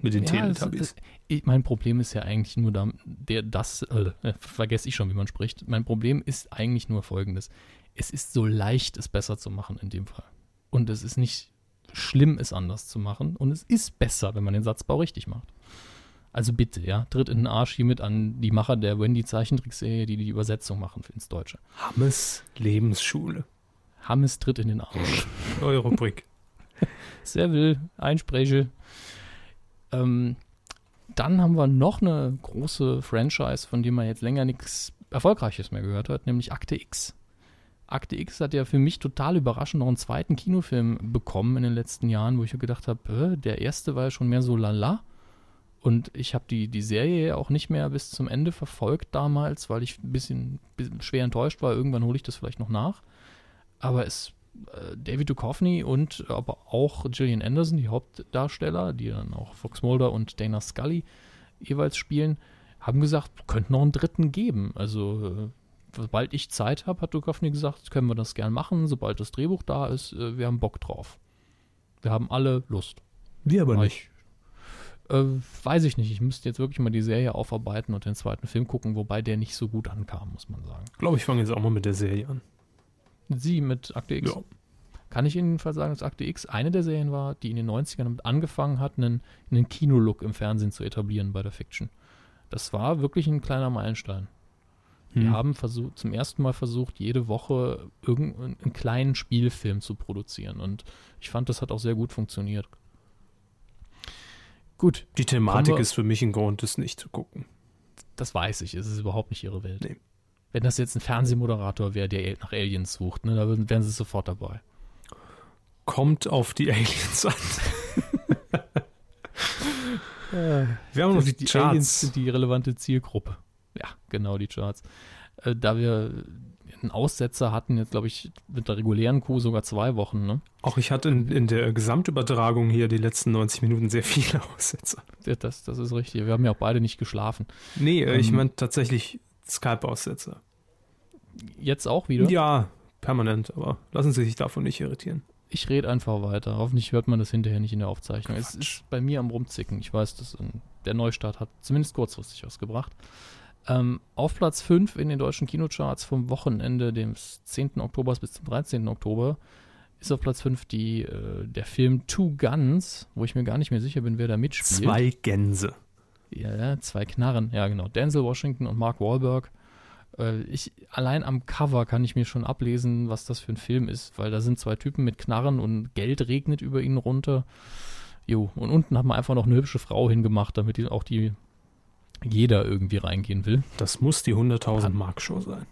Mit den Ja, Teletubbies. es- Ich, mein Problem ist ja eigentlich nur da, der, das, äh, äh, vergesse ich schon, wie man spricht. Mein Problem ist eigentlich nur folgendes. Es ist so leicht, es besser zu machen in dem Fall. Und es ist nicht schlimm, es anders zu machen. Und es ist besser, wenn man den Satzbau richtig macht. Also bitte, ja, tritt in den Arsch hiermit an die Macher der Wendy Zeichentrickserie, die die Übersetzung machen ins Deutsche. Hammes Lebensschule. Hammes tritt in den Arsch. Neue Rubrik. Sehr will, einspreche. Ähm, dann haben wir noch eine große Franchise, von der man jetzt länger nichts Erfolgreiches mehr gehört hat, nämlich Akte X. Akte X hat ja für mich total überraschend noch einen zweiten Kinofilm bekommen in den letzten Jahren, wo ich mir gedacht habe, der erste war ja schon mehr so lala. Und ich habe die, die Serie auch nicht mehr bis zum Ende verfolgt damals, weil ich ein bisschen, bisschen schwer enttäuscht war. Irgendwann hole ich das vielleicht noch nach. Aber es äh, David Duchovny und aber auch Gillian Anderson, die Hauptdarsteller, die dann auch Fox Mulder und Dana Scully jeweils spielen, haben gesagt, könnte noch einen dritten geben. Also äh, sobald ich Zeit habe, hat Duchovny gesagt, können wir das gern machen, sobald das Drehbuch da ist, äh, wir haben Bock drauf. Wir haben alle Lust. Wir aber Aber nicht. Äh, weiß ich nicht. Ich müsste jetzt wirklich mal die Serie aufarbeiten und den zweiten Film gucken, wobei der nicht so gut ankam, muss man sagen. Ich glaube, ich fange jetzt auch mal mit der Serie an. Sie mit Akte X. Ja. Kann ich Ihnen jedenfalls sagen, dass Akte X eine der Serien war, die in den 90ern damit angefangen hat, einen, einen Kinolook im Fernsehen zu etablieren bei der Fiction. Das war wirklich ein kleiner Meilenstein. Die Hm. haben versucht, zum ersten Mal versucht, jede Woche irgendeinen kleinen Spielfilm zu produzieren. Und ich fand, das hat auch sehr gut funktioniert. Gut, Die Thematik ist für mich ein Grund, es nicht zu gucken. das weiß ich. Es ist überhaupt nicht ihre Welt. Nee. Wenn das jetzt ein Fernsehmoderator wäre, der nach Aliens sucht, ne, da wären sie sofort dabei. Kommt auf die Aliens an. Wir haben noch die, die Aliens Charts. sind die relevante Zielgruppe. Ja, genau, die Charts. Äh, da wir einen Aussetzer hatten, jetzt glaube ich mit der regulären Kuh sogar zwei Wochen, ne? Auch ich hatte in, in der Gesamtübertragung hier die letzten 90 Minuten sehr viele Aussetzer. Ja, Das, das ist richtig. Wir haben ja auch beide nicht geschlafen. Nee, äh, ich Ähm, meine tatsächlich Skype-Aussetzer. Jetzt auch wieder. Ja, permanent, aber lassen Sie sich davon nicht irritieren. Ich rede einfach weiter. Hoffentlich hört man das hinterher nicht in der Aufzeichnung. Es ist bei mir am Rumzicken. Ich weiß, dass ähm, der Neustart hat zumindest kurzfristig was gebracht. Ähm, auf Platz 5 in den deutschen Kinocharts vom Wochenende, dem 10. Oktober bis zum 13. Oktober, ist auf Platz 5 die, äh, der Film Two Guns, wo ich mir gar nicht mehr sicher bin, wer da mitspielt. Zwei Gänse. Ja, zwei Knarren, ja genau. Denzel Washington und Mark Wahlberg. Äh, ich, allein am Cover kann ich mir schon ablesen, was das für ein Film ist, weil da sind zwei Typen mit Knarren und Geld regnet über ihnen runter. Jo, und unten hat man einfach noch eine hübsche Frau hingemacht, damit die, auch die jeder irgendwie reingehen will. Das muss die 100.000 Mark Show sein.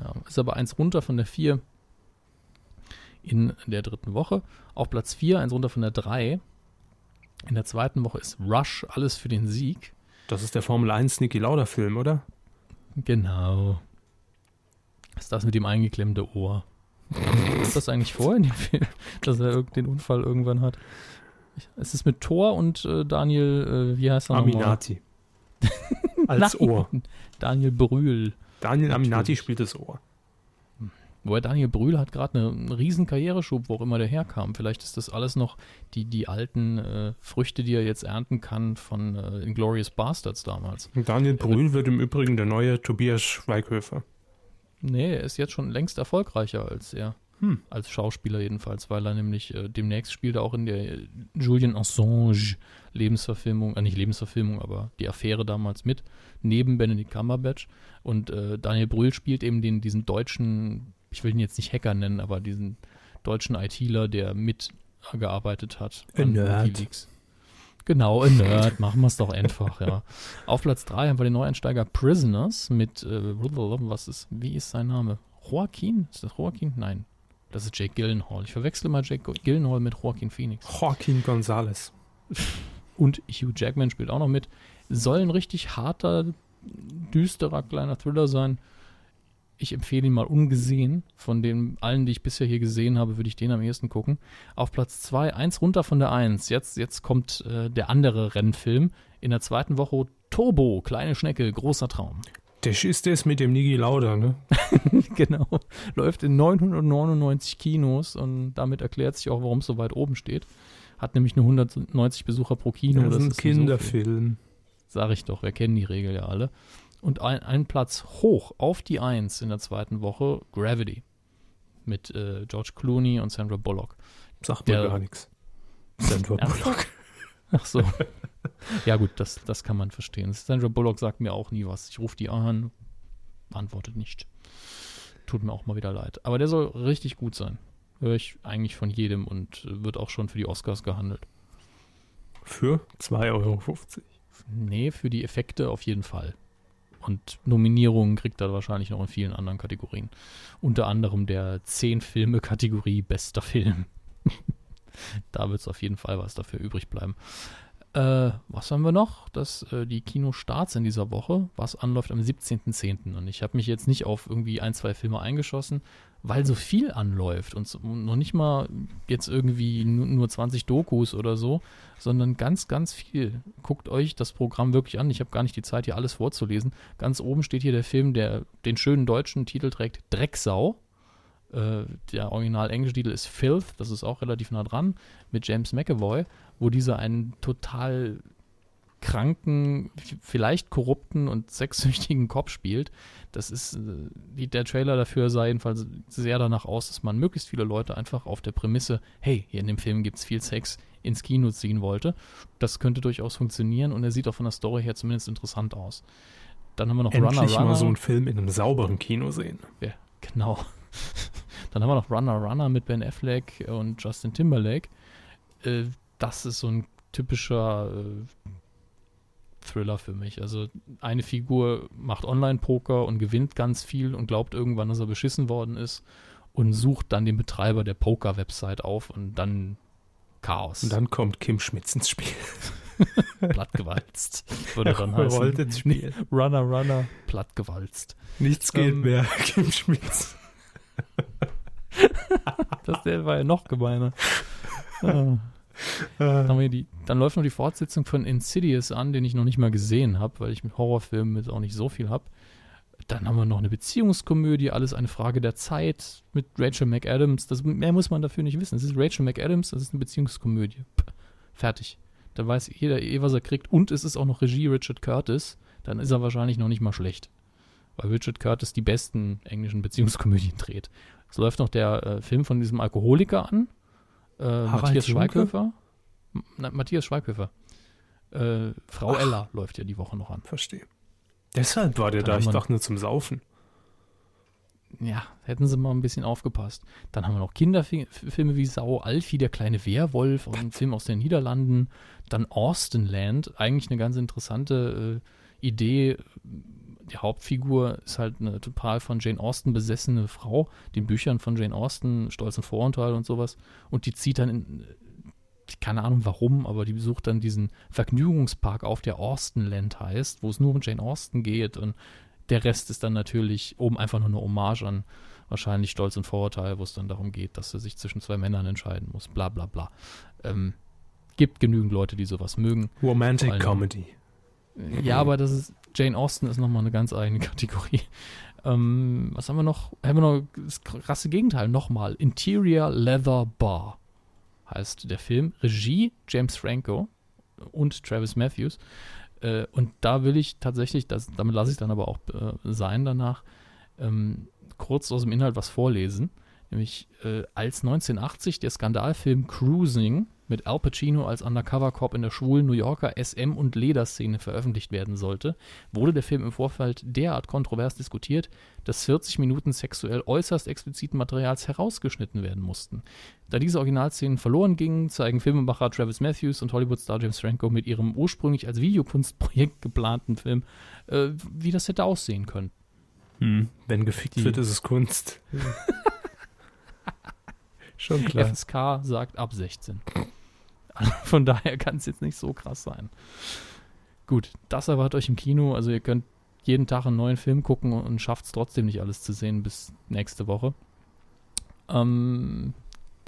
Ja, ist aber eins runter von der 4 in der dritten Woche. Auf Platz 4, eins runter von der 3. In der zweiten Woche ist Rush, alles für den Sieg. Das ist der Formel 1 Niki Lauda Film, oder? Genau. Ist das mit dem eingeklemmte Ohr? ist das eigentlich vor in dem Film, dass er den Unfall irgendwann hat? Es ist mit Thor und äh, Daniel, äh, wie heißt er nochmal? Aminati. Als Nein, Ohr. Daniel Brühl. Daniel Aminati spielt das Ohr. Wobei Daniel Brühl hat gerade eine, einen riesen Karriereschub, wo auch immer der herkam. Vielleicht ist das alles noch die, die alten äh, Früchte, die er jetzt ernten kann von äh, Inglourious Bastards damals. Daniel Brühl wird im Übrigen der neue Tobias Schweighöfer. Nee, er ist jetzt schon längst erfolgreicher als er. Hm. Als Schauspieler jedenfalls, weil er nämlich äh, demnächst spielt er auch in der äh, Julian Assange Lebensverfilmung, äh, nicht Lebensverfilmung, aber die Affäre damals mit, neben Benedict Cumberbatch. Und äh, Daniel Brühl spielt eben den, diesen deutschen, ich will ihn jetzt nicht Hacker nennen, aber diesen deutschen ITler, der mitgearbeitet hat. Ein Nerd. WikiLeaks. Genau, ein Nerd, machen wir es doch einfach, ja. Auf Platz 3 haben wir den Neueinsteiger Prisoners mit, äh, was ist, wie ist sein Name? Joaquin? Ist das Joaquin? Nein. Das ist Jake Gyllenhaal. Ich verwechsel mal Jake Gyllenhaal mit Joaquin Phoenix. Joaquin Gonzalez. Und Hugh Jackman spielt auch noch mit. Soll ein richtig harter, düsterer kleiner Thriller sein. Ich empfehle ihn mal ungesehen. Von den allen, die ich bisher hier gesehen habe, würde ich den am ehesten gucken. Auf Platz 2, eins runter von der 1. Jetzt, jetzt kommt äh, der andere Rennfilm. In der zweiten Woche Turbo, kleine Schnecke, großer Traum. Der ist das mit dem Niki Lauda, ne? genau. Läuft in 999 Kinos und damit erklärt sich auch, warum es so weit oben steht. Hat nämlich nur 190 Besucher pro Kino. das ist ein nicht so. Kinderfilm. Sag ich doch, wir kennen die Regel ja alle. Und ein, ein Platz hoch auf die Eins in der zweiten Woche, Gravity. Mit äh, George Clooney und Sandra Bullock. Sagt mir Der- gar nichts. Sandra? Bullock. Ach so. ja, gut, das, das kann man verstehen. Sandra Bullock sagt mir auch nie was. Ich rufe die an, antwortet nicht. Tut mir auch mal wieder leid. Aber der soll richtig gut sein. Höre ich eigentlich von jedem und wird auch schon für die Oscars gehandelt. Für 2,50 Euro. Nee, für die Effekte auf jeden Fall. Und Nominierungen kriegt er wahrscheinlich noch in vielen anderen Kategorien. Unter anderem der 10-Filme-Kategorie Bester Film. Da wird es auf jeden Fall was dafür übrig bleiben. Äh, was haben wir noch? Das, äh, die Kinostarts in dieser Woche, was anläuft am 17.10. Und ich habe mich jetzt nicht auf irgendwie ein, zwei Filme eingeschossen, weil so viel anläuft und so, noch nicht mal jetzt irgendwie nu- nur 20 Dokus oder so, sondern ganz, ganz viel. Guckt euch das Programm wirklich an. Ich habe gar nicht die Zeit, hier alles vorzulesen. Ganz oben steht hier der Film, der den schönen deutschen Titel trägt, Drecksau. Äh, der original englische Titel ist Filth, das ist auch relativ nah dran, mit James McAvoy, wo dieser einen total kranken, vielleicht korrupten und sexsüchtigen Kopf spielt. Das ist, äh, der Trailer dafür sah jedenfalls sehr danach aus, dass man möglichst viele Leute einfach auf der Prämisse, hey, hier in dem Film gibt es viel Sex, ins Kino ziehen wollte. Das könnte durchaus funktionieren und er sieht auch von der Story her zumindest interessant aus. Dann haben wir noch Endlich Runner Runner. mal so einen Film in einem sauberen Kino sehen. Ja, genau. Dann haben wir noch Runner Runner mit Ben Affleck und Justin Timberlake. Äh, das ist so ein typischer äh, Thriller für mich. Also eine Figur macht Online-Poker und gewinnt ganz viel und glaubt irgendwann, dass er beschissen worden ist und sucht dann den Betreiber der Poker-Website auf und dann Chaos. Und dann kommt Kim Schmitz ins Spiel. plattgewalzt. Würde dann Rollt heißen. ins Spiel. Runner, Runner, plattgewalzt. Nichts geht Ähm, mehr, Kim Schmitz. Das der war ja noch gemeiner. Ah. Dann, haben wir die, dann läuft noch die Fortsetzung von Insidious an, den ich noch nicht mal gesehen habe, weil ich mit Horrorfilmen jetzt auch nicht so viel habe. Dann haben wir noch eine Beziehungskomödie, alles eine Frage der Zeit mit Rachel McAdams. Das, mehr muss man dafür nicht wissen. Es ist Rachel McAdams, das ist eine Beziehungskomödie. Pff, fertig. Da weiß jeder eh, was er kriegt. Und es ist auch noch Regie Richard Curtis. Dann ist er wahrscheinlich noch nicht mal schlecht. Weil Richard Curtis die besten englischen Beziehungskomödien dreht. Es läuft noch der äh, Film von diesem Alkoholiker an. Äh, Matthias Junke? Schweighöfer. Na, Matthias Schweighöfer. Äh, Frau Ach. Ella läuft ja die Woche noch an. Verstehe. Deshalb war der Dann da. Ich dachte nur zum Saufen. Ja, hätten sie mal ein bisschen aufgepasst. Dann haben wir noch Kinderfilme wie Sau, Alfie, der kleine Werwolf, auch ein Film aus den Niederlanden. Dann Austin Land, eigentlich eine ganz interessante äh, Idee. Die Hauptfigur ist halt eine total von Jane Austen besessene Frau, den Büchern von Jane Austen, Stolz und Vorurteil und sowas. Und die zieht dann in, keine Ahnung warum, aber die besucht dann diesen Vergnügungspark auf, der Austenland heißt, wo es nur um Jane Austen geht und der Rest ist dann natürlich oben einfach nur eine Hommage an wahrscheinlich Stolz und Vorurteil, wo es dann darum geht, dass er sich zwischen zwei Männern entscheiden muss, bla bla bla. Ähm, gibt genügend Leute, die sowas mögen. Romantic Comedy. Ja, aber das ist, Jane Austen ist nochmal eine ganz eigene Kategorie. Ähm, was haben wir noch? Haben wir noch das krasse Gegenteil nochmal. Interior Leather Bar heißt der Film. Regie James Franco und Travis Matthews. Äh, und da will ich tatsächlich, das, damit lasse ich dann aber auch äh, sein danach, ähm, kurz aus dem Inhalt was vorlesen. Nämlich äh, als 1980 der Skandalfilm Cruising mit Al Pacino als Undercover-Cop in der schwulen New Yorker SM- und Lederszene veröffentlicht werden sollte, wurde der Film im Vorfeld derart kontrovers diskutiert, dass 40 Minuten sexuell äußerst expliziten Materials herausgeschnitten werden mussten. Da diese Originalszenen verloren gingen, zeigen Filmemacher Travis Matthews und Hollywood-Star James Franco mit ihrem ursprünglich als Videokunstprojekt geplanten Film, äh, wie das hätte aussehen können. Hm. Wenn gefickt Die- wird, ist es Kunst. Schon klar. FSK sagt ab 16. Von daher kann es jetzt nicht so krass sein. Gut, das erwartet euch im Kino. Also ihr könnt jeden Tag einen neuen Film gucken und, und schafft es trotzdem nicht alles zu sehen bis nächste Woche. Ähm,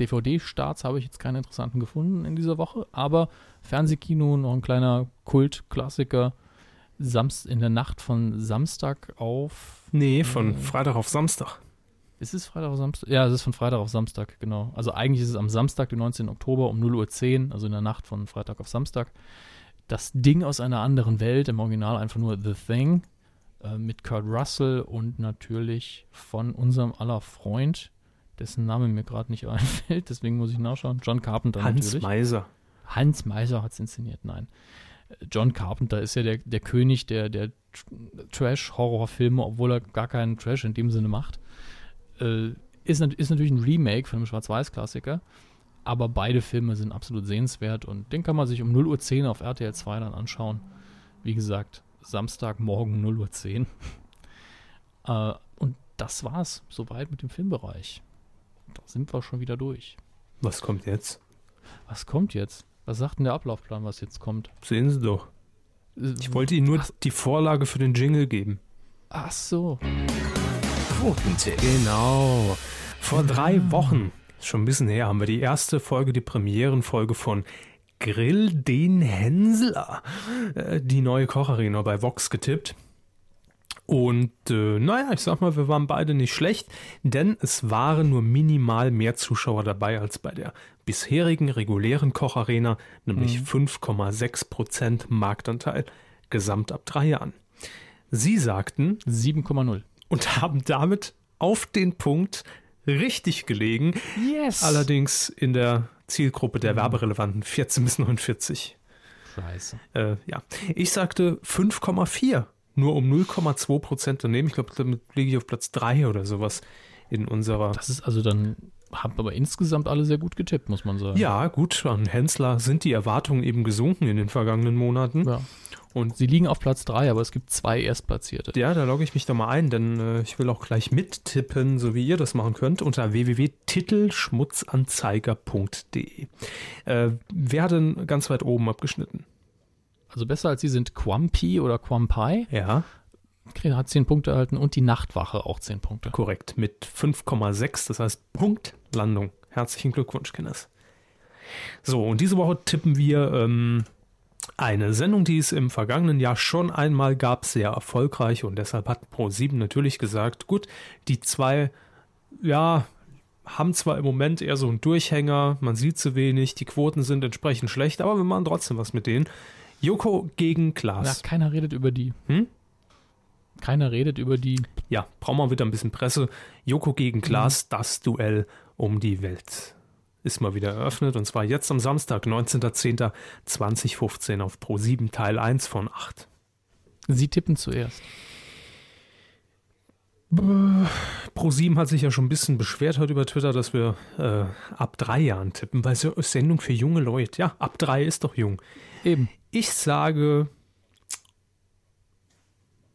DVD-Starts habe ich jetzt keine interessanten gefunden in dieser Woche, aber Fernsehkino noch ein kleiner Kultklassiker. Samst in der Nacht von Samstag auf Nee, von Äh. Freitag auf Samstag. Ist es Freitag auf Samstag? Ja, es ist von Freitag auf Samstag, genau. Also eigentlich ist es am Samstag, den 19. Oktober um 0.10 Uhr, also in der Nacht von Freitag auf Samstag. Das Ding aus einer anderen Welt, im Original einfach nur The Thing, äh, mit Kurt Russell und natürlich von unserem aller Freund, dessen Name mir gerade nicht einfällt, deswegen muss ich nachschauen. John Carpenter Hans natürlich. Meiser. Hans Meiser hat es inszeniert, nein. John Carpenter ist ja der, der König der, der Tr- Trash-Horrorfilme, obwohl er gar keinen Trash in dem Sinne macht. Äh, ist, ist natürlich ein Remake von einem Schwarz-Weiß-Klassiker, aber beide Filme sind absolut sehenswert und den kann man sich um 0.10 Uhr auf RTL 2 dann anschauen. Wie gesagt, Samstagmorgen 0.10 Uhr. äh, und das war's soweit mit dem Filmbereich. Da sind wir schon wieder durch. Was kommt jetzt? Was kommt jetzt? Was sagt denn der Ablaufplan, was jetzt kommt? Sehen Sie doch. Äh, Ich wollte Ihnen nur die Vorlage für den Jingle geben. Ach so. Quotentipp. Genau. Vor drei Wochen, schon ein bisschen her, haben wir die erste Folge, die Premierenfolge von Grill den Hensler, äh, die neue Kocharena bei Vox getippt. Und äh, naja, ich sag mal, wir waren beide nicht schlecht, denn es waren nur minimal mehr Zuschauer dabei als bei der bisherigen regulären Kocharena, nämlich 5,6% Marktanteil gesamt ab drei Jahren. Sie sagten, 7,0. Und haben damit auf den Punkt richtig gelegen. Yes! Allerdings in der Zielgruppe der werberelevanten 14 bis 49. Scheiße. Äh, ja, ich sagte 5,4. nur um 0,2 Prozent daneben. Ich glaube, damit liege ich auf Platz 3 oder sowas in unserer. Das ist also dann, haben aber insgesamt alle sehr gut getippt, muss man sagen. Ja, gut, an Hensler sind die Erwartungen eben gesunken in den vergangenen Monaten. Ja. Und sie liegen auf Platz 3, aber es gibt zwei Erstplatzierte. Ja, da logge ich mich doch mal ein, denn äh, ich will auch gleich mittippen, so wie ihr das machen könnt, unter www.titelschmutzanzeiger.de. Äh, wer hat denn ganz weit oben abgeschnitten? Also besser als sie sind Quampi oder Quampai. Ja. Hat 10 Punkte erhalten und die Nachtwache auch 10 Punkte. Korrekt, mit 5,6, das heißt Punktlandung. Herzlichen Glückwunsch, Kenneth. So, und diese Woche tippen wir ähm, eine Sendung, die es im vergangenen Jahr schon einmal gab, sehr erfolgreich und deshalb hat Pro7 natürlich gesagt, gut, die zwei, ja, haben zwar im Moment eher so einen Durchhänger, man sieht zu wenig, die Quoten sind entsprechend schlecht, aber wir machen trotzdem was mit denen. Joko gegen Klaas. Ja, keiner redet über die. Hm? Keiner redet über die. Ja, brauchen wir wieder ein bisschen Presse. Joko gegen Klaas, mhm. das Duell um die Welt ist mal wieder eröffnet und zwar jetzt am Samstag, 19.10.2015 auf Pro 7 Teil 1 von 8. Sie tippen zuerst. Pro7 hat sich ja schon ein bisschen beschwert heute über Twitter, dass wir äh, ab drei Jahren tippen, weil so ist Sendung für junge Leute. Ja, ab drei ist doch jung. Eben. Ich sage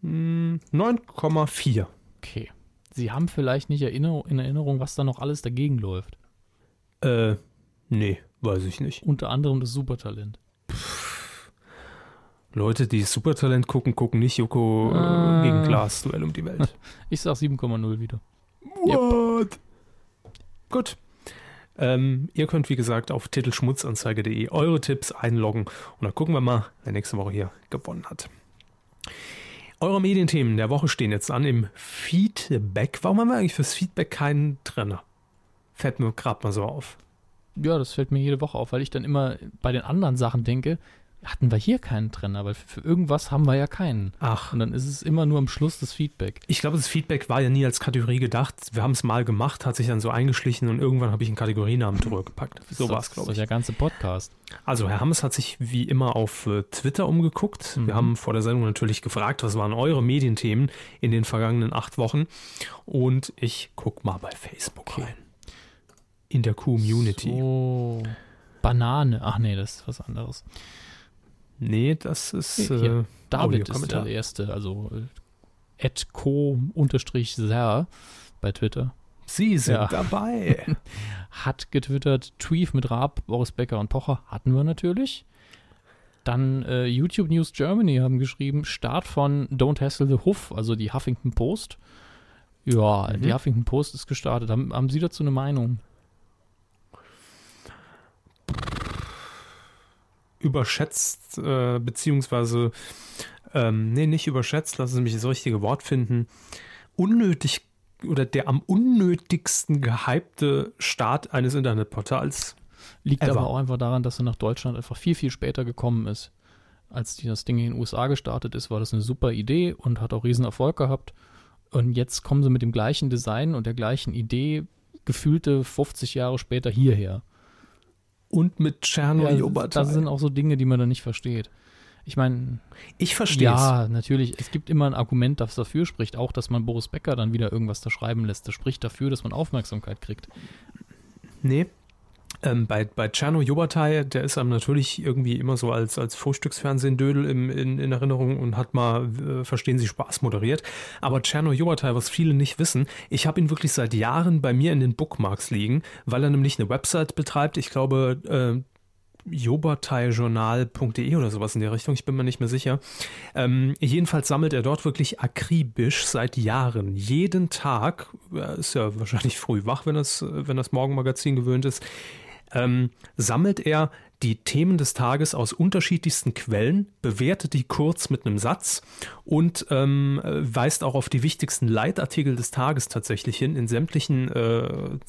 9,4. Hm, okay. Sie haben vielleicht nicht in Erinnerung, was da noch alles dagegen läuft. Äh, nee, weiß ich nicht. Unter anderem das Supertalent. Leute, die Supertalent gucken, gucken nicht Joko äh, gegen Glas, Duell um die Welt. Ich sag 7,0 wieder. What? Yep. Gut. Ähm, ihr könnt, wie gesagt, auf titelschmutzanzeige.de eure Tipps einloggen und dann gucken wir mal, wer nächste Woche hier gewonnen hat. Eure Medienthemen der Woche stehen jetzt an im Feedback. Warum haben wir eigentlich fürs Feedback keinen Trenner? Fällt mir gerade mal so auf. Ja, das fällt mir jede Woche auf, weil ich dann immer bei den anderen Sachen denke, hatten wir hier keinen Trenner, weil für, irgendwas haben wir ja keinen. Ach. Und dann ist es immer nur am Schluss das Feedback. Ich glaube, das Feedback war ja nie als Kategorie gedacht. Wir haben es mal gemacht, hat sich dann so eingeschlichen und irgendwann habe ich einen Kategorienamen drüber gepackt. So war es, glaube ich. Das ist der ganze Podcast. Also, Herr Hammes hat sich wie immer auf äh, Twitter umgeguckt. Mhm. Wir haben vor der Sendung natürlich gefragt, was waren eure Medienthemen in den vergangenen acht Wochen. Und ich gucke mal bei Facebook okay. rein in der Community. So. Banane. Ach nee, das ist was anderes. Nee, das ist. Äh, David ist der erste, also äh, co-ser bei Twitter. Sie sind ja. dabei. Hat getwittert, Tweef mit Raab, Boris Becker und Pocher hatten wir natürlich. Dann äh, YouTube News Germany haben geschrieben, Start von Don't Hassle the Huff, also die Huffington Post. Ja, mhm. die Huffington Post ist gestartet. Haben, haben Sie dazu eine Meinung? Überschätzt, äh, beziehungsweise, ähm, nee, nicht überschätzt, lassen Sie mich das richtige Wort finden, unnötig oder der am unnötigsten gehypte Start eines Internetportals. Liegt ever. aber auch einfach daran, dass er nach Deutschland einfach viel, viel später gekommen ist. Als das Ding in den USA gestartet ist, war das eine super Idee und hat auch riesen Erfolg gehabt. Und jetzt kommen sie mit dem gleichen Design und der gleichen Idee gefühlte 50 Jahre später hierher und mit Tschernobyl. Ja, das sind auch so Dinge, die man dann nicht versteht. Ich meine, ich verstehe Ja, natürlich. Es gibt immer ein Argument, das dafür spricht, auch, dass man Boris Becker dann wieder irgendwas da schreiben lässt. Das spricht dafür, dass man Aufmerksamkeit kriegt. Nee, ähm, bei, bei Czerno Jobatai, der ist einem natürlich irgendwie immer so als, als Frühstücksfernsehen-Dödel in, in Erinnerung und hat mal, äh, verstehen Sie, Spaß moderiert. Aber Czerno Jobatai, was viele nicht wissen, ich habe ihn wirklich seit Jahren bei mir in den Bookmarks liegen, weil er nämlich eine Website betreibt. Ich glaube, äh, joberteijournal.de oder sowas in der Richtung, ich bin mir nicht mehr sicher. Ähm, jedenfalls sammelt er dort wirklich akribisch seit Jahren, jeden Tag, ist ja wahrscheinlich früh wach, wenn das, wenn das Morgenmagazin gewöhnt ist, ähm, sammelt er die Themen des Tages aus unterschiedlichsten Quellen, bewertet die kurz mit einem Satz und ähm, weist auch auf die wichtigsten Leitartikel des Tages tatsächlich hin in sämtlichen äh,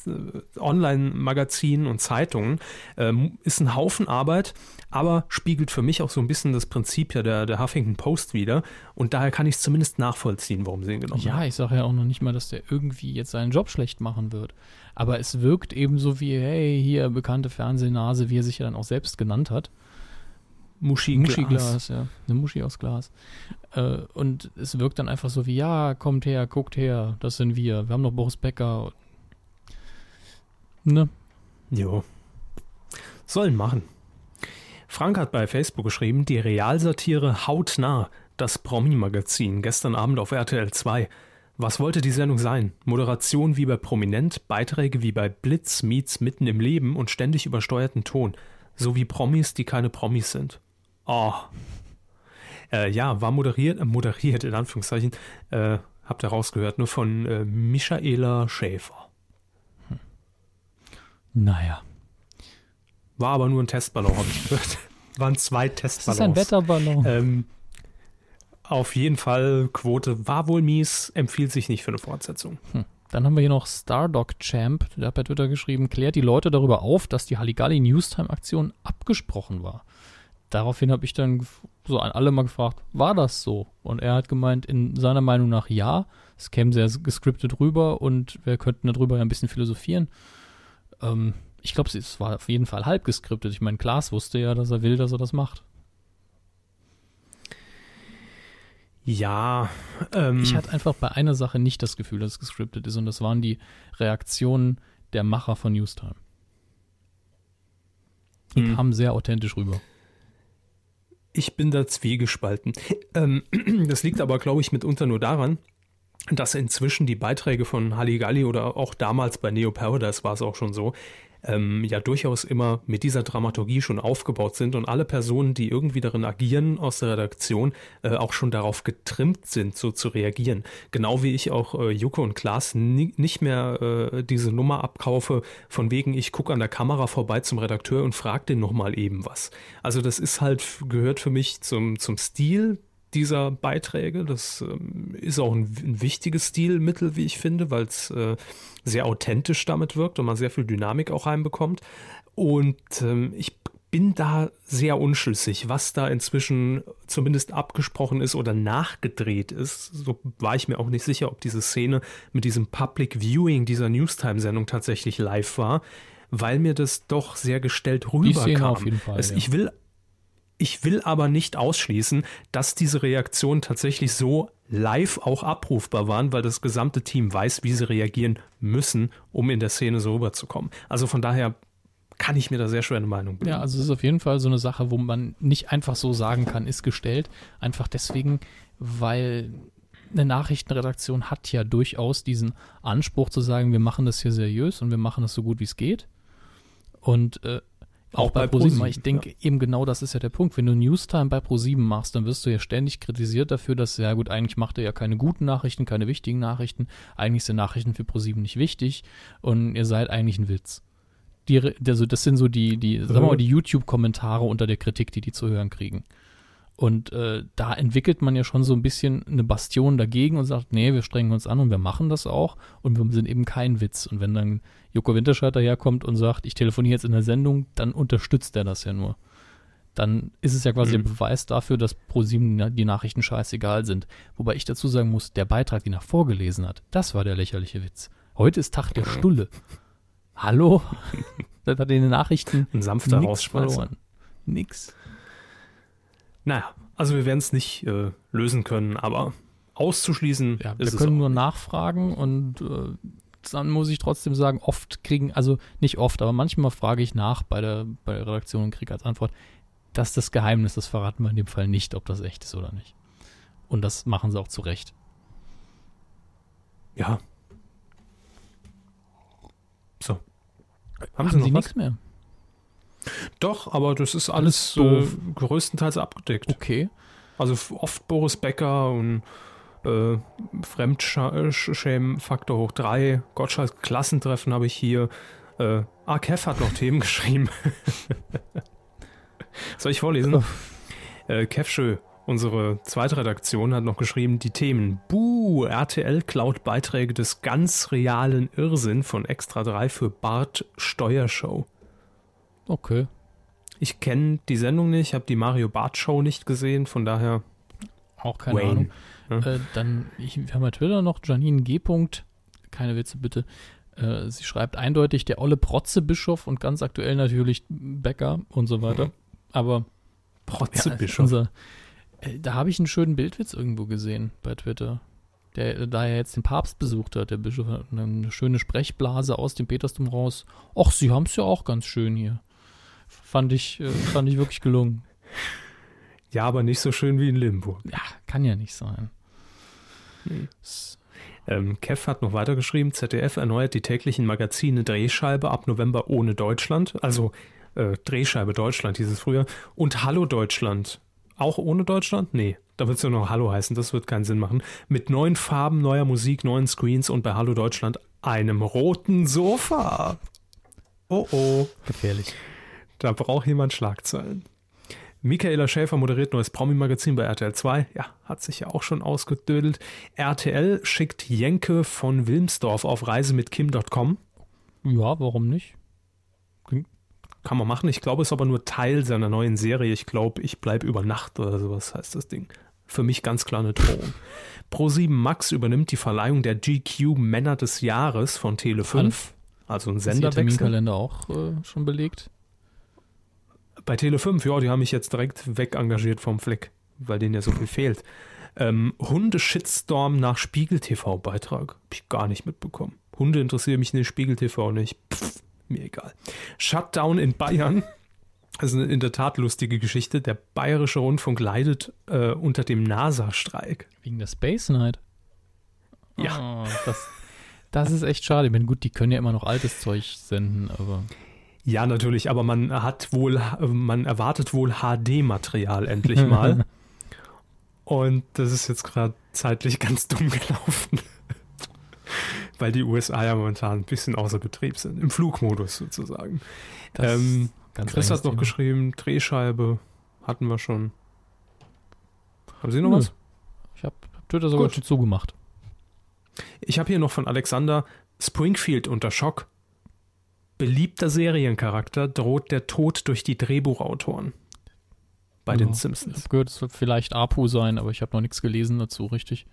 Online-Magazinen und Zeitungen. Ähm, ist ein Haufen Arbeit, aber spiegelt für mich auch so ein bisschen das Prinzip ja der, der Huffington Post wieder und daher kann ich es zumindest nachvollziehen, warum sie ihn genommen ja, haben. Ja, ich sage ja auch noch nicht mal, dass der irgendwie jetzt seinen Job schlecht machen wird aber es wirkt eben so wie, hey, hier bekannte Fernsehnase, wie er sich ja dann auch selbst genannt hat. Muschi-Glas. Muschi-Glas, ja. Eine Muschi aus Glas. Äh, und es wirkt dann einfach so wie, ja, kommt her, guckt her, das sind wir. Wir haben noch Boris Becker. Ne? Jo. Sollen machen. Frank hat bei Facebook geschrieben, die Realsatire hautnah, das Promi-Magazin, gestern Abend auf RTL 2. Was wollte die Sendung sein? Moderation wie bei Prominent, Beiträge wie bei Blitz meets mitten im Leben und ständig übersteuerten Ton. So wie Promis, die keine Promis sind. Oh. Äh, ja, war moderiert, äh, moderiert in Anführungszeichen, äh, habt ihr rausgehört, nur von äh, Michaela Schäfer. Naja. War aber nur ein Testballon, habe ich gehört. Waren zwei Das Testballons. ist ein Wetterballon. Ähm, auf jeden Fall, Quote war wohl mies, empfiehlt sich nicht für eine Fortsetzung. Dann haben wir hier noch Stardog Champ, der hat bei Twitter geschrieben, klärt die Leute darüber auf, dass die Halligalli Newstime-Aktion abgesprochen war. Daraufhin habe ich dann so an alle mal gefragt, war das so? Und er hat gemeint, in seiner Meinung nach ja, es käme sehr gescriptet rüber und wir könnten darüber ja ein bisschen philosophieren. Ähm, ich glaube, es war auf jeden Fall halb geskriptet. Ich meine, Klaas wusste ja, dass er will, dass er das macht. Ja, ähm, Ich hatte einfach bei einer Sache nicht das Gefühl, dass es gescriptet ist und das waren die Reaktionen der Macher von Newstime. Die Hm. kamen sehr authentisch rüber. ich bin da zwiegespalten. Ähm, das liegt aber, glaube ich, mitunter nur daran, dass inzwischen die Beiträge von Halligalli oder auch damals bei Neo Paradise war es auch schon so, ähm, ja durchaus immer mit dieser Dramaturgie schon aufgebaut sind und alle Personen, die irgendwie darin agieren aus der Redaktion, äh, auch schon darauf getrimmt sind, so zu reagieren. Genau wie ich auch äh, Joko und Klaas ni nicht mehr äh, diese Nummer abkaufe, von wegen ich gucke an der Kamera vorbei zum Redakteur und frage den nochmal eben was. Also das ist halt, gehört für mich zum, zum Stil dieser Beiträge. Das ähm, ist auch ein, ein wichtiges Stilmittel, wie ich finde, weil es äh, sehr authentisch damit wirkt und man sehr viel Dynamik auch reinbekommt. Und ähm, ich bin da sehr unschlüssig, was da inzwischen zumindest abgesprochen ist oder nachgedreht ist. So war ich mir auch nicht sicher, ob diese Szene mit diesem Public Viewing dieser Newstime-Sendung tatsächlich live war, weil mir das doch sehr gestellt rüberkam. Szene auf jeden Fall, Es, ja. Ich will ich will aber nicht ausschließen, dass diese Reaktionen tatsächlich so live auch abrufbar waren, weil das gesamte Team weiß, wie sie reagieren müssen, um in der Szene so rüberzukommen. Also von daher kann ich mir da sehr schwer eine Meinung bilden. Ja, also es ist auf jeden Fall so eine Sache, wo man nicht einfach so sagen kann, ist gestellt. Einfach deswegen, weil eine Nachrichtenredaktion hat ja durchaus diesen Anspruch zu sagen, wir machen das hier seriös und wir machen das so gut wie es geht. Und äh, auch, Auch bei bei ProSieben, ich denke eben genau das ist ja der Punkt. Wenn du Newstime bei ProSieben machst, dann wirst du ja ständig kritisiert dafür, dass, ja gut, eigentlich macht er ja keine guten Nachrichten, keine wichtigen Nachrichten. Eigentlich sind Nachrichten für ProSieben nicht wichtig und ihr seid eigentlich ein Witz. Die, also das sind so die, die, sagen wir mal, die YouTube-Kommentare unter der Kritik, die die zu hören kriegen. Und äh, da entwickelt man ja schon so ein bisschen eine Bastion dagegen und sagt, nee, wir strengen uns an und wir machen das auch und wir sind eben kein Witz. Und wenn dann Joko Winterscheid daherkommt und sagt, ich telefoniere jetzt in der Sendung, dann unterstützt er das ja nur. Dann ist es ja quasi Mhm. der Beweis dafür, dass ProSieben die Nachrichten scheißegal sind. Wobei ich dazu sagen muss, der Beitrag, den er vorgelesen hat, das war der lächerliche Witz. Heute ist Tag der Stulle. Hallo? das hat in den Nachrichten Ein sanfter nix verloren. Nix. Naja, also wir werden es nicht äh, lösen können, aber auszuschließen Ja, wir können nur nachfragen und äh, dann muss ich trotzdem sagen, oft kriegen, also nicht oft, aber manchmal frage ich nach bei der, bei der Redaktion und kriege als Antwort, das ist das Geheimnis, das verraten wir in dem Fall nicht, ob das echt ist oder nicht. Und das machen sie auch zu Recht. Ja. So. Haben, Haben Sie noch Sie nichts mehr? Doch, aber das ist alles Alles äh, größtenteils abgedeckt. Okay. Also oft Boris Becker und äh, Fremdschämen-Faktor hoch 3, Gottschalks Klassentreffen habe ich hier. Äh, ah, Kev hat noch Themen geschrieben. Soll ich vorlesen? äh, Kev Schö, unsere zweite Redaktion, hat noch geschrieben, die Themen Buh, RTL klaut Beiträge des ganz realen Irrsinn von Extra 3 für Bart Steuershow. Okay. Ich kenne die Sendung nicht, habe die Mario Bart Show nicht gesehen, von daher Auch keine Wayne. Ahnung. Ja. Äh, dann, ich, wir haben bei Twitter noch Janine G. Punkt, keine Witze bitte. Äh, sie schreibt eindeutig der olle Protzebischof und ganz aktuell natürlich Becker und so weiter. Aber Protzebischof. unser, äh, da habe ich einen schönen Bildwitz irgendwo gesehen bei Twitter. Der, da er jetzt den Papst besucht hat, der Bischof hat eine schöne Sprechblase aus dem Petersdom raus. Och, sie haben es ja auch ganz schön hier. Fand ich, äh, fand ich wirklich gelungen. ja, aber nicht so schön wie in Limburg. Ja, kann ja nicht sein. Nee. Ähm, Kev hat noch weitergeschrieben, ZDF erneuert die täglichen Magazine Drehscheibe ab November ohne Deutschland, also äh, Drehscheibe Deutschland hieß es früher, und Hallo Deutschland. Auch ohne Deutschland? Nee, da wird es ja noch Hallo heißen, das wird keinen Sinn machen. Mit neuen Farben, neuer Musik, neuen Screens und bei Hallo Deutschland einem roten Sofa. Oh oh. Gefährlich. Da braucht jemand Schlagzeilen. Michaela Schäfer moderiert neues Promi-Magazin bei RTL 2. Ja, hat sich ja auch schon ausgedödelt. RTL schickt Jenke von Wilmsdorf auf Reise mit Kim.com. Ja, warum nicht? Kann man machen. Ich glaube, es ist aber nur Teil seiner neuen Serie. Ich glaube, ich bleibe über Nacht oder sowas heißt das Ding. Für mich ganz klar eine Drohung. Pro7 Max übernimmt die Verleihung der GQ Männer des Jahres von Tele5. Also ein Ist Senderwechsel. Terminkalender auch äh, schon belegt? Bei Tele5, ja, die haben mich jetzt direkt weg engagiert vom Fleck, weil denen ja so viel fehlt. Ähm, Hunde-Shitstorm nach Spiegel-TV-Beitrag. Hab ich gar nicht mitbekommen. Hunde interessieren mich nicht, Spiegel-TV nicht. Pff, mir egal. Shutdown in Bayern. Das ist eine in der Tat lustige Geschichte. Der Bayerische Rundfunk leidet äh, unter dem NASA-Streik. Wegen der Space Night? Ja. Oh, das, das ist echt schade. Ich meine, gut, die können ja immer noch altes Zeug senden, aber. Ja, natürlich, aber man hat wohl, man erwartet wohl HD-Material endlich mal. Und das ist jetzt gerade zeitlich ganz dumm gelaufen. Weil die USA ja momentan ein bisschen außer Betrieb sind. Im Flugmodus sozusagen. Das Ähm, ganz Chris hat noch Thema. geschrieben, Drehscheibe hatten wir schon. Haben Sie noch Nö. was? Ich habe hab Twitter sogar Gut. schon zugemacht. Ich habe hier noch von Alexander Springfield unter Schock. Beliebter Seriencharakter droht der Tod durch die Drehbuchautoren. Bei den Ja. Ich Simpsons. habe gehört, es wird vielleicht Apu sein, aber ich habe noch nichts gelesen dazu, richtig.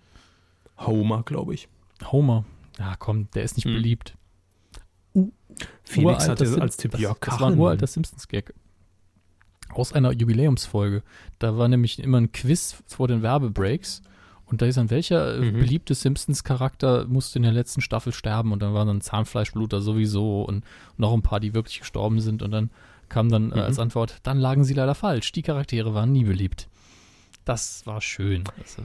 Homer, glaube ich. Homer. Ja, komm, der ist nicht Hm. beliebt. Felix Uralter hatte Sim- als Tipp das, Jörg Das war ein uralter Simpsons-Gag. Aus einer Jubiläumsfolge. Da war nämlich immer ein Quiz vor den Werbebreaks. Und da ist dann, welcher äh, Mhm. beliebte Simpsons-Charakter musste in der letzten Staffel sterben? Und dann waren dann Zahnfleischbluter sowieso und noch ein paar, die wirklich gestorben sind. Und dann kam dann äh, Mhm. als Antwort, dann lagen sie leider falsch. Die Charaktere waren nie beliebt. Das war schön. Das, äh,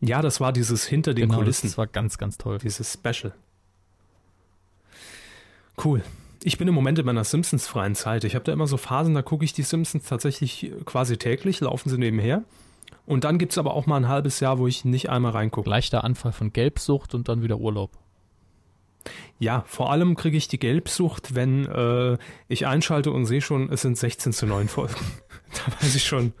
Ja, das war dieses hinter den genau, Kulissen. das war ganz, ganz toll. Dieses Special. Cool. Ich bin im Moment in meiner Simpsons-freien Zeit. Ich habe da immer so Phasen, da gucke ich die Simpsons tatsächlich quasi täglich, laufen sie nebenher. Und dann gibt es aber auch mal ein halbes Jahr, wo ich nicht einmal reingucke. Leichter Anfall von Gelbsucht und dann wieder Urlaub. Ja, vor allem kriege ich die Gelbsucht, wenn äh, ich einschalte und sehe schon, es sind 16 zu 9 Folgen. da weiß ich schon,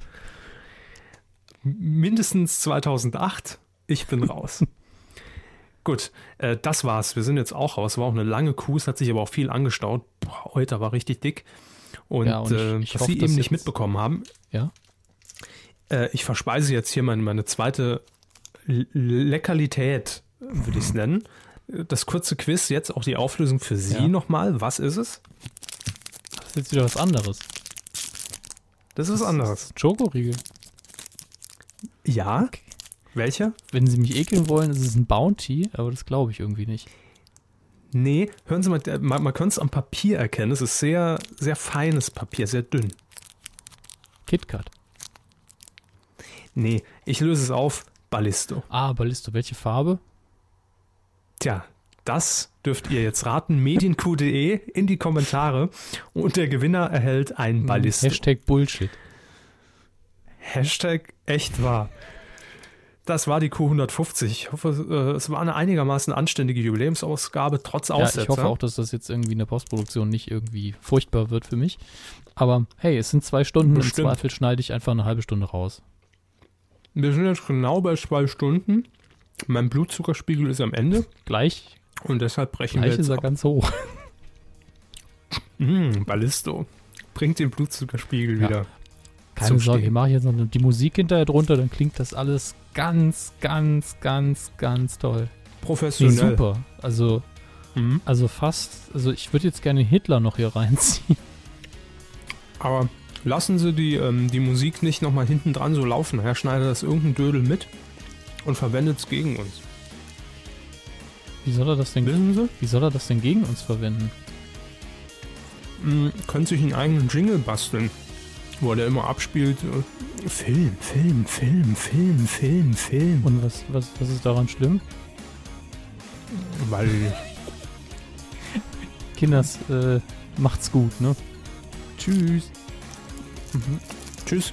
mindestens 2008, ich bin raus. Gut, äh, das war's. Wir sind jetzt auch raus. War auch eine lange Kuh, es hat sich aber auch viel angestaut. Boah, heute war richtig dick. Und, Ja, und ich- äh, ich was hoffe, Sie eben nicht mitbekommen haben, Ja? Äh, ich verspeise jetzt hier meine, meine zweite Lekalität, würde ich es nennen. Das kurze Quiz, jetzt auch die Auflösung für Sie Ja. nochmal. Was ist es? Das ist jetzt wieder was anderes. Das ist was anderes. Schokoriegel. Ja. Welcher? Wenn sie mich ekeln wollen, ist es ein Bounty, aber das glaube ich irgendwie nicht. Nee, hören Sie mal, man, man könnte es am Papier erkennen. Es ist sehr, sehr feines Papier, sehr dünn. KitKat. Nee, ich löse es auf. Ballisto. Ah, Ballisto. Welche Farbe? Tja, das dürft ihr jetzt raten. Medienq.de in die Kommentare. Und der Gewinner erhält ein Ballisto. Hashtag Bullshit. Hashtag echt wahr. Das war die Q150. Ich hoffe, äh, es war eine einigermaßen anständige Jubiläumsausgabe, trotz Ja, Aussetzer. ich hoffe auch, dass das jetzt irgendwie in der Postproduktion nicht irgendwie furchtbar wird für mich. Aber hey, es sind zwei Stunden. Bestimmt. Im Zweifel schneide ich einfach eine halbe Stunde raus. Wir sind jetzt genau bei zwei Stunden. Mein Blutzuckerspiegel ist am Ende Gleich, und deshalb brechen gleich wir ist jetzt er ab. ganz hoch. Mm, Ballisto. Bringt den Blutzuckerspiegel Ja. wieder. Keine Sorge, ich mache jetzt noch die Musik hinterher drunter, dann klingt das alles ganz, ganz, ganz, ganz toll. Nee, Professionell. super. Also, Mhm. also fast, also ich würde jetzt gerne Hitler noch hier reinziehen. Aber lassen Sie die, ähm, die Musik nicht nochmal hinten dran so laufen. Nachher schneidet das irgendein Dödel mit und verwendet es gegen uns. Wie soll er das denn, Wissen Sie? wie soll er das denn gegen uns verwenden? Mm, Könnte sich einen eigenen Jingle basteln, wo der immer abspielt. äh, Film, Film, Film, Film, Film, Film. Und was, was, was ist daran schlimm? Weil Kinders, äh, macht's gut, ne? Tschüss. Tschüss.